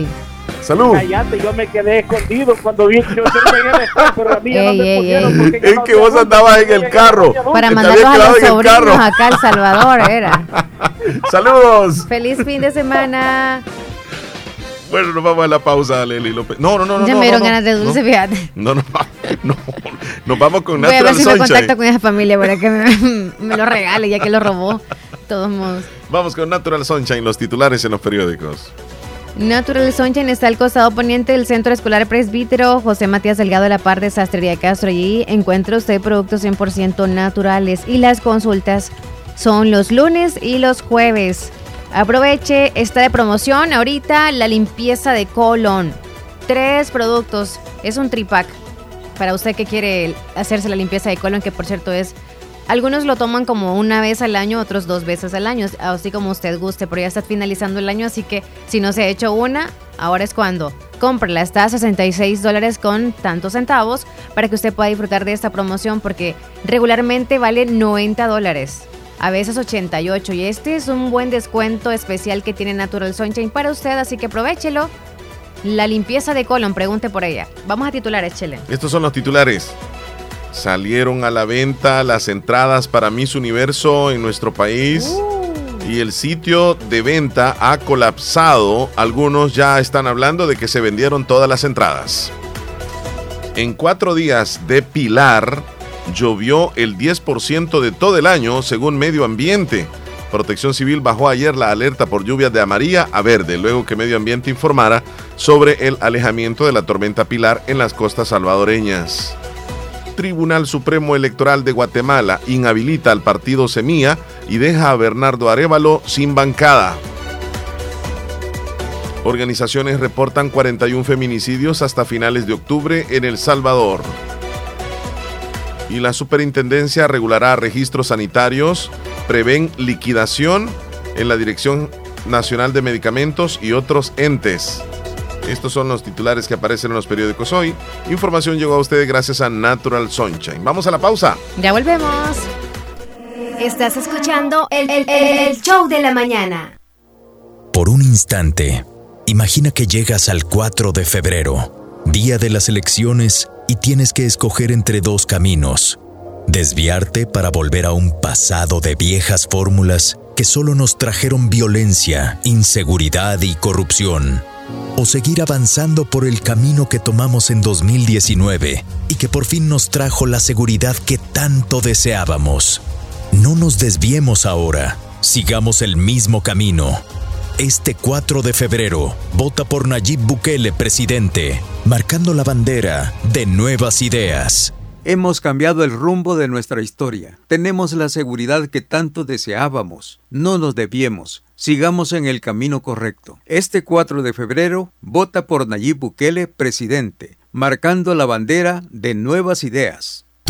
Speaker 1: Salud.
Speaker 37: Cállate, yo me quedé escondido cuando vi que yo llegué a estar, pero a mí ya no
Speaker 2: Ey,
Speaker 37: me
Speaker 2: ey,
Speaker 37: pusieron
Speaker 2: ey.
Speaker 37: porque ya
Speaker 1: Es
Speaker 37: no
Speaker 1: que vos andabas en el carro.
Speaker 2: Para mandarlos a los sobrinos acá El Salvador, era.
Speaker 1: Saludos.
Speaker 2: Feliz fin de semana.
Speaker 1: Bueno, nos vamos a la pausa, Leli López. No, no, no, no.
Speaker 2: ya
Speaker 1: no,
Speaker 2: me dieron
Speaker 1: no,
Speaker 2: ganas de
Speaker 1: no.
Speaker 2: dulce, fíjate.
Speaker 1: No, no, no, Nos vamos con
Speaker 2: Voy a ver
Speaker 1: Natural
Speaker 2: si me
Speaker 1: Sunshine.
Speaker 2: contacto con esa familia para que me, me lo regale, ya que lo robó. De todos modos.
Speaker 1: Vamos con Natural Sunshine, los titulares en los periódicos.
Speaker 2: Natural Sunshine está al costado poniente del Centro Escolar Presbítero José Matías Delgado de la Par de Sastrería Castro. Allí encuentra usted productos 100% naturales y las consultas son los lunes y los jueves. Aproveche, está de promoción ahorita la limpieza de colon. Tres productos, es un tripack para usted que quiere hacerse la limpieza de colon, que por cierto es algunos lo toman como una vez al año, otros dos veces al año, así como usted guste, pero ya está finalizando el año, así que si no se ha hecho una, ahora es cuando. Cómprela, está a 66 dólares con tantos centavos para que usted pueda disfrutar de esta promoción porque regularmente vale 90 dólares. A veces 88 y este es un buen descuento especial que tiene Natural Sunshine para usted, así que aprovechelo. La limpieza de colon, pregunte por ella. Vamos a titular, échele.
Speaker 1: Estos son los titulares. Salieron a la venta las entradas para Miss Universo en nuestro país. Y el sitio de venta ha colapsado. Algunos ya están hablando de que se vendieron todas las entradas. En cuatro días de Pilar, llovió el 10% de todo el año, según Medio Ambiente. Protección Civil bajó ayer la alerta por lluvias de amarilla a verde, luego que Medio Ambiente informara sobre el alejamiento de la tormenta Pilar en las costas salvadoreñas. Tribunal Supremo Electoral de Guatemala inhabilita al partido Semilla y deja a Bernardo Arevalo sin bancada. Organizaciones reportan 41 feminicidios hasta finales de octubre en El Salvador. Y la superintendencia regulará registros sanitarios, prevén liquidación en la Dirección Nacional de Medicamentos y otros entes. Estos son los titulares que aparecen en los periódicos hoy. Información llegó a ustedes gracias a Natural Sunshine. Vamos a la pausa.
Speaker 2: Ya volvemos.
Speaker 27: Estás escuchando el, el- el show de la mañana.
Speaker 38: Por un instante, imagina que llegas al 4 de febrero, día de las elecciones, y tienes que escoger entre dos caminos. Desviarte para volver a un pasado de viejas fórmulas que solo nos trajeron violencia, inseguridad y corrupción. O seguir avanzando por el camino que tomamos en 2019 y que por fin nos trajo la seguridad que tanto deseábamos. No nos desviemos ahora, sigamos el mismo camino. Este 4 de febrero, vota por Nayib Bukele, presidente, marcando la bandera de nuevas ideas.
Speaker 24: Hemos cambiado el rumbo de nuestra historia. Tenemos la seguridad que tanto deseábamos. No nos desviemos. Sigamos en el camino correcto. Este 4 de febrero, vota por Nayib Bukele, presidente, marcando la bandera de nuevas ideas.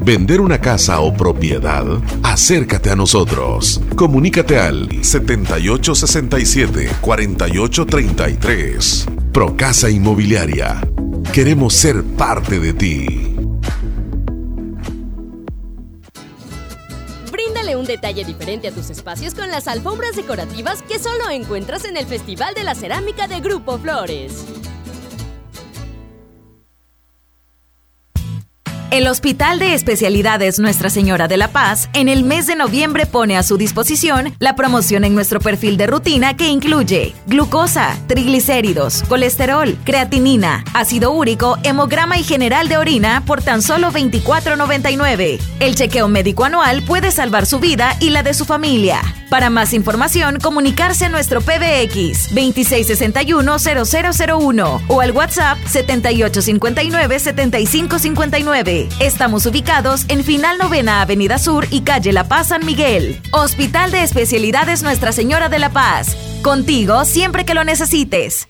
Speaker 6: vender una casa o propiedad? Acércate a nosotros. Comunícate al 7867-4833. Procasa Inmobiliaria. Queremos ser parte de ti.
Speaker 39: Bríndale un detalle diferente a tus espacios con las alfombras decorativas que solo encuentras en el Festival de la Cerámica de Grupo Flores.
Speaker 40: El Hospital de Especialidades Nuestra Señora de la Paz en el mes de noviembre pone a su disposición la promoción en nuestro perfil de rutina que incluye glucosa, triglicéridos, colesterol, creatinina, ácido úrico, hemograma y general de orina por tan solo $24.99. El chequeo médico anual puede salvar su vida y la de su familia. Para más información, comunicarse a nuestro PBX 2661-0001 o al WhatsApp 7859-7559. Estamos ubicados en Final Novena Avenida Sur y Calle La Paz San Miguel. Hospital de Especialidades Nuestra Señora de la Paz. Contigo siempre que lo necesites.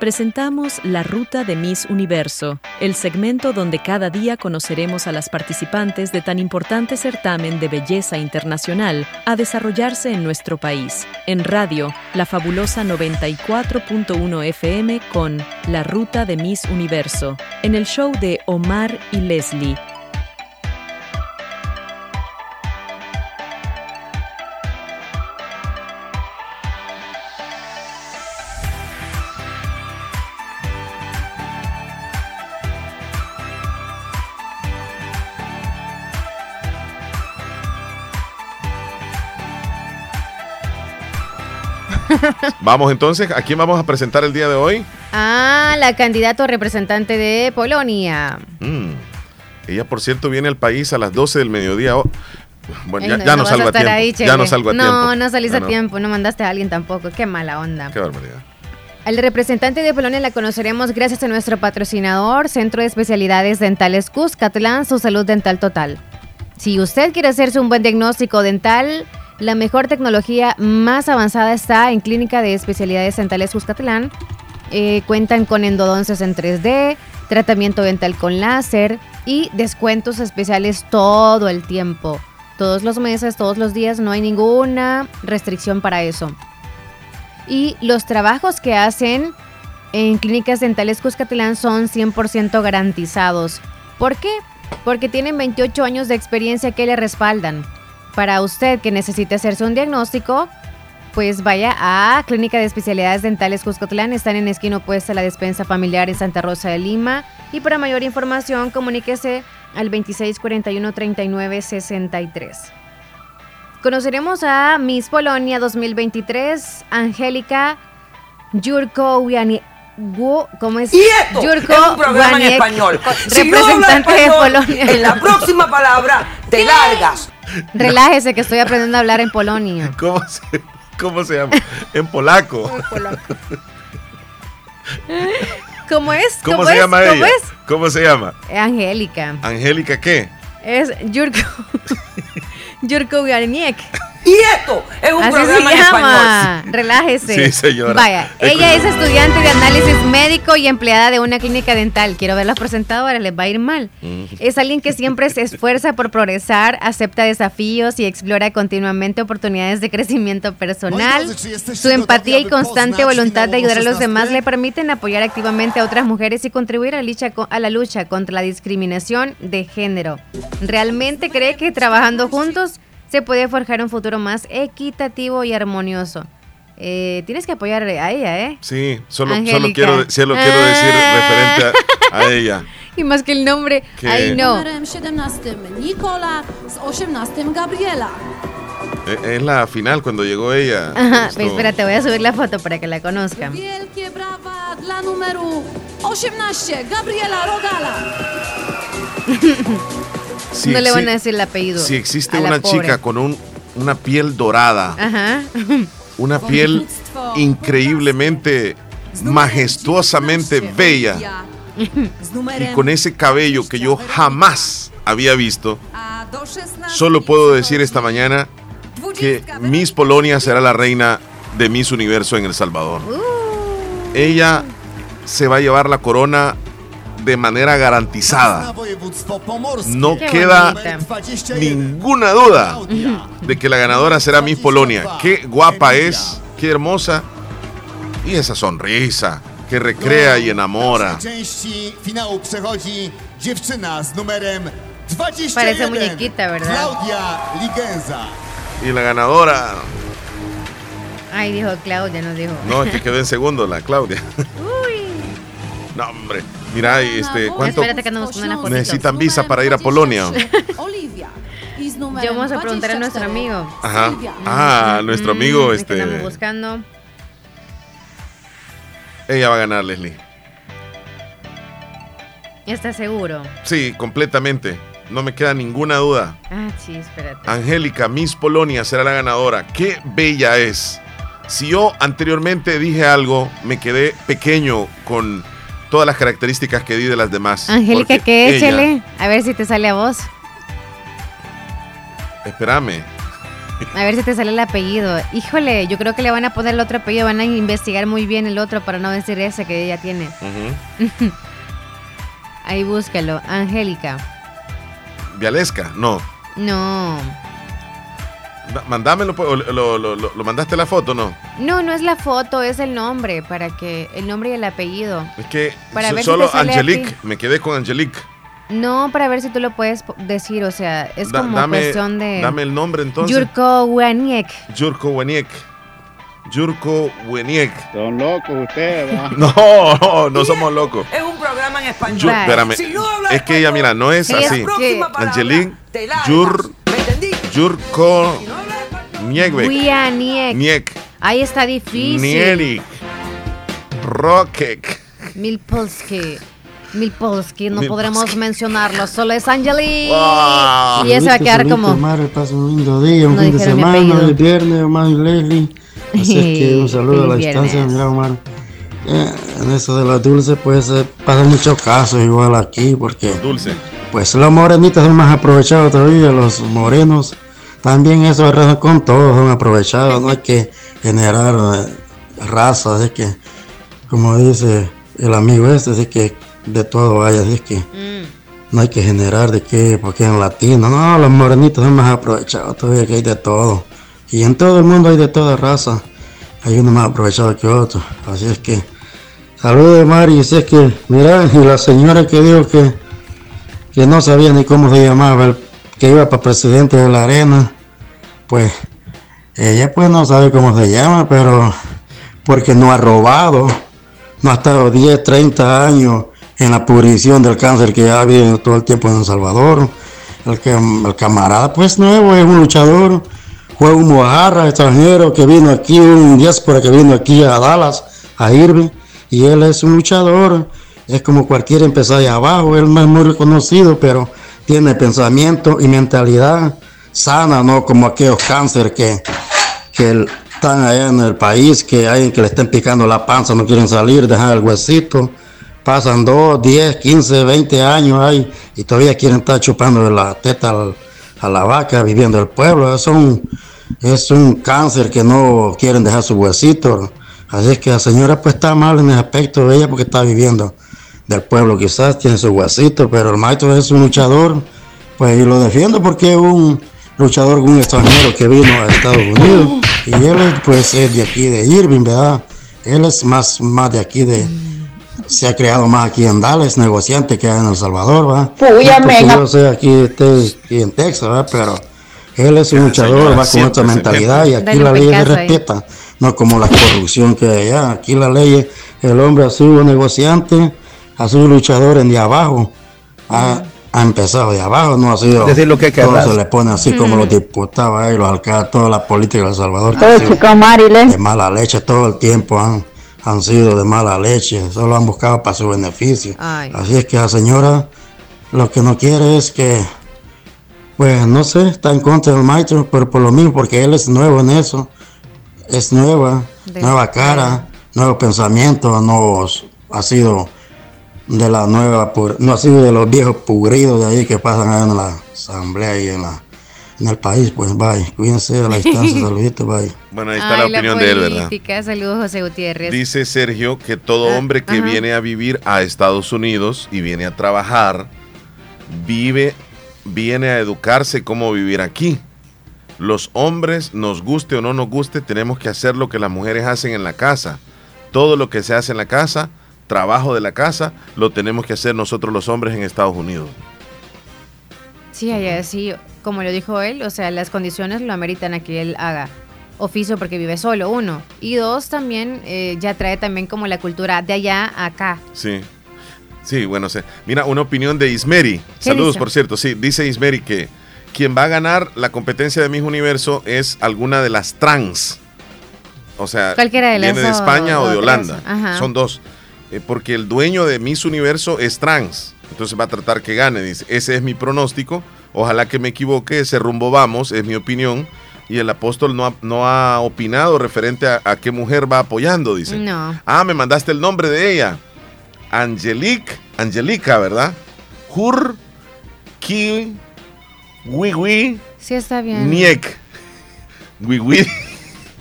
Speaker 31: Presentamos La Ruta de Miss Universo, el segmento donde cada día conoceremos a las participantes de tan importante certamen de belleza internacional a desarrollarse en nuestro país. En radio, la fabulosa 94.1 FM con La Ruta de Miss Universo, en el show de Omar y Leslie
Speaker 1: Vamos entonces, ¿a quién vamos a presentar el día de hoy?
Speaker 2: Ah, la candidato representante de Polonia.
Speaker 1: Mm. Ella, por cierto, viene al país a las 12 del mediodía. Oh, bueno, ya, no, salgo a tiempo. ya no salgo a
Speaker 2: no,
Speaker 1: tiempo.
Speaker 2: No, no salís a tiempo, no mandaste a alguien tampoco. Qué mala onda.
Speaker 1: Qué barbaridad.
Speaker 2: Al representante de Polonia la conoceremos gracias a nuestro patrocinador, Centro de Especialidades Dentales Cuscatlán, su salud dental total. Si usted quiere hacerse un buen diagnóstico dental, la mejor tecnología más avanzada está en Clínica de Especialidades Dentales Cuscatlán. Eh, cuentan con endodoncias en 3D, tratamiento dental con láser y descuentos especiales todo el tiempo. Todos los meses, todos los días, no hay ninguna restricción para eso. Y los trabajos que hacen en clínicas dentales Cuscatlán son 100% garantizados. ¿Por qué? Porque tienen 28 años de experiencia que le respaldan. Para usted que necesite hacerse un diagnóstico, pues vaya a Clínica de Especialidades Dentales Cuscotlán. Están en esquina opuesta a la despensa familiar en Santa Rosa de Lima. Y para mayor información, comuníquese al 2641-3963. Conoceremos a Miss Polonia 2023, Angélica ¿Cómo es?
Speaker 29: Y esto
Speaker 2: Yurko
Speaker 29: es un programa en español. Si no
Speaker 2: representante de
Speaker 29: español,
Speaker 2: Polonia.
Speaker 29: En la próxima palabra te largas.
Speaker 2: Relájese que estoy aprendiendo a hablar en Polonia.
Speaker 1: ¿Cómo se, cómo se llama? En polaco.
Speaker 2: ¿Cómo es?
Speaker 1: ¿Cómo,
Speaker 2: ¿Cómo
Speaker 1: se
Speaker 2: es?
Speaker 1: llama
Speaker 2: ¿Cómo
Speaker 1: ella?
Speaker 2: es?
Speaker 1: ¿Cómo se llama?
Speaker 2: Angélica.
Speaker 1: Angélica, ¿qué?
Speaker 2: Es Yurko. Yurko Garniek.
Speaker 29: Y esto es un
Speaker 2: Así
Speaker 29: programa
Speaker 2: se
Speaker 29: en
Speaker 2: llama.
Speaker 29: español.
Speaker 2: Relájese.
Speaker 1: Sí, señora.
Speaker 2: Vaya, ella es estudiante de análisis médico y empleada de una clínica dental. Quiero ver los presentadores, les va a ir mal. Es alguien que siempre se esfuerza por progresar, acepta desafíos y explora continuamente oportunidades de crecimiento personal. Su empatía y constante voluntad de ayudar a los demás le permiten apoyar activamente a otras mujeres y contribuir a, lucha a la lucha contra la discriminación de género. ¿Realmente cree que trabajando juntos se puede forjar un futuro más equitativo y armonioso? Eh, tienes que apoyar a ella, ¿eh?
Speaker 1: Sí, solo, quiero, solo quiero decir
Speaker 2: Ah.
Speaker 1: referente a, a ella.
Speaker 2: Y más que el nombre,
Speaker 1: Que-
Speaker 2: ay no.
Speaker 41: Numerem 17 Nikola, z 18 Gabriela.
Speaker 1: Eh, Es la final cuando llegó ella.
Speaker 2: Ajá,
Speaker 1: Esto-
Speaker 2: espérate, voy a subir la foto para que la conozcan.
Speaker 41: Wielkie brawa dla numeru 18 Gabriela Rogala.
Speaker 1: si
Speaker 2: no le van a decir el apellido.
Speaker 1: Si existe una chica con un, una piel dorada,
Speaker 2: Ajá.
Speaker 1: una piel increíblemente, majestuosamente bella, y con ese cabello que yo jamás había visto, solo puedo decir esta mañana que Miss Polonia será la reina de Miss Universo en El Salvador. Ella se va a llevar la corona de manera garantizada. No
Speaker 42: Qué
Speaker 1: queda
Speaker 42: bonita.
Speaker 1: ninguna duda de que la ganadora será Miss Polonia. Qué guapa es, qué hermosa. Y esa sonrisa que recrea y enamora.
Speaker 42: części finału przechodzi dziewczyna z numerem 21.
Speaker 2: Parece muñequita, ¿verdad?
Speaker 42: Claudia Ligenza.
Speaker 1: Y la ganadora,
Speaker 2: Ay, dijo Claudia, no dijo.
Speaker 1: no, es que quedó en segundo la Claudia. No, hombre. Mira, este, ¿cuánto
Speaker 2: Espérate que andamos con una fotito.
Speaker 1: necesitan visa para ir a Polonia?
Speaker 41: Numerem
Speaker 2: vamos a preguntar a nuestro
Speaker 41: 24
Speaker 2: amigo.
Speaker 1: Ajá. Ah, nuestro amigo,
Speaker 2: Mm, es que andamos
Speaker 1: este.
Speaker 2: buscando.
Speaker 1: Ella va a ganar, Leslie.
Speaker 2: ¿Estás seguro?
Speaker 1: Sí, completamente. No me queda ninguna duda.
Speaker 2: Ah, sí, espérate.
Speaker 1: Angélica, Miss Polonia será la ganadora. Qué bella es. Si yo anteriormente dije algo, me quedé pequeño con todas las características que di de las demás.
Speaker 2: Angélica,
Speaker 1: ella-
Speaker 2: Échale. A ver si te sale a vos.
Speaker 1: Espérame.
Speaker 2: A ver si te sale el apellido. Híjole, yo creo que le van a poner el otro apellido. Van a investigar muy bien el otro para no decir ese que ella tiene. Ahí búscalo. Angélica.
Speaker 1: Vialesca, no.
Speaker 2: No.
Speaker 1: Mandámelo, pues, lo, lo- lo- lo mandaste la foto, no?
Speaker 2: No, no es la foto, es el nombre. Para que. El nombre y el apellido.
Speaker 1: Es que
Speaker 2: Para
Speaker 1: so-
Speaker 2: ver
Speaker 1: solo Angelique, me quedé con Angelique.
Speaker 2: No, para ver si tú lo puedes decir. O sea, es
Speaker 1: Da-
Speaker 2: como
Speaker 1: dame,
Speaker 2: cuestión de.
Speaker 1: dame el nombre entonces.
Speaker 2: Yurko Waniek.
Speaker 1: Yurko Weniek. Yurko Weniek.
Speaker 35: Son locos ustedes.
Speaker 1: No, no, no somos locos.
Speaker 29: Es un programa en español.
Speaker 1: Yur- espérame.
Speaker 29: Si
Speaker 1: es que ella, mira, no es
Speaker 29: Sí, es
Speaker 1: así.
Speaker 29: largas.
Speaker 1: Yur, Yurko Niekbek.
Speaker 2: Wianiek.
Speaker 1: Niek.
Speaker 2: Ahí está difícil.
Speaker 1: Nierik. Rokek.
Speaker 2: Milpolsky. Milpolsky, no
Speaker 1: Mil-
Speaker 2: podremos mencionarlo, solo es Angeli.
Speaker 1: Ah.
Speaker 2: Y ese va a quedar como.
Speaker 43: Omar, pasa un lindo día, un
Speaker 2: No
Speaker 43: fin de
Speaker 2: dijeron mi
Speaker 43: semana, el viernes, Omar y Leslie. Así es que un saludo a la distancia, mira, Omar. Eh, en eso de los dulces, pues eh, pasan muchos casos igual aquí, porque
Speaker 1: Dulce.
Speaker 43: pues los morenitos son más aprovechados todavía, los morenos. También eso arrasa con todos, son aprovechados, no hay que generar eh, razas, es que, como dice el amigo este, es que de todo hay, así es que no hay que generar de que, porque en latino, no, los morenitos son más aprovechados todavía que hay de todo. Y en todo el mundo hay de toda raza, hay uno más aprovechado que otro, así es que, saludos Mari, sé que, mira, y la señora que dijo que, que no sabía ni cómo se llamaba, el que iba para presidente de la arena, pues ella pues no sabe cómo se llama, pero porque no ha robado, no ha estado 10, 30 años en la purición del cáncer que ha habido todo el tiempo en El Salvador. El, que, el camarada pues nuevo es un luchador, fue un mojarra extranjero que vino aquí, un diáspora que vino aquí a Dallas, a Irving, y él es un luchador, es como cualquier allá abajo, él no es muy reconocido, pero tiene pensamiento y mentalidad sana, no como aquellos cáncer que, que están allá en el país, que hay que le estén picando la panza, no quieren salir, dejar el huesito, pasan 2, 10, 15, 20 años ahí y todavía quieren estar chupando de la teta a la vaca, viviendo el pueblo, es un, es un cáncer que no quieren dejar su huesito, así es que la señora pues está mal en el aspecto de ella porque está viviendo del pueblo quizás, tiene su huesito, pero el maestro es un luchador, pues y lo defiendo porque es un luchador, un extranjero que vino a Estados Unidos y él es, pues es de aquí de Irving, ¿verdad? Él es más, más de aquí de, se ha creado más aquí en Dallas, negociante que en El Salvador, ¿va? Porque
Speaker 44: Mena.
Speaker 43: yo sé aquí, esté aquí en Texas, ¿va? Pero él es un luchador, va con
Speaker 1: se
Speaker 43: mentalidad y aquí la ley
Speaker 2: ahí.
Speaker 43: respeta. no como la corrupción que hay allá. Aquí la ley, el hombre ha sido negociante, ha sido luchador en de abajo, ha, ha empezado de abajo, no ha sido...
Speaker 45: Decir lo que
Speaker 43: todo se le pone así como los diputados ahí, los alcaldes, toda la política de El Salvador.
Speaker 46: Todo chico
Speaker 43: de mala leche todo el tiempo han, han sido de mala leche, solo han buscado para su beneficio.
Speaker 2: Ay.
Speaker 43: Así es que la señora lo que no quiere es que, pues no sé, está en contra del maestro, pero por lo mismo, porque él es nuevo en eso, es nueva,
Speaker 2: De-
Speaker 43: nueva cara, nuevo pensamiento, no ha sido de la nueva, no ha sido de los viejos pugridos de ahí que pasan ahí en la asamblea y en la en el país, pues bye, cuídense a la distancia, saluditos, bye.
Speaker 1: Bueno, ahí está
Speaker 2: Ay,
Speaker 1: la opinión de él, ¿verdad?
Speaker 2: Saludos, José Gutiérrez.
Speaker 1: Dice Sergio que todo
Speaker 2: Ah,
Speaker 1: hombre que
Speaker 2: ajá.
Speaker 1: viene a vivir a Estados Unidos y viene a trabajar, vive, viene a educarse cómo vivir aquí. Los hombres, nos guste o no nos guste, tenemos que hacer lo que las mujeres hacen en la casa. Todo lo que se hace en la casa, trabajo de la casa, lo tenemos que hacer nosotros los hombres en Estados Unidos.
Speaker 2: Sí, allá sí, como lo dijo él, o sea, las condiciones lo ameritan a que él haga oficio porque vive solo, uno. Y dos, también eh, ya trae también como la cultura de allá a acá.
Speaker 1: Sí. Sí, bueno, sé. mira, una opinión de Ismeri.
Speaker 2: ¿Qué
Speaker 1: Saludos,
Speaker 2: dice?
Speaker 1: por cierto. Sí, dice Ismeri que quien va a ganar la competencia de Miss Universo es alguna de las trans. O sea,
Speaker 2: Cualquiera de las
Speaker 1: viene de España o de
Speaker 2: otras.
Speaker 1: Holanda.
Speaker 2: Ajá.
Speaker 1: Son dos. Eh, porque el dueño de Miss Universo es trans. Entonces va a tratar que gane. Dice, ese es mi pronóstico. Ojalá que me equivoque. Ese rumbo vamos, es mi opinión. Y el apóstol no ha, no ha opinado referente a, a qué mujer va apoyando, dice.
Speaker 2: No.
Speaker 1: Ah, me mandaste el nombre de ella. Angelique, Angelica, ¿verdad? Hur Ki Wiwi
Speaker 2: Sí, está bien.
Speaker 1: Niek. Wiwi.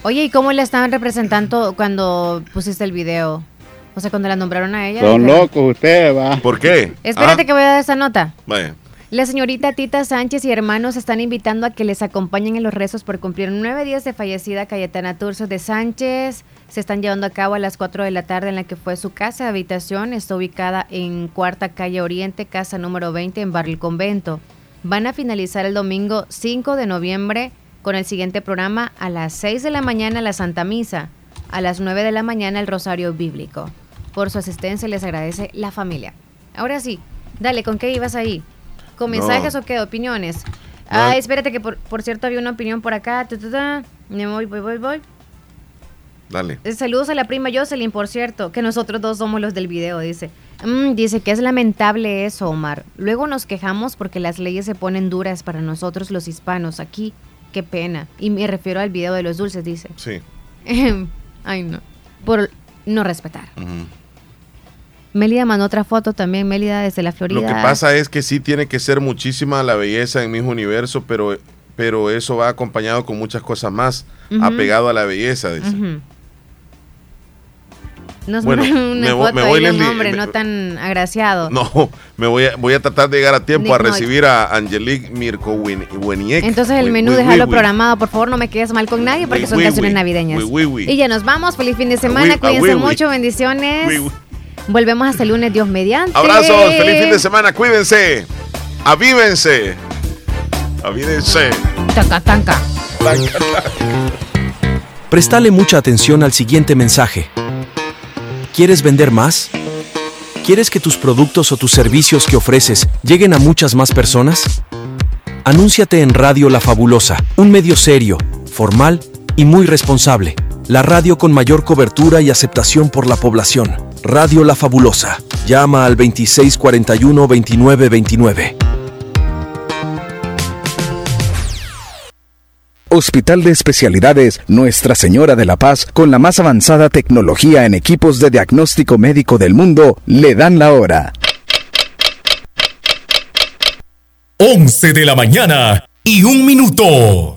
Speaker 2: Oye, ¿y cómo la estaban representando cuando pusiste el video? O sea, cuando la nombraron a ella.
Speaker 35: Son locos ustedes, va.
Speaker 1: ¿Por qué?
Speaker 2: Espérate que voy a dar esa nota.
Speaker 1: Vaya.
Speaker 2: La señorita Tita Sánchez y hermanos están invitando a que les acompañen en los rezos por cumplir nueve días de fallecida Cayetana Turso de Sánchez. Se están llevando a cabo a las 4 de la tarde en la que fue su casa de habitación. Está ubicada en Cuarta Calle Oriente, casa número 20 en Barrio Convento. Van a finalizar el domingo 5 de noviembre con el siguiente programa a las 6 de la mañana la Santa Misa, a las 9 de la mañana el Rosario Bíblico. Por su asistencia les agradece la familia. Ahora sí, dale, ¿con qué ibas ahí? ¿Con
Speaker 1: No.
Speaker 2: mensajes o qué? ¿Opiniones?
Speaker 1: No.
Speaker 2: Ah, espérate que por, por cierto había una opinión por acá. Me voy, voy, voy, voy.
Speaker 1: Dale.
Speaker 2: Eh, Saludos a la prima Jocelyn, por cierto, que nosotros dos somos los del video, dice. Mm, dice que es lamentable eso, Omar. Luego nos quejamos porque las leyes se ponen duras para nosotros los hispanos aquí. Qué pena. Y me refiero al video de los dulces, dice.
Speaker 1: Sí.
Speaker 2: Ay, no. Por no respetar.
Speaker 1: Ujú.
Speaker 2: Mélida mandó otra foto también, Mélida desde la Florida.
Speaker 1: Lo que pasa es que sí tiene que ser muchísima la belleza en Miss Universo, pero, pero eso va acompañado con muchas cosas más, apegado a la belleza. dice.
Speaker 2: Nos
Speaker 1: Bueno,
Speaker 2: una
Speaker 1: me voy-
Speaker 2: foto
Speaker 1: me voy,
Speaker 2: un
Speaker 1: Leslie,
Speaker 2: hombre
Speaker 1: me-
Speaker 2: no tan agraciado.
Speaker 1: No, me voy a, voy a tratar de llegar a tiempo a
Speaker 2: Nick
Speaker 1: recibir a Angelique Mirko Wen- Weniek.
Speaker 2: Entonces el menú
Speaker 1: wi-
Speaker 2: déjalo
Speaker 1: wi- wi.
Speaker 2: programado, por favor, no me quedes mal con nadie porque son canciones navideñas. Y ya nos vamos, feliz fin de semana, cuídense mucho, bendiciones. Volvemos hasta el lunes, Dios mediante.
Speaker 1: Abrazos, feliz fin de semana, cuídense, avívense, avívense.
Speaker 2: Taca, tanca.
Speaker 47: Prestale mucha atención al siguiente mensaje. ¿Quieres vender más? ¿Quieres que tus productos o tus servicios que ofreces lleguen a muchas más personas? Anúnciate en Radio La Fabulosa, un medio serio, formal y muy responsable. La radio con mayor cobertura y aceptación por la población. Radio La Fabulosa. Llama al 2641-2929.
Speaker 48: Hospital de Especialidades Nuestra Señora de la Paz, con la más avanzada tecnología en equipos de diagnóstico médico del mundo, le dan la hora.
Speaker 49: 11 de la mañana y un minuto.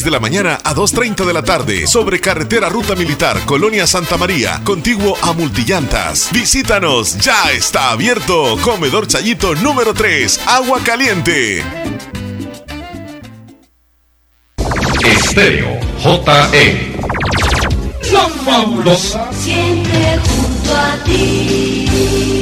Speaker 1: de la mañana a 2.30 de la tarde sobre carretera Ruta Militar, Colonia Santa María, contiguo a Multillantas. Visítanos, ya está abierto. Comedor Chayito número 3, Agua Caliente.
Speaker 50: Estéreo JE. La fabulosa.
Speaker 51: Siempre junto a ti.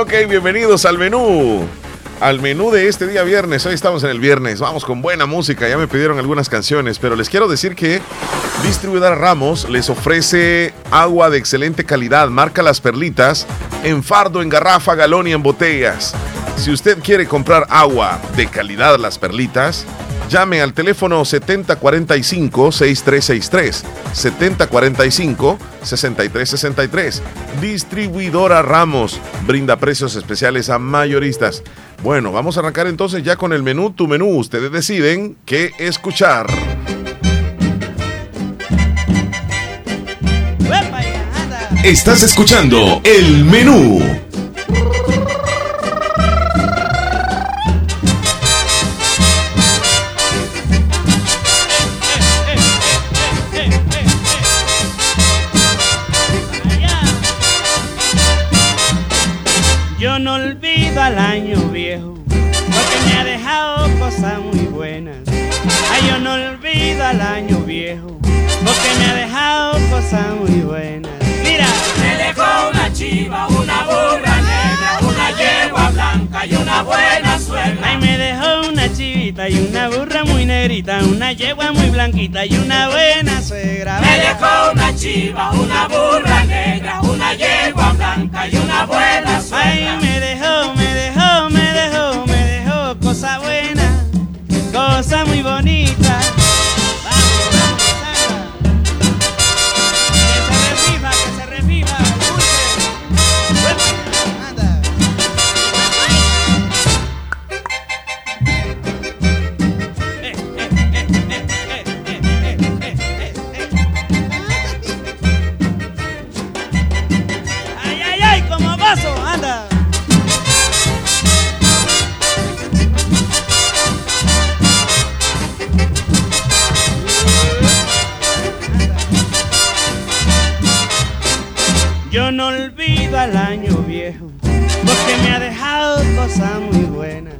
Speaker 52: Ok, bienvenidos al menú. Al menú de este día viernes. Hoy estamos en el viernes. Vamos con buena música. Ya me pidieron algunas canciones, pero les quiero decir que
Speaker 1: Distribuidora Ramos les ofrece agua de excelente calidad, marca Las Perlitas, en fardo, en garrafa, galón y en botellas. Si usted quiere comprar agua de calidad Las Perlitas, llame al teléfono 7045-6363, 7045-6363. Distribuidora Ramos brinda precios especiales a mayoristas. Bueno, vamos a arrancar entonces ya con el menú, tu menú. Ustedes deciden qué escuchar.
Speaker 49: Estás escuchando el menú.
Speaker 53: Negrita, una yegua muy blanquita y una buena suegra.
Speaker 45: Me dejó una chiva, una burra negra, una yegua blanca y una buena suegra.
Speaker 53: Ay, me dejó, me dejó, me dejó, me dejó cosa buena, cosa muy bonita. Cosas muy buenas.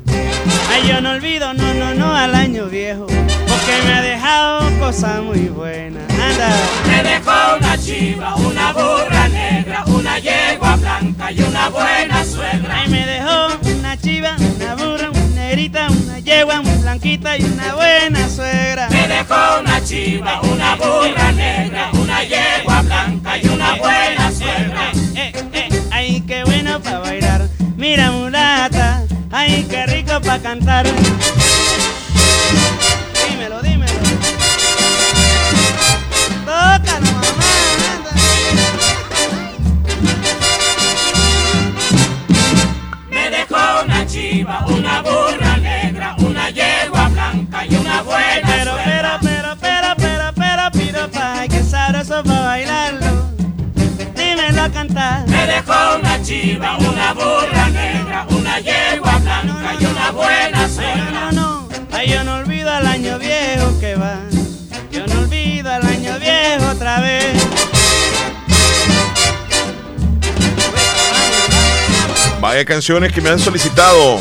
Speaker 53: Ay, yo no olvido, no, no, no, al año viejo, porque me ha dejado cosas muy buenas. Anda.
Speaker 45: Me dejó una chiva, una burra negra, una yegua blanca y una buena suegra.
Speaker 53: Ay, me dejó una chiva, una burra, una negrita, una yegua muy blanquita y una buena suegra.
Speaker 45: Me dejó una chiva, una burra negra, una yegua blanca y una buena suegra.
Speaker 53: Eh, eh, ay, qué bueno para bailar. Mira, mulata, ay, qué rico para cantar. Dímelo, dímelo. Tócalo, mamá.
Speaker 45: Me dejó una chiva, una burra negra, una yegua blanca y una buena
Speaker 53: Pero,
Speaker 45: suegra.
Speaker 53: pero, pero, pero, pero, pero, pero, pa, ay, qué sabroso para bailarlo.
Speaker 45: Me dejó una chiva, una burra negra, una yegua blanca y una buena suegra.
Speaker 53: No, no, ay, yo no olvido al año viejo que va. Yo no olvido al año viejo otra vez.
Speaker 1: Vaya canciones que me han solicitado.